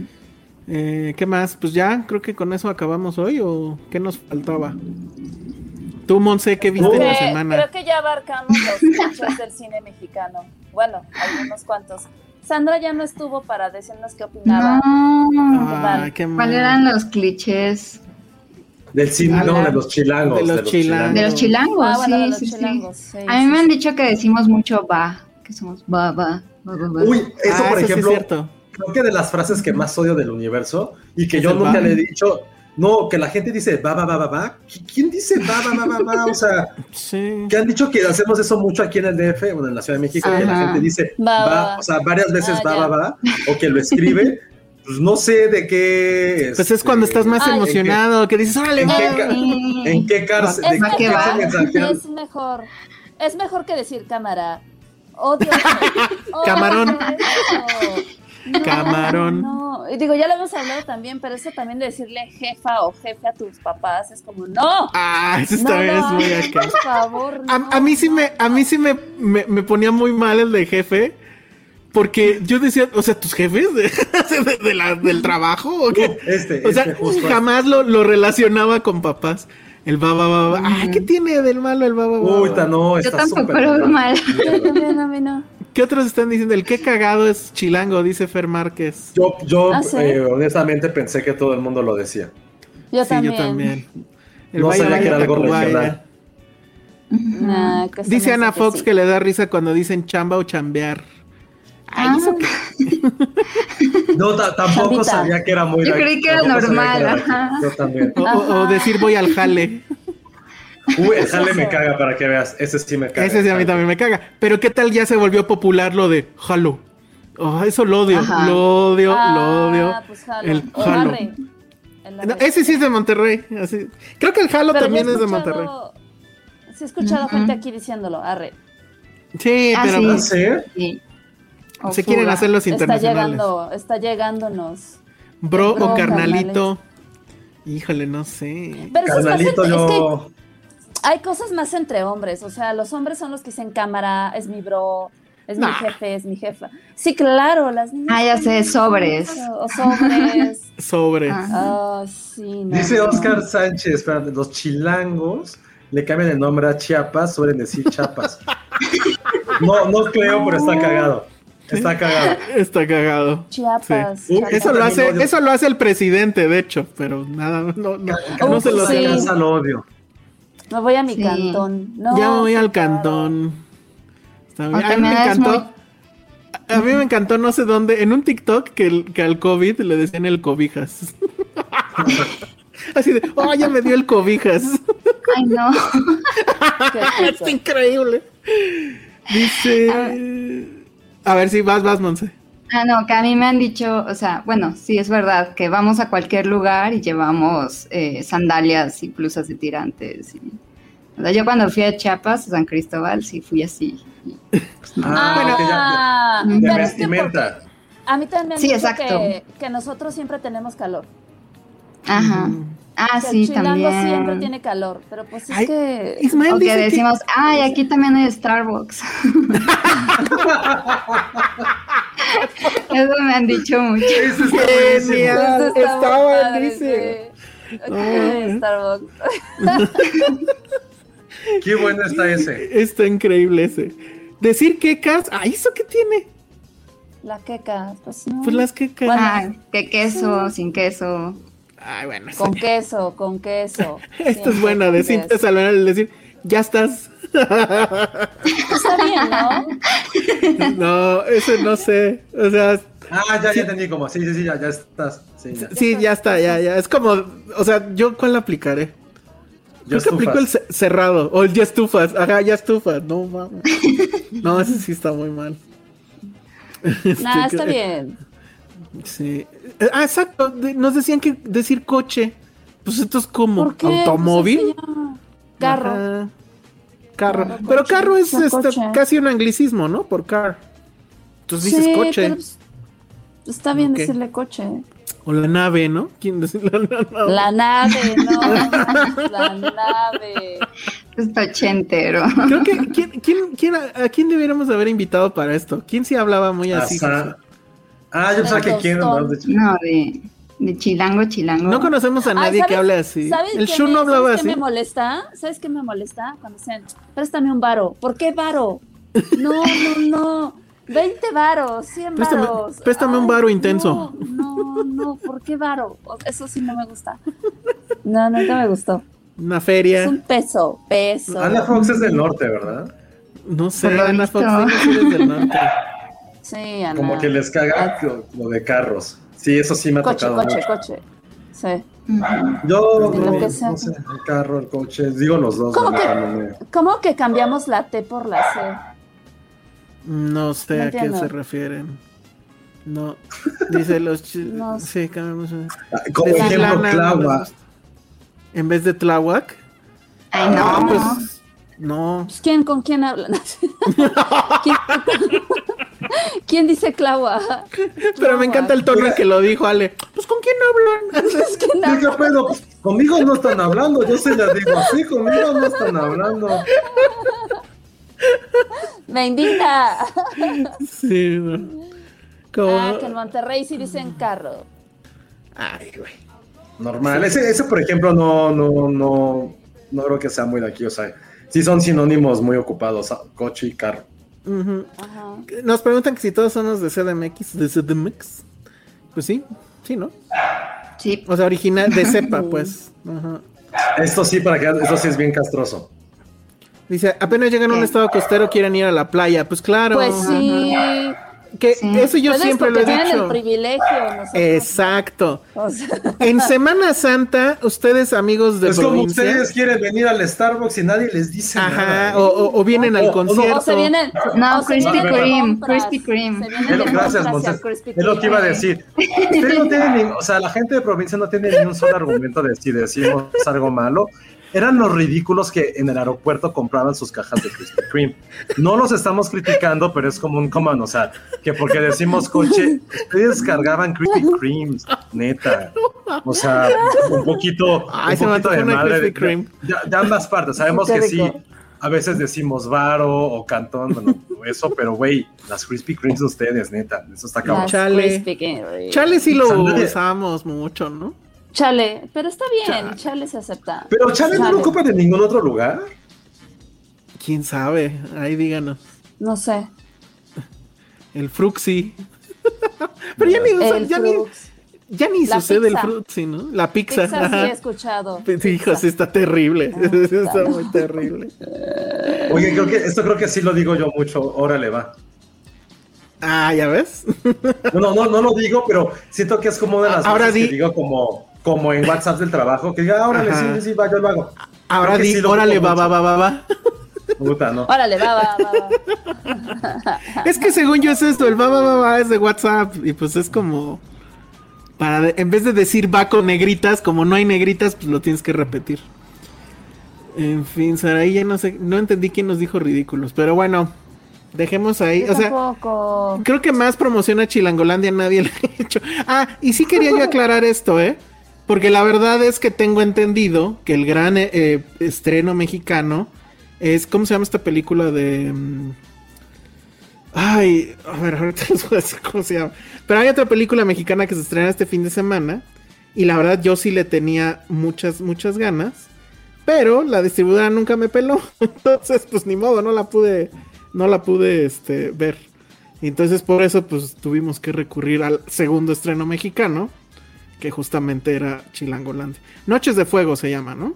eh, ¿qué más? Pues ya, creo que con eso acabamos hoy o qué nos faltaba. Tú, Monse, ¿qué viste en la semana? creo que ya abarcamos los nichos del cine mexicano. Bueno, algunos cuantos. Sandra ya no estuvo para decirnos qué opinaba. No. Qué ¿Cuáles eran los clichés? Del cine, no, de los chilangos. De los chilangos. De los chilangos, Ah, bueno, sí, de los sí, sí. chilangos, sí, A mí sí, me han dicho que decimos mucho va, que somos va, va, va, va, va. Uy, eso Ah, por sí es ejemplo, creo que de las frases que más odio del universo y que Es yo nunca va. le he dicho, no, que la gente dice va, va, va, va, va. ¿Qui- ¿Quién dice va, va, va, va, va? O sea, Sí. que han dicho que hacemos eso mucho aquí en el DF, bueno, en la Ciudad de México, que la gente dice Va, va, va, o sea, varias veces Ah, va, va, va, o que lo escribe. Pues no sé de qué. Pues es cuando este, estás más Ay. emocionado, que dices, órale, ¿En qué, va". ca- Sí. en qué cárcel? Es ¿De Va qué que va. cárcel mensajean? Es mejor. Es mejor que decir cámara. Odio Camarón. No, Camarón. No, digo, ya lo hemos hablado también, pero eso también de decirle jefa o jefe a tus papás es como, no. Ah, eso no también lo es muy hagas, acá. Por favor. A, no, a mí sí no, me, a mí sí me, me, me ponía muy mal el de jefe. Porque yo decía, o sea, tus jefes de, de- de la- del trabajo, ¿o qué? Este, o sea, este jamás lo, lo relacionaba con papás. El baba baba. Ay, ¿qué tiene del malo el baba baba? Uy, no, Yo está tampoco lo veo mal. Yo también, a mí no. ¿Qué otros están diciendo? El qué cagado es chilango, dice Fer Márquez. Yo, yo Ah, ¿sí? eh, honestamente pensé que todo el mundo lo decía. Yo sí, también. yo también. El No sabía que era algo regional. Nah, Dice Ana Fox sí. que le da risa cuando dicen chamba o chambear. Ay, Ah, ¿eso qué? No, ta- tampoco Chambita. sabía que era muy Yo creí que era normal, que era de aquí. ajá. Yo también. O decir voy al jale. Uy, el jale me caga para que veas. Ese sí me caga. Ese sí a mí también me caga. Pero ¿qué tal ya se volvió popular lo de jalo? Oh, eso lo odio, Ajá. lo odio, Ah, lo odio. pues jalo. El jalo. No, ese sí es de Monterrey. así. Creo que el jalo Pero también es de Monterrey. Sí, he escuchado gente aquí diciéndolo, arre. Sí, Ah, pero sí. ¿Ah, sí? Sí. Se quieren hacer los Está internacionales. llegando, está llegándonos. Bro Bro, o carnalito. Híjole, no sé. Pero es, Carnalito, es que. Hay cosas más entre hombres. O sea, los hombres son los que dicen cámara, es mi bro, es mi jefe, es mi jefa. Sí, claro, las niñas. Ah, ya sé, sobres. O sobres. Sobre. Ah. Ah, sí, no. Dice no. Oscar Sánchez, espérate, los chilangos le cambian el nombre a Chiapas, suelen decir Chapas. No, no creo, pero está cagado. Está cagado. Está cagado. Chiapas. Sí. Chiapas. Eso lo hace, eso lo hace el presidente, de hecho, pero nada, no, no, no se lo sí. lo odio. Me voy a mi Sí. cantón. No, ya voy sí, al cantón. Está bien. O A mí me es encantó. muy- A mí me encantó no sé dónde, en un TikTok que, el- que al COVID le decían el cobijas. Así de, oh, ya me dio el cobijas. Ay, no. Está increíble. Dice. A ver si vas, vas, Monse. Ah, no, que a mí me han dicho, o sea, bueno, sí es verdad, que vamos a cualquier lugar y llevamos eh, sandalias y blusas de tirantes. y- o sea, yo cuando fui a Chiapas, a San Cristóbal, sí fui así. y, pues, no. Ah, ya- Ah, de vestimenta. a mí también me han Sí, dicho exacto. que, que nosotros siempre tenemos calor. Ajá. Ah, el sí, chilango también. siempre tiene calor, pero pues es Ay, que... Ismael O que dice que- decimos, ay, aquí también hay Starbucks. Eso me han dicho mucho. Ese está buenísimo. Genial. Eso está padre, buenísimo. sí. Aquí hay Starbucks. Qué bueno está ese. Está increíble ese. Decir quecas, ah, ¿eso qué tiene? La queca, pues no. Pues las quecas. Bueno. Ah, que queso, sin queso. Ay, bueno. Con queso, con queso. Esta es Siempre buena, con de Cintia queso. Salvador, el decir, ya estás. Está bien, ¿no? no, ese no sé. O sea, Ah, ya, ya entendí como. Sí, sí, sí, ya, ya estás. Sí, ya. sí, ya está, ya, ya. Es como, o sea, ¿yo cuál aplicaré? Creo Ya que aplico el cerrado. O el ya estufas. Ajá, ya estufas. No, mames. No, ese sí está muy mal. Este, Nah, está bien. Sí. Eh, Ah, exacto. de- Nos decían que decir coche. Pues esto es como ¿Por qué? automóvil. Pues ya- Carro. Ajá. Carro. Pero coche. carro es No, este, casi un anglicismo, ¿no? Por car. Entonces dices Sí, coche. pero, está bien decirle coche. O la nave, ¿no? ¿Quién dice la nave? La nave, no. La nave. Está ochentero. Creo que ¿quién, quién, quién- a, a quién debiéramos haber invitado para esto? ¿Quién sí hablaba muy así? Ah, yo pensaba que quién. ¿no? De- No, de, de chilango, chilango. No conocemos a Ay, nadie que ¿sabes- hable así. ¿sabes El me- no hablaba ¿sabes así. qué me molesta? ¿Sabes qué me molesta? Cuando dicen, préstame un varo. ¿Por qué varo? No, no, no. 20 varos, 100 Préstame- varos. préstame un varo intenso. No, no, no, ¿por qué varo? Eso sí no me gusta. No, nunca me gustó. Una Es feria. un peso, peso. Ana Fox es del norte, ¿verdad? No sé, lo Ana visto. Fox sí, sí eres del norte. Sí, Ana. Como que les caga como de carros. Sí, eso sí me ha Coche, tocado coche, mucho. coche. Sí. Yo, De lo no, que sea. no sé, el carro, el coche, digo los dos. ¿Cómo que- ¿Cómo que cambiamos la T por la C? No sé No a qué entiendo. se refieren. No. Dice los. Sí, cambiamos. Ah, Como ejemplo, gusta. En vez de Tláhuac. Ay, no. Ah, pues. No. Pues, ¿Quién con quién habla? ¿Quién, ¿Quién dice clava? Pero me encanta el tono en que lo dijo Ale. Pues con quién hablan. Es que. Pues, conmigo no están hablando, yo se les digo así, conmigo no están hablando. Me. Sí, no. Como- Ah, que en Monterrey sí dicen carro. Ay, güey. Normal. Ese, ese, por ejemplo, no, no, no, no creo que sea muy de aquí. O sea, sí son sinónimos muy ocupados, coche y carro. Ajá. Nos preguntan que si todos somos de CDMX, de CDMX. Pues sí, sí, ¿no? Sí. O sea, original de cepa, pues. Ajá. Esto sí, para que esto sí es bien castroso. Dice, apenas llegan a un estado costero, quieren ir a la playa. Pues claro. Pues sí. Que Sí. eso yo siempre lo he dicho. el privilegio. nosotros no. Exacto. O sea, En Semana Santa, ustedes amigos de es como provincia, ustedes quieren venir al Starbucks y nadie les dice ajá, nada. o, o- o vienen O- al o no, concierto. o se vienen. No, Krispy Kreme, Krispy Kreme. gracias, Krispy Es lo que iba a decir. Ustedes no tienen, ni- o sea, la gente de provincia no tiene ni un solo argumento de si decimos algo malo. Eran los ridículos que en el aeropuerto compraban sus cajas de Krispy Kreme. No los estamos criticando, pero es como un command, o sea, que porque decimos coche, ustedes cargaban Krispy Kremes, neta. O sea, un poquito, Ay, un poquito de madre de, Krispy Kreme. de- de ambas partes. Sabemos que sí, a veces decimos varo o cantón, bueno, eso, pero güey, las Krispy Kremes de ustedes, neta, eso está cabrón. Chale. Krispy Kreme. Chale sí lo usamos mucho, ¿no? Chale, pero está bien, chale, se acepta. Pero Chávez no lo ocupan en ningún otro lugar. ¿Quién sabe? Ahí díganos. No sé. El Fruxi. Pero ya ni usa, El ya ni, ya ni sucede el. Fruxi, ¿no? La pizza. Pizza sí he escuchado. Hijo, sí está terrible. Ah, está muy terrible. Oye, creo que esto creo que sí lo digo yo mucho. Órale, va. Ah, ¿ya ves? No, no, no, lo digo, pero siento que es como de las Ahora cosas que di- digo como, como en WhatsApp del trabajo, que diga, "Ah, órale, Ajá. sí, sí, va, yo lo hago. Ahora Creo di, sí lo órale, va, va, va, va, va. Puta, no. Órale, va, va, va, va. Es que según yo es esto, el va, va, va, va es de WhatsApp. Y pues es como. Para de- en vez de decir va con negritas, como no hay negritas, pues lo tienes que repetir. En fin, Saraí, ya no sé, no entendí quién nos dijo ridículos, pero bueno, dejemos ahí. Yo o sea, tampoco. creo que más promoción a Chilangolandia nadie le ha hecho. Ah, y sí quería yo aclarar esto, ¿eh? Porque la verdad es que tengo entendido que el gran eh, eh, estreno mexicano es, ¿cómo se llama esta película de... mm, Ay, a ver, ahorita cómo se llama. Pero hay otra película mexicana que se estrena este fin de semana. Y la verdad yo sí le tenía muchas, muchas ganas. Pero la distribuidora nunca me peló. Entonces, pues ni modo, no la pude, no la pude este, ver. Entonces por eso pues tuvimos que recurrir al segundo estreno mexicano. Que justamente era Chilangolandia. Noches de Fuego se llama, ¿no?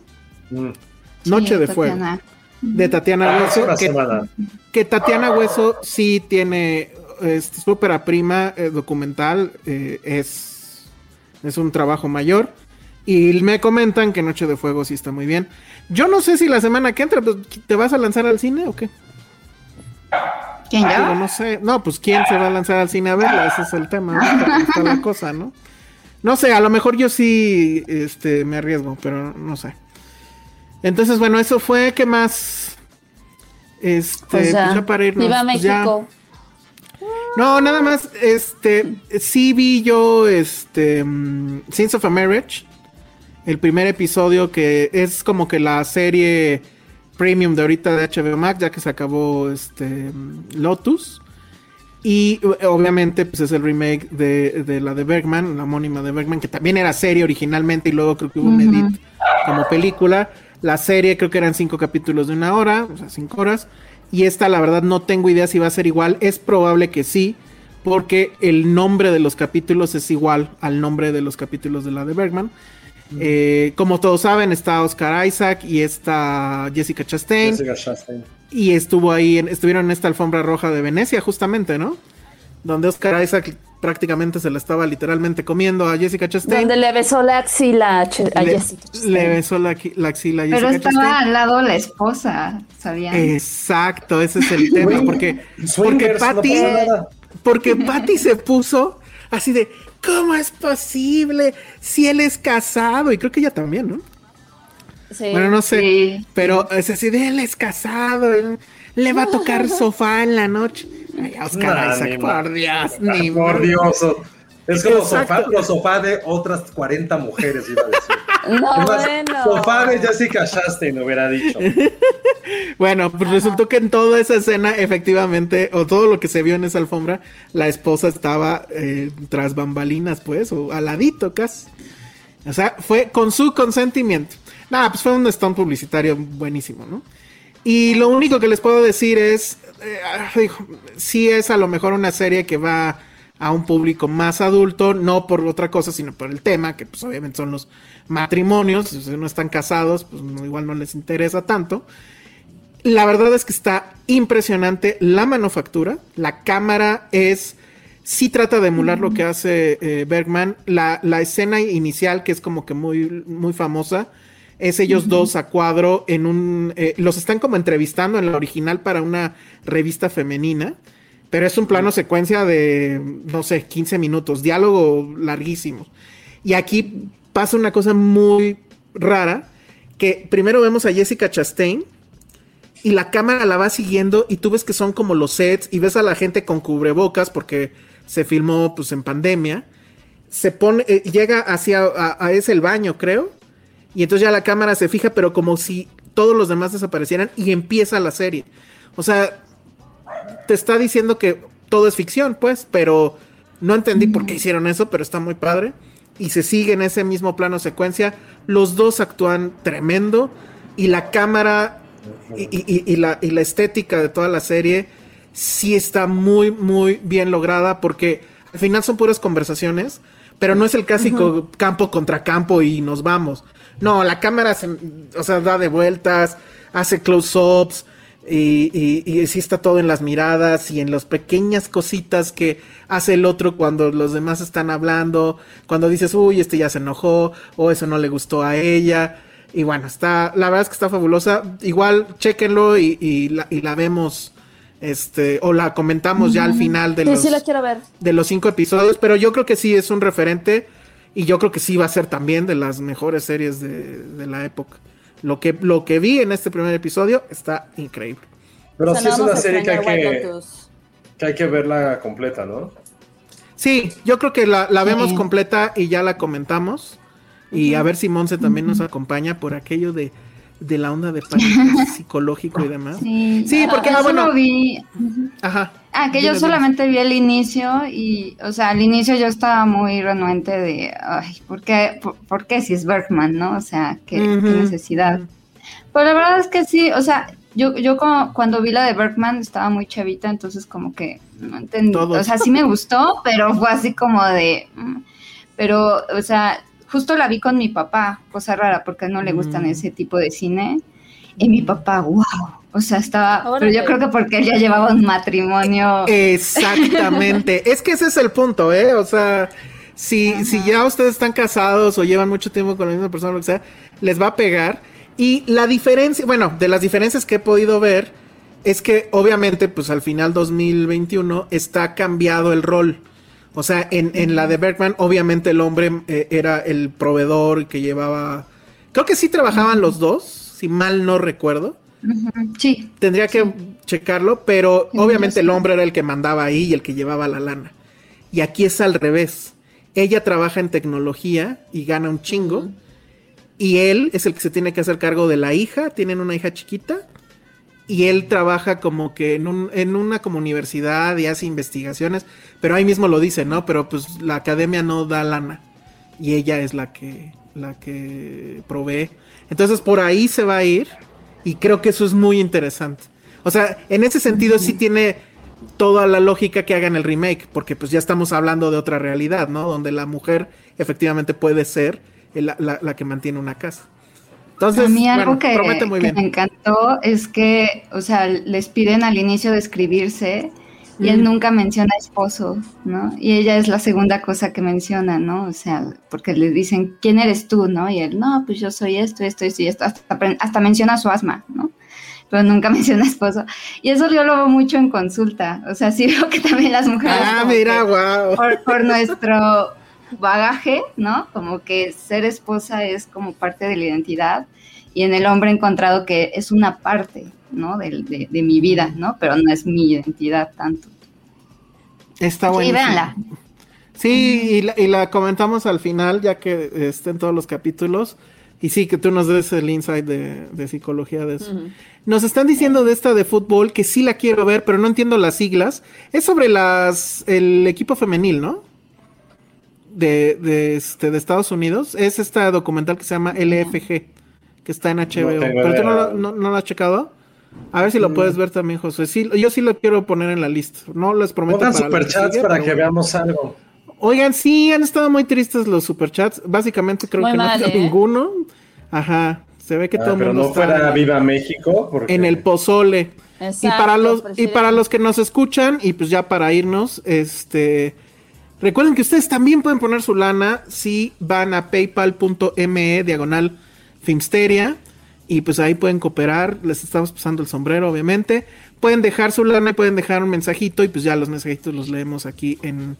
Mm. Noche Sí, de Fuego. Tatiana. De Tatiana Ah, Hueso. que- Tatiana Hueso sí tiene su ópera prima eh, documental, eh, es, es un trabajo mayor. Y me comentan que Noche de Fuego sí está muy bien. Yo no sé si la semana que entra pues, te vas a lanzar al cine o qué. ¿Quién Digo, yo? no sé. No, pues quién se va a lanzar al cine a verla, ese es el tema. está la cosa, ¿no? No sé, a lo mejor yo sí este, me arriesgo, pero no sé. Entonces, bueno, eso fue. ¿Qué más? Este, Pues ya. pues ya para irnos, Viva pues ya. México. No, nada más, este, sí vi yo, este, mm, Sins of a Marriage, el primer episodio que es como que la serie premium de ahorita de HBO Max, ya que se acabó, este, mm, Lotus. Y eh, obviamente, pues es el remake de, de la de Bergman, la homónima de Bergman, que también era serie originalmente y luego creo que hubo un edit como película. La serie creo que eran cinco capítulos de una hora, o sea, cinco horas. Y esta, la verdad, no tengo idea si va a ser igual. Es probable que sí, porque el nombre de los capítulos es igual al nombre de los capítulos de la de Bergman. Eh, como todos saben, está Oscar Isaac y está Jessica Chastain. Jessica Chastain. Y estuvo ahí, en- estuvieron en esta alfombra roja de Venecia, justamente, ¿no? Donde Oscar Isaac prácticamente se la estaba literalmente comiendo a Jessica Chastain. Donde le besó la axila a, Ch- a le, Jessica. Chastain. le besó la, axila a Pero Jessica estaba Chastain. al lado la esposa, ¿sabían? Exacto, ese es el tema, porque, porque no Patty, porque Patty se puso así de, ¿cómo es posible si él es casado? Y creo que ella también, ¿no? Sí. Bueno, no sé, Sí. pero es así de, él es casado, él- le va a tocar sofá en la noche. Ay, Oscar Nah, Isaac, ni por Dios, ni Por Dios. Es como Exacto. sofá, pero sofá de otras 40 mujeres, iba a decir. No, bueno. Sofá de Jessica Chastain, hubiera dicho. Bueno, pues resultó que en toda esa escena, efectivamente, o todo lo que se vio en esa alfombra, la esposa estaba eh, tras bambalinas, pues, o aladito casi. O sea, fue con su consentimiento. Nada, pues fue un stunt publicitario buenísimo, ¿no? Y lo único que les puedo decir es, eh, sí es a lo mejor una serie que va a un público más adulto, no por otra cosa, sino por el tema, que pues obviamente son los matrimonios, si no están casados, pues igual no les interesa tanto. La verdad es que está impresionante la manufactura, la cámara es, sí trata de emular lo que hace eh, Bergman, la, la, escena inicial que es como que muy, muy famosa, es ellos dos a cuadro en un, eh, los están como entrevistando en la original para una revista femenina, pero es un plano secuencia de, no sé, 15 minutos, diálogo larguísimo. Y aquí pasa una cosa muy rara, que primero vemos a Jessica Chastain, y la cámara la va siguiendo y tú ves que son como los sets y ves a la gente con cubrebocas porque se filmó pues en pandemia. Se pone, eh, llega hacia, a, ese el baño creo, y entonces ya la cámara se fija, pero como si todos los demás desaparecieran y empieza la serie. O sea, te está diciendo que todo es ficción, pues, pero no entendí por qué hicieron eso, pero está muy padre. Y se sigue en ese mismo plano secuencia. Los dos actúan tremendo y la cámara y, la, estética de toda la serie sí está muy, muy bien lograda porque al final son puras conversaciones, pero no es el clásico campo contra campo y nos vamos. No, la cámara se, o sea, da de vueltas, hace close-ups y, y, sí está todo en las miradas y en las pequeñas cositas que hace el otro cuando los demás están hablando, cuando dices, uy, este ya se enojó o eso no le gustó a ella y bueno, está, la verdad es que está fabulosa. Igual, chéquenlo y, y, la, y la vemos, este, o la comentamos ya al final de, los, de los cinco episodios, pero yo creo que sí es un referente y yo creo que sí va a ser también de las mejores series de, la época. Lo que, lo que vi en este primer episodio está increíble. Pero sí es una serie que hay que, que hay que verla completa, ¿no? Sí, yo creo que la, la vemos completa y ya la comentamos. Y a ver si Monse también nos acompaña por aquello de, de la onda de pánico psicológico y demás. Sí, porque ah, bueno. vi. Ajá. Ah, que yo solamente vi el inicio y, o sea, al inicio yo estaba muy renuente de, ay, ¿por qué, por, qué si es Bergman, no? O sea, qué, necesidad. Pero la verdad es que sí, o sea, yo, yo como, cuando vi la de Bergman estaba muy chavita, entonces como que no entendí. O sea, sí me gustó, pero fue así como de, mm, pero, o sea, justo la vi con mi papá, cosa rara, porque no le gustan mm. ese tipo de cine. Y mi papá, wow, o sea, estaba, pero yo creo que porque él ya llevaba un matrimonio. Exactamente, es que ese es el punto, ¿eh? O sea, si, si ya ustedes están casados o llevan mucho tiempo con la misma persona, lo que sea, les va a pegar. Y la diferencia, bueno, de las diferencias que he podido ver, es que obviamente, pues al final 2021 está cambiado el rol. O sea, en, en la de Bergman, obviamente el hombre eh, era el proveedor que llevaba. Creo que sí trabajaban los dos, si mal no recuerdo. Sí. Tendría que checarlo, pero obviamente el hombre era el que mandaba ahí y el que llevaba la lana. Y aquí es al revés. Ella trabaja en tecnología y gana un chingo. Y él es el que se tiene que hacer cargo de la hija. Tienen una hija chiquita y él trabaja como que en, un, en una como universidad y hace investigaciones, pero ahí mismo lo dice, ¿no? Pero pues la academia no da lana y ella es la que, la que provee. Entonces por ahí se va a ir y creo que eso es muy interesante. O sea, en ese sentido sí tiene toda la lógica que hagan el remake, porque pues ya estamos hablando de otra realidad, ¿no? Donde la mujer efectivamente puede ser la, la que mantiene una casa a mí algo que, me encantó es que, o sea, les piden al inicio de escribirse y él nunca menciona esposo, ¿no? Y ella es la segunda cosa que menciona, ¿no? O sea, porque le dicen, ¿quién eres tú, no? Y él, no, pues yo soy esto, esto, esto y esto, hasta, menciona su asma, ¿no? Pero nunca menciona esposo. Y eso yo lo veo mucho en consulta, o sea, sí veo que también las mujeres... Ah, mira, wow. por nuestro bagaje, ¿no? Como que ser esposa es como parte de la identidad y en el hombre he encontrado que es una parte, ¿no? De, mi vida, ¿no? Pero no es mi identidad tanto. Está bueno. Sí, véanla. Sí, y la, comentamos al final, ya que estén todos los capítulos. Y sí, que tú nos des el insight de, de psicología de eso. Nos están diciendo de esta de fútbol que sí la quiero ver, pero no entiendo las siglas. Es sobre las el equipo femenil, ¿no? De, de, este, de Estados Unidos. Es esta documental que se llama LFG, que está en HBO. ¿Pero tú no, no- no lo has checado? A ver si lo puedes ver también, José. Sí, yo sí lo quiero poner en la lista. No les prometo. Pongan para superchats sigue, para pero que veamos algo. Oigan, sí, han estado muy tristes los superchats. Básicamente creo Muy que mal, no ¿eh? ninguno. Ajá. Se ve que Ah, todo el pero mundo no está fuera Viva México. Porque... en el pozole. y Exacto, para los y para los que nos escuchan y pues ya para irnos, este recuerden que ustedes también pueden poner su lana si van a paypal.me diagonal Filmsteria y pues ahí pueden cooperar, les estamos pasando el sombrero obviamente. Pueden dejar su lana, pueden dejar un mensajito y pues ya los mensajitos los leemos aquí en,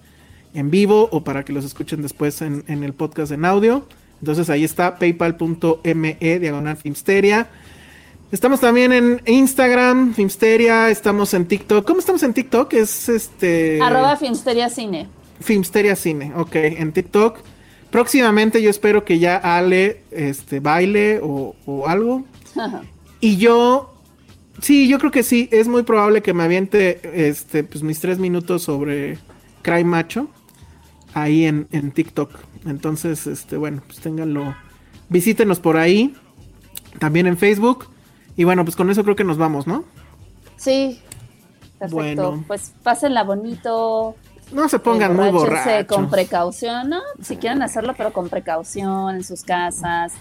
en vivo o para que los escuchen después en, en el podcast en audio. Entonces ahí está paypal.me diagonal Filmsteria. Estamos también en Instagram, Filmsteria, estamos en TikTok. ¿Cómo estamos en TikTok? Es este Arroba Filmsteria Cine. Filmsteria Cine, ok, en TikTok. Próximamente yo espero que ya Ale este, baile o, o algo. Y yo, sí, yo creo que sí, es muy probable que me aviente este, pues, mis tres minutos sobre Cry Macho ahí en, en TikTok. Entonces, este, bueno, pues ténganlo, visítenos por ahí, también en Facebook. Y bueno, pues con eso creo que nos vamos, ¿no? Sí. Perfecto. Bueno. Pues pásenla bonito. No se pongan muy borrachos. con precaución, ¿no? Si quieren hacerlo, pero con precaución en sus casas.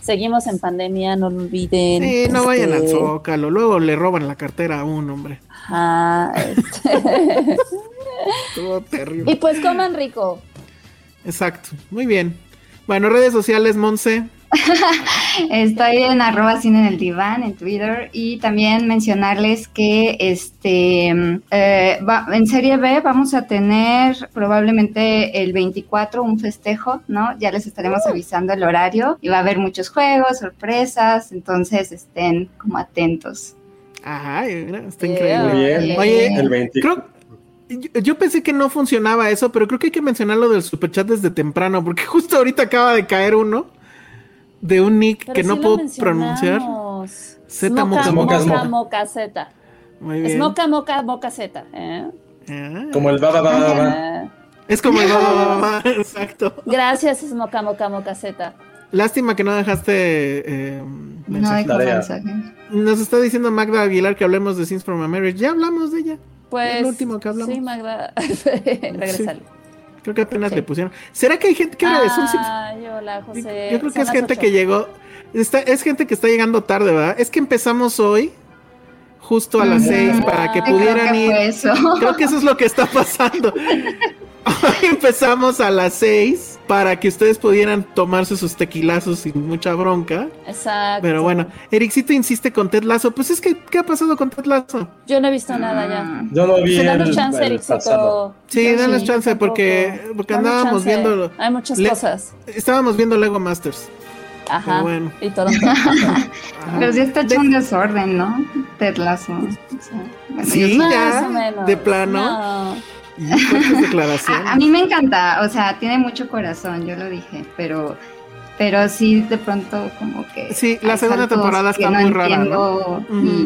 Seguimos en pandemia, no lo olviden. Sí, no vayan al Este, Zócalo, luego le roban la cartera a un hombre. ajá, este. Todo terrible. y pues coman rico. Exacto, muy bien. Bueno, redes sociales, Monse. Estoy en arroba cine en el diván en Twitter y también mencionarles que este eh, va- en Serie B vamos a tener probablemente el 24 un festejo, ¿no? Ya les estaremos avisando el horario y va a haber muchos juegos, sorpresas, entonces estén como atentos. Mira, está increíble. Bien. Oye, el 20. Creo, yo, yo pensé que no funcionaba eso, pero creo que hay que mencionar lo del superchat desde temprano, porque justo ahorita acaba de caer uno de un nick Pero que sí no puedo pronunciar. Zeta Moca, moca, moca, moca. Muy Es moca, moca, moca, zeta. ¿eh? Ah, Como el baba baba baba. Ah, Es como el va, va, exacto. Gracias, es moca, moca, moca, zeta. Lástima que no dejaste eh, No mensaje. mensajes. Nos está diciendo Magda Aguilar que hablemos de Scenes from a Marriage. Ya hablamos de ella. Pues. El último que hablamos. Sí, Magda. Regresale. Creo que apenas Sí. le pusieron. ¿Será que hay gente que ahora son hola, José. Yo creo que es gente que llegó. Está, es gente que está llegando tarde, ¿verdad? Es que empezamos hoy, justo a las seis, para que Creo pudieran que ir. eso. Creo que eso es lo que está pasando. Hoy empezamos a las seis para que ustedes pudieran tomarse sus tequilazos sin mucha bronca. Exacto. Pero bueno, Ericito insiste con Ted Lazo. Pues es que, ¿qué ha pasado con Ted Lazo? Yo no he visto nada ya. Mm. Yo no vi danos chance. Ericito. Sí, danos chance porque, porque andábamos viendo. Hay muchas Le- cosas. Estábamos viendo Lego Masters. Ajá. Pero bueno. Y. Ajá. Pero sí está hecho un desorden, ¿no? Ted Lasso. O sea, bueno, Sí, ya, o menos. de plano. Y a, a mí me encanta, o sea, tiene mucho corazón, yo lo dije, pero pero sí de pronto como que Sí, la segunda temporada está muy rara, ¿no?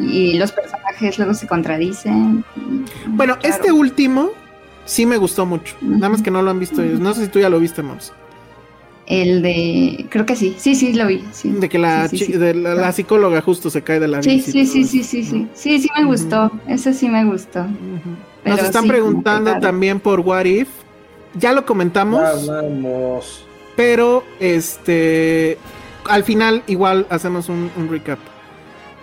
y, los personajes luego se contradicen. Bueno, claro. este último sí me gustó mucho. Nada más que no lo han visto ellos. No sé si tú ya lo viste, Moms. el de creo que sí, sí, sí lo vi, sí. De que la, Sí, sí, sí. de la, la psicóloga justo se cae de la Sí, y sí, sí, eso. sí, sí, sí. Sí, sí me gustó. Ese sí me gustó. Pero Nos están sí, preguntando también por What If. Ya lo comentamos, hablamos. pero este al final igual hacemos un, un recap.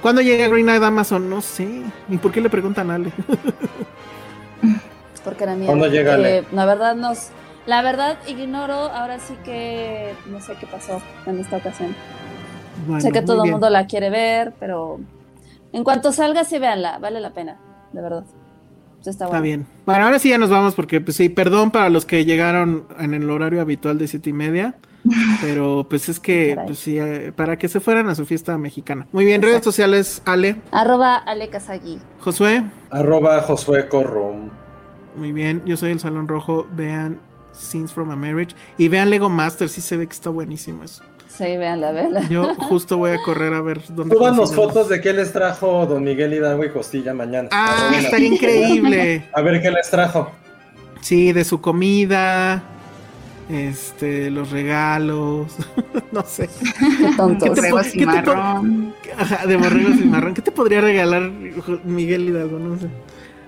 ¿Cuándo llega Green Knight Amazon? No sé. ¿Y por qué le preguntan a Ale? Porque era miedo. ¿Cuándo llega Ale? Eh, la verdad nos, la verdad ignoro, ahora sí que no sé qué pasó en esta ocasión. Bueno, sé que todo el mundo la quiere ver, pero en cuanto salga sí véanla, vale la pena, de verdad. Pues está Está bueno. bien. Bueno, ahora sí ya nos vamos porque, pues sí, perdón para los que llegaron en el horario habitual de siete y media. Pero pues es que, pues sí, eh, para que se fueran a su fiesta mexicana. Muy bien, redes sociales, Ale, Arroba Ale Kazagi. Josué. Arroba Josué Corro. Muy bien, yo soy el Salón Rojo. Vean Scenes from a Marriage y vean Lego Master, sí se ve que está buenísimo eso. Sí, véanla, véanla. Yo justo voy a correr a ver dónde. Súbanos fotos de qué les trajo don Miguel Hidalgo y Costilla mañana. Ah, Arroba- estaría increíble. A ver qué les trajo. Sí, de su comida, este, los regalos, no sé. Qué tontos. ¿Qué te. Ajá, de borregos y marrón. ¿Qué te podría regalar Miguel Hidalgo? No sé.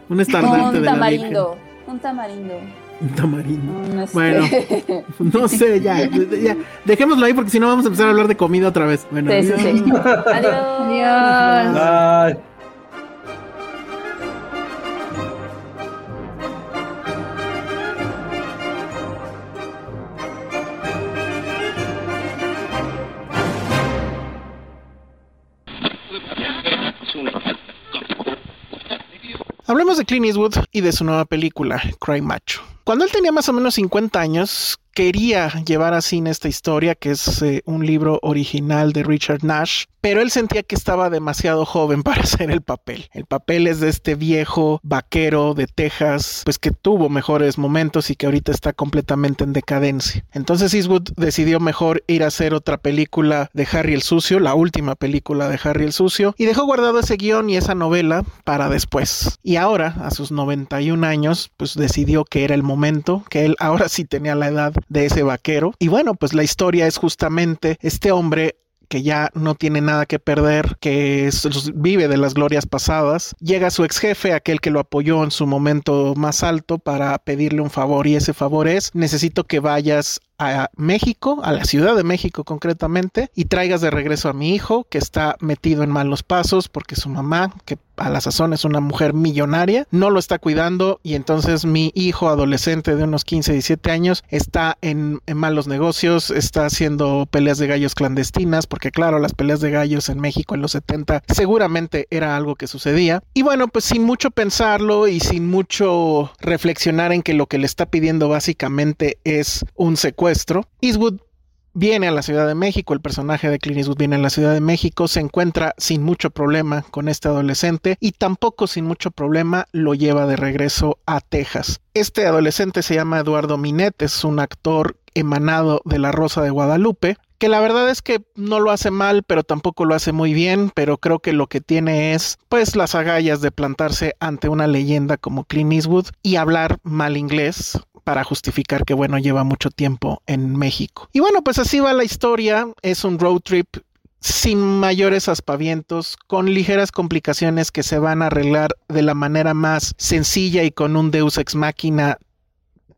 Un estandarte Un de la tamarindo. Un tamarindo. Un tamarindo. Bueno. No sé, ya, ya. Dejémoslo ahí porque si no vamos a empezar a hablar de comida otra vez. Bueno, Sí, adiós. sí. Adiós. Adiós. Ay. Hablemos de Clint Eastwood y de su nueva película, Cry Macho. Cuando él tenía más o menos 50 años, quería llevar a cine esta historia, que es eh, un libro original de Richard Nash, pero él sentía que estaba demasiado joven para hacer el papel. El papel es de este viejo vaquero de Texas, pues que tuvo mejores momentos y que ahorita está completamente en decadencia. Entonces Eastwood decidió mejor ir a hacer otra película de Harry el Sucio, la última película de Harry el Sucio, y dejó guardado ese guion y esa novela para después. Y ahora, a sus 91 años, pues decidió que era el momento, que él ahora sí tenía la edad de ese vaquero. Y bueno, pues la historia es justamente este hombre que ya no tiene nada que perder, que vive de las glorias pasadas, llega su ex jefe, aquel que lo apoyó en su momento más alto, para pedirle un favor y ese favor es, necesito que vayas a México, a la Ciudad de México concretamente, y traigas de regreso a mi hijo que está metido en malos pasos porque su mamá, que a la sazón es una mujer millonaria, no lo está cuidando y entonces mi hijo adolescente de unos 15, 17 años está en, en malos negocios, está haciendo peleas de gallos clandestinas, porque claro, las peleas de gallos en México en los 70 seguramente era algo que sucedía. Y bueno, pues sin mucho pensarlo y sin mucho reflexionar en que lo que le está pidiendo básicamente es un secuestro, Eastwood viene a la Ciudad de México, el personaje de Clint Eastwood viene a la Ciudad de México, se encuentra sin mucho problema con este adolescente y tampoco sin mucho problema lo lleva de regreso a Texas. Este adolescente se llama Eduardo Minet, es un actor emanado de La Rosa de Guadalupe, que la verdad es que no lo hace mal, pero tampoco lo hace muy bien, pero creo que lo que tiene es pues las agallas de plantarse ante una leyenda como Clint Eastwood y hablar mal inglés para justificar que bueno lleva mucho tiempo en México. Y bueno, pues así va la historia, es un road trip sin mayores aspavientos, con ligeras complicaciones que se van a arreglar de la manera más sencilla y con un deus ex machina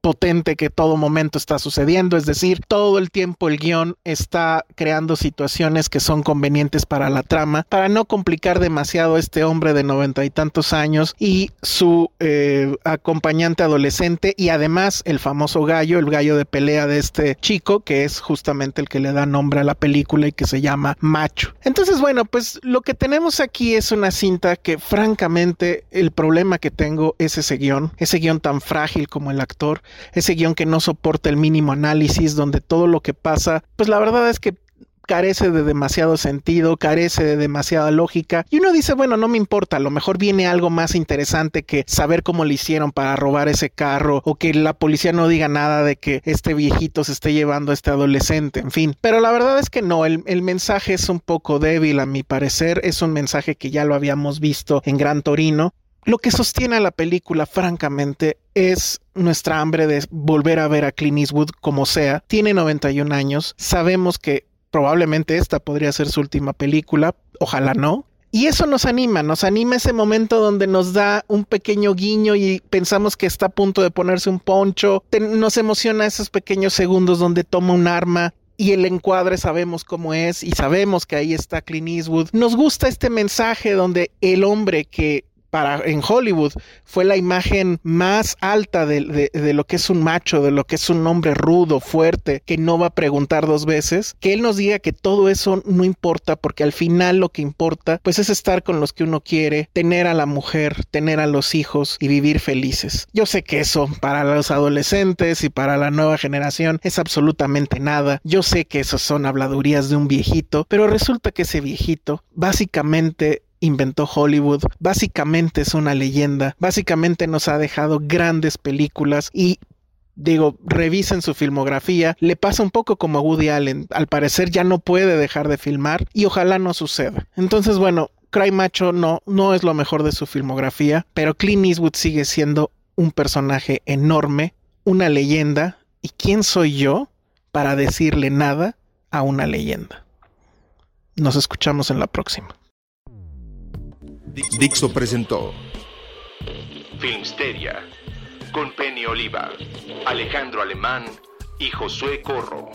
potente que todo momento está sucediendo, es decir, todo el tiempo el guion está creando situaciones que son convenientes para la trama, para no complicar demasiado a este hombre de noventa y tantos años y su eh, acompañante adolescente y además el famoso gallo, el gallo de pelea de este chico, que es justamente el que le da nombre a la película y que se llama Macho. Entonces, bueno, pues lo que tenemos aquí es una cinta que francamente el problema que tengo es ese guion, ese guion tan frágil como el actor, ese guion que no soporta el mínimo análisis, donde todo lo que pasa, pues la verdad es que carece de demasiado sentido, carece de demasiada lógica. Y uno dice, bueno, no me importa, a lo mejor viene algo más interesante que saber cómo le hicieron para robar ese carro o que la policía no diga nada de que este viejito se esté llevando a este adolescente, en fin. Pero la verdad es que no, el, el mensaje es un poco débil a mi parecer, es un mensaje que ya lo habíamos visto en Gran Torino. Lo que sostiene a la película, francamente, es nuestra hambre de volver a ver a Clint Eastwood como sea. Tiene 91 años, sabemos que probablemente esta podría ser su última película, ojalá no. Y eso nos anima, nos anima ese momento donde nos da un pequeño guiño y pensamos que está a punto de ponerse un poncho. Nos emociona esos pequeños segundos donde toma un arma y el encuadre sabemos cómo es y sabemos que ahí está Clint Eastwood. Nos gusta este mensaje donde el hombre que en Hollywood fue la imagen más alta de lo que es un macho, de lo que es un hombre rudo, fuerte, que no va a preguntar dos veces, que él nos diga que todo eso no importa, porque al final lo que importa, pues es estar con los que uno quiere, tener a la mujer, tener a los hijos y vivir felices. Yo sé que eso para los adolescentes y para la nueva generación es absolutamente nada. Yo sé que esas son habladurías de un viejito, pero resulta que ese viejito básicamente inventó Hollywood, básicamente es una leyenda, básicamente nos ha dejado grandes películas y Digo, revisen su filmografía. Le pasa un poco como a Woody Allen. Al parecer ya no puede dejar de filmar y ojalá no suceda. Entonces, bueno, Cry Macho no, no es lo mejor de su filmografía, pero Clint Eastwood sigue siendo un personaje enorme, una leyenda. ¿Y quién soy yo para decirle nada a una leyenda? Nos escuchamos en la próxima. Dixo presentó Filmsteria con Penny Oliva, Alejandro Alemán y Josué Corro.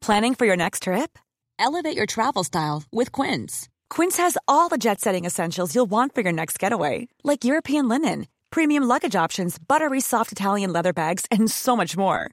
Planning for your next trip? Elevate your travel style with Quince. Quince has all the jet setting essentials you'll want for your next getaway, like European linen, premium luggage options, buttery soft Italian leather bags, and so much more.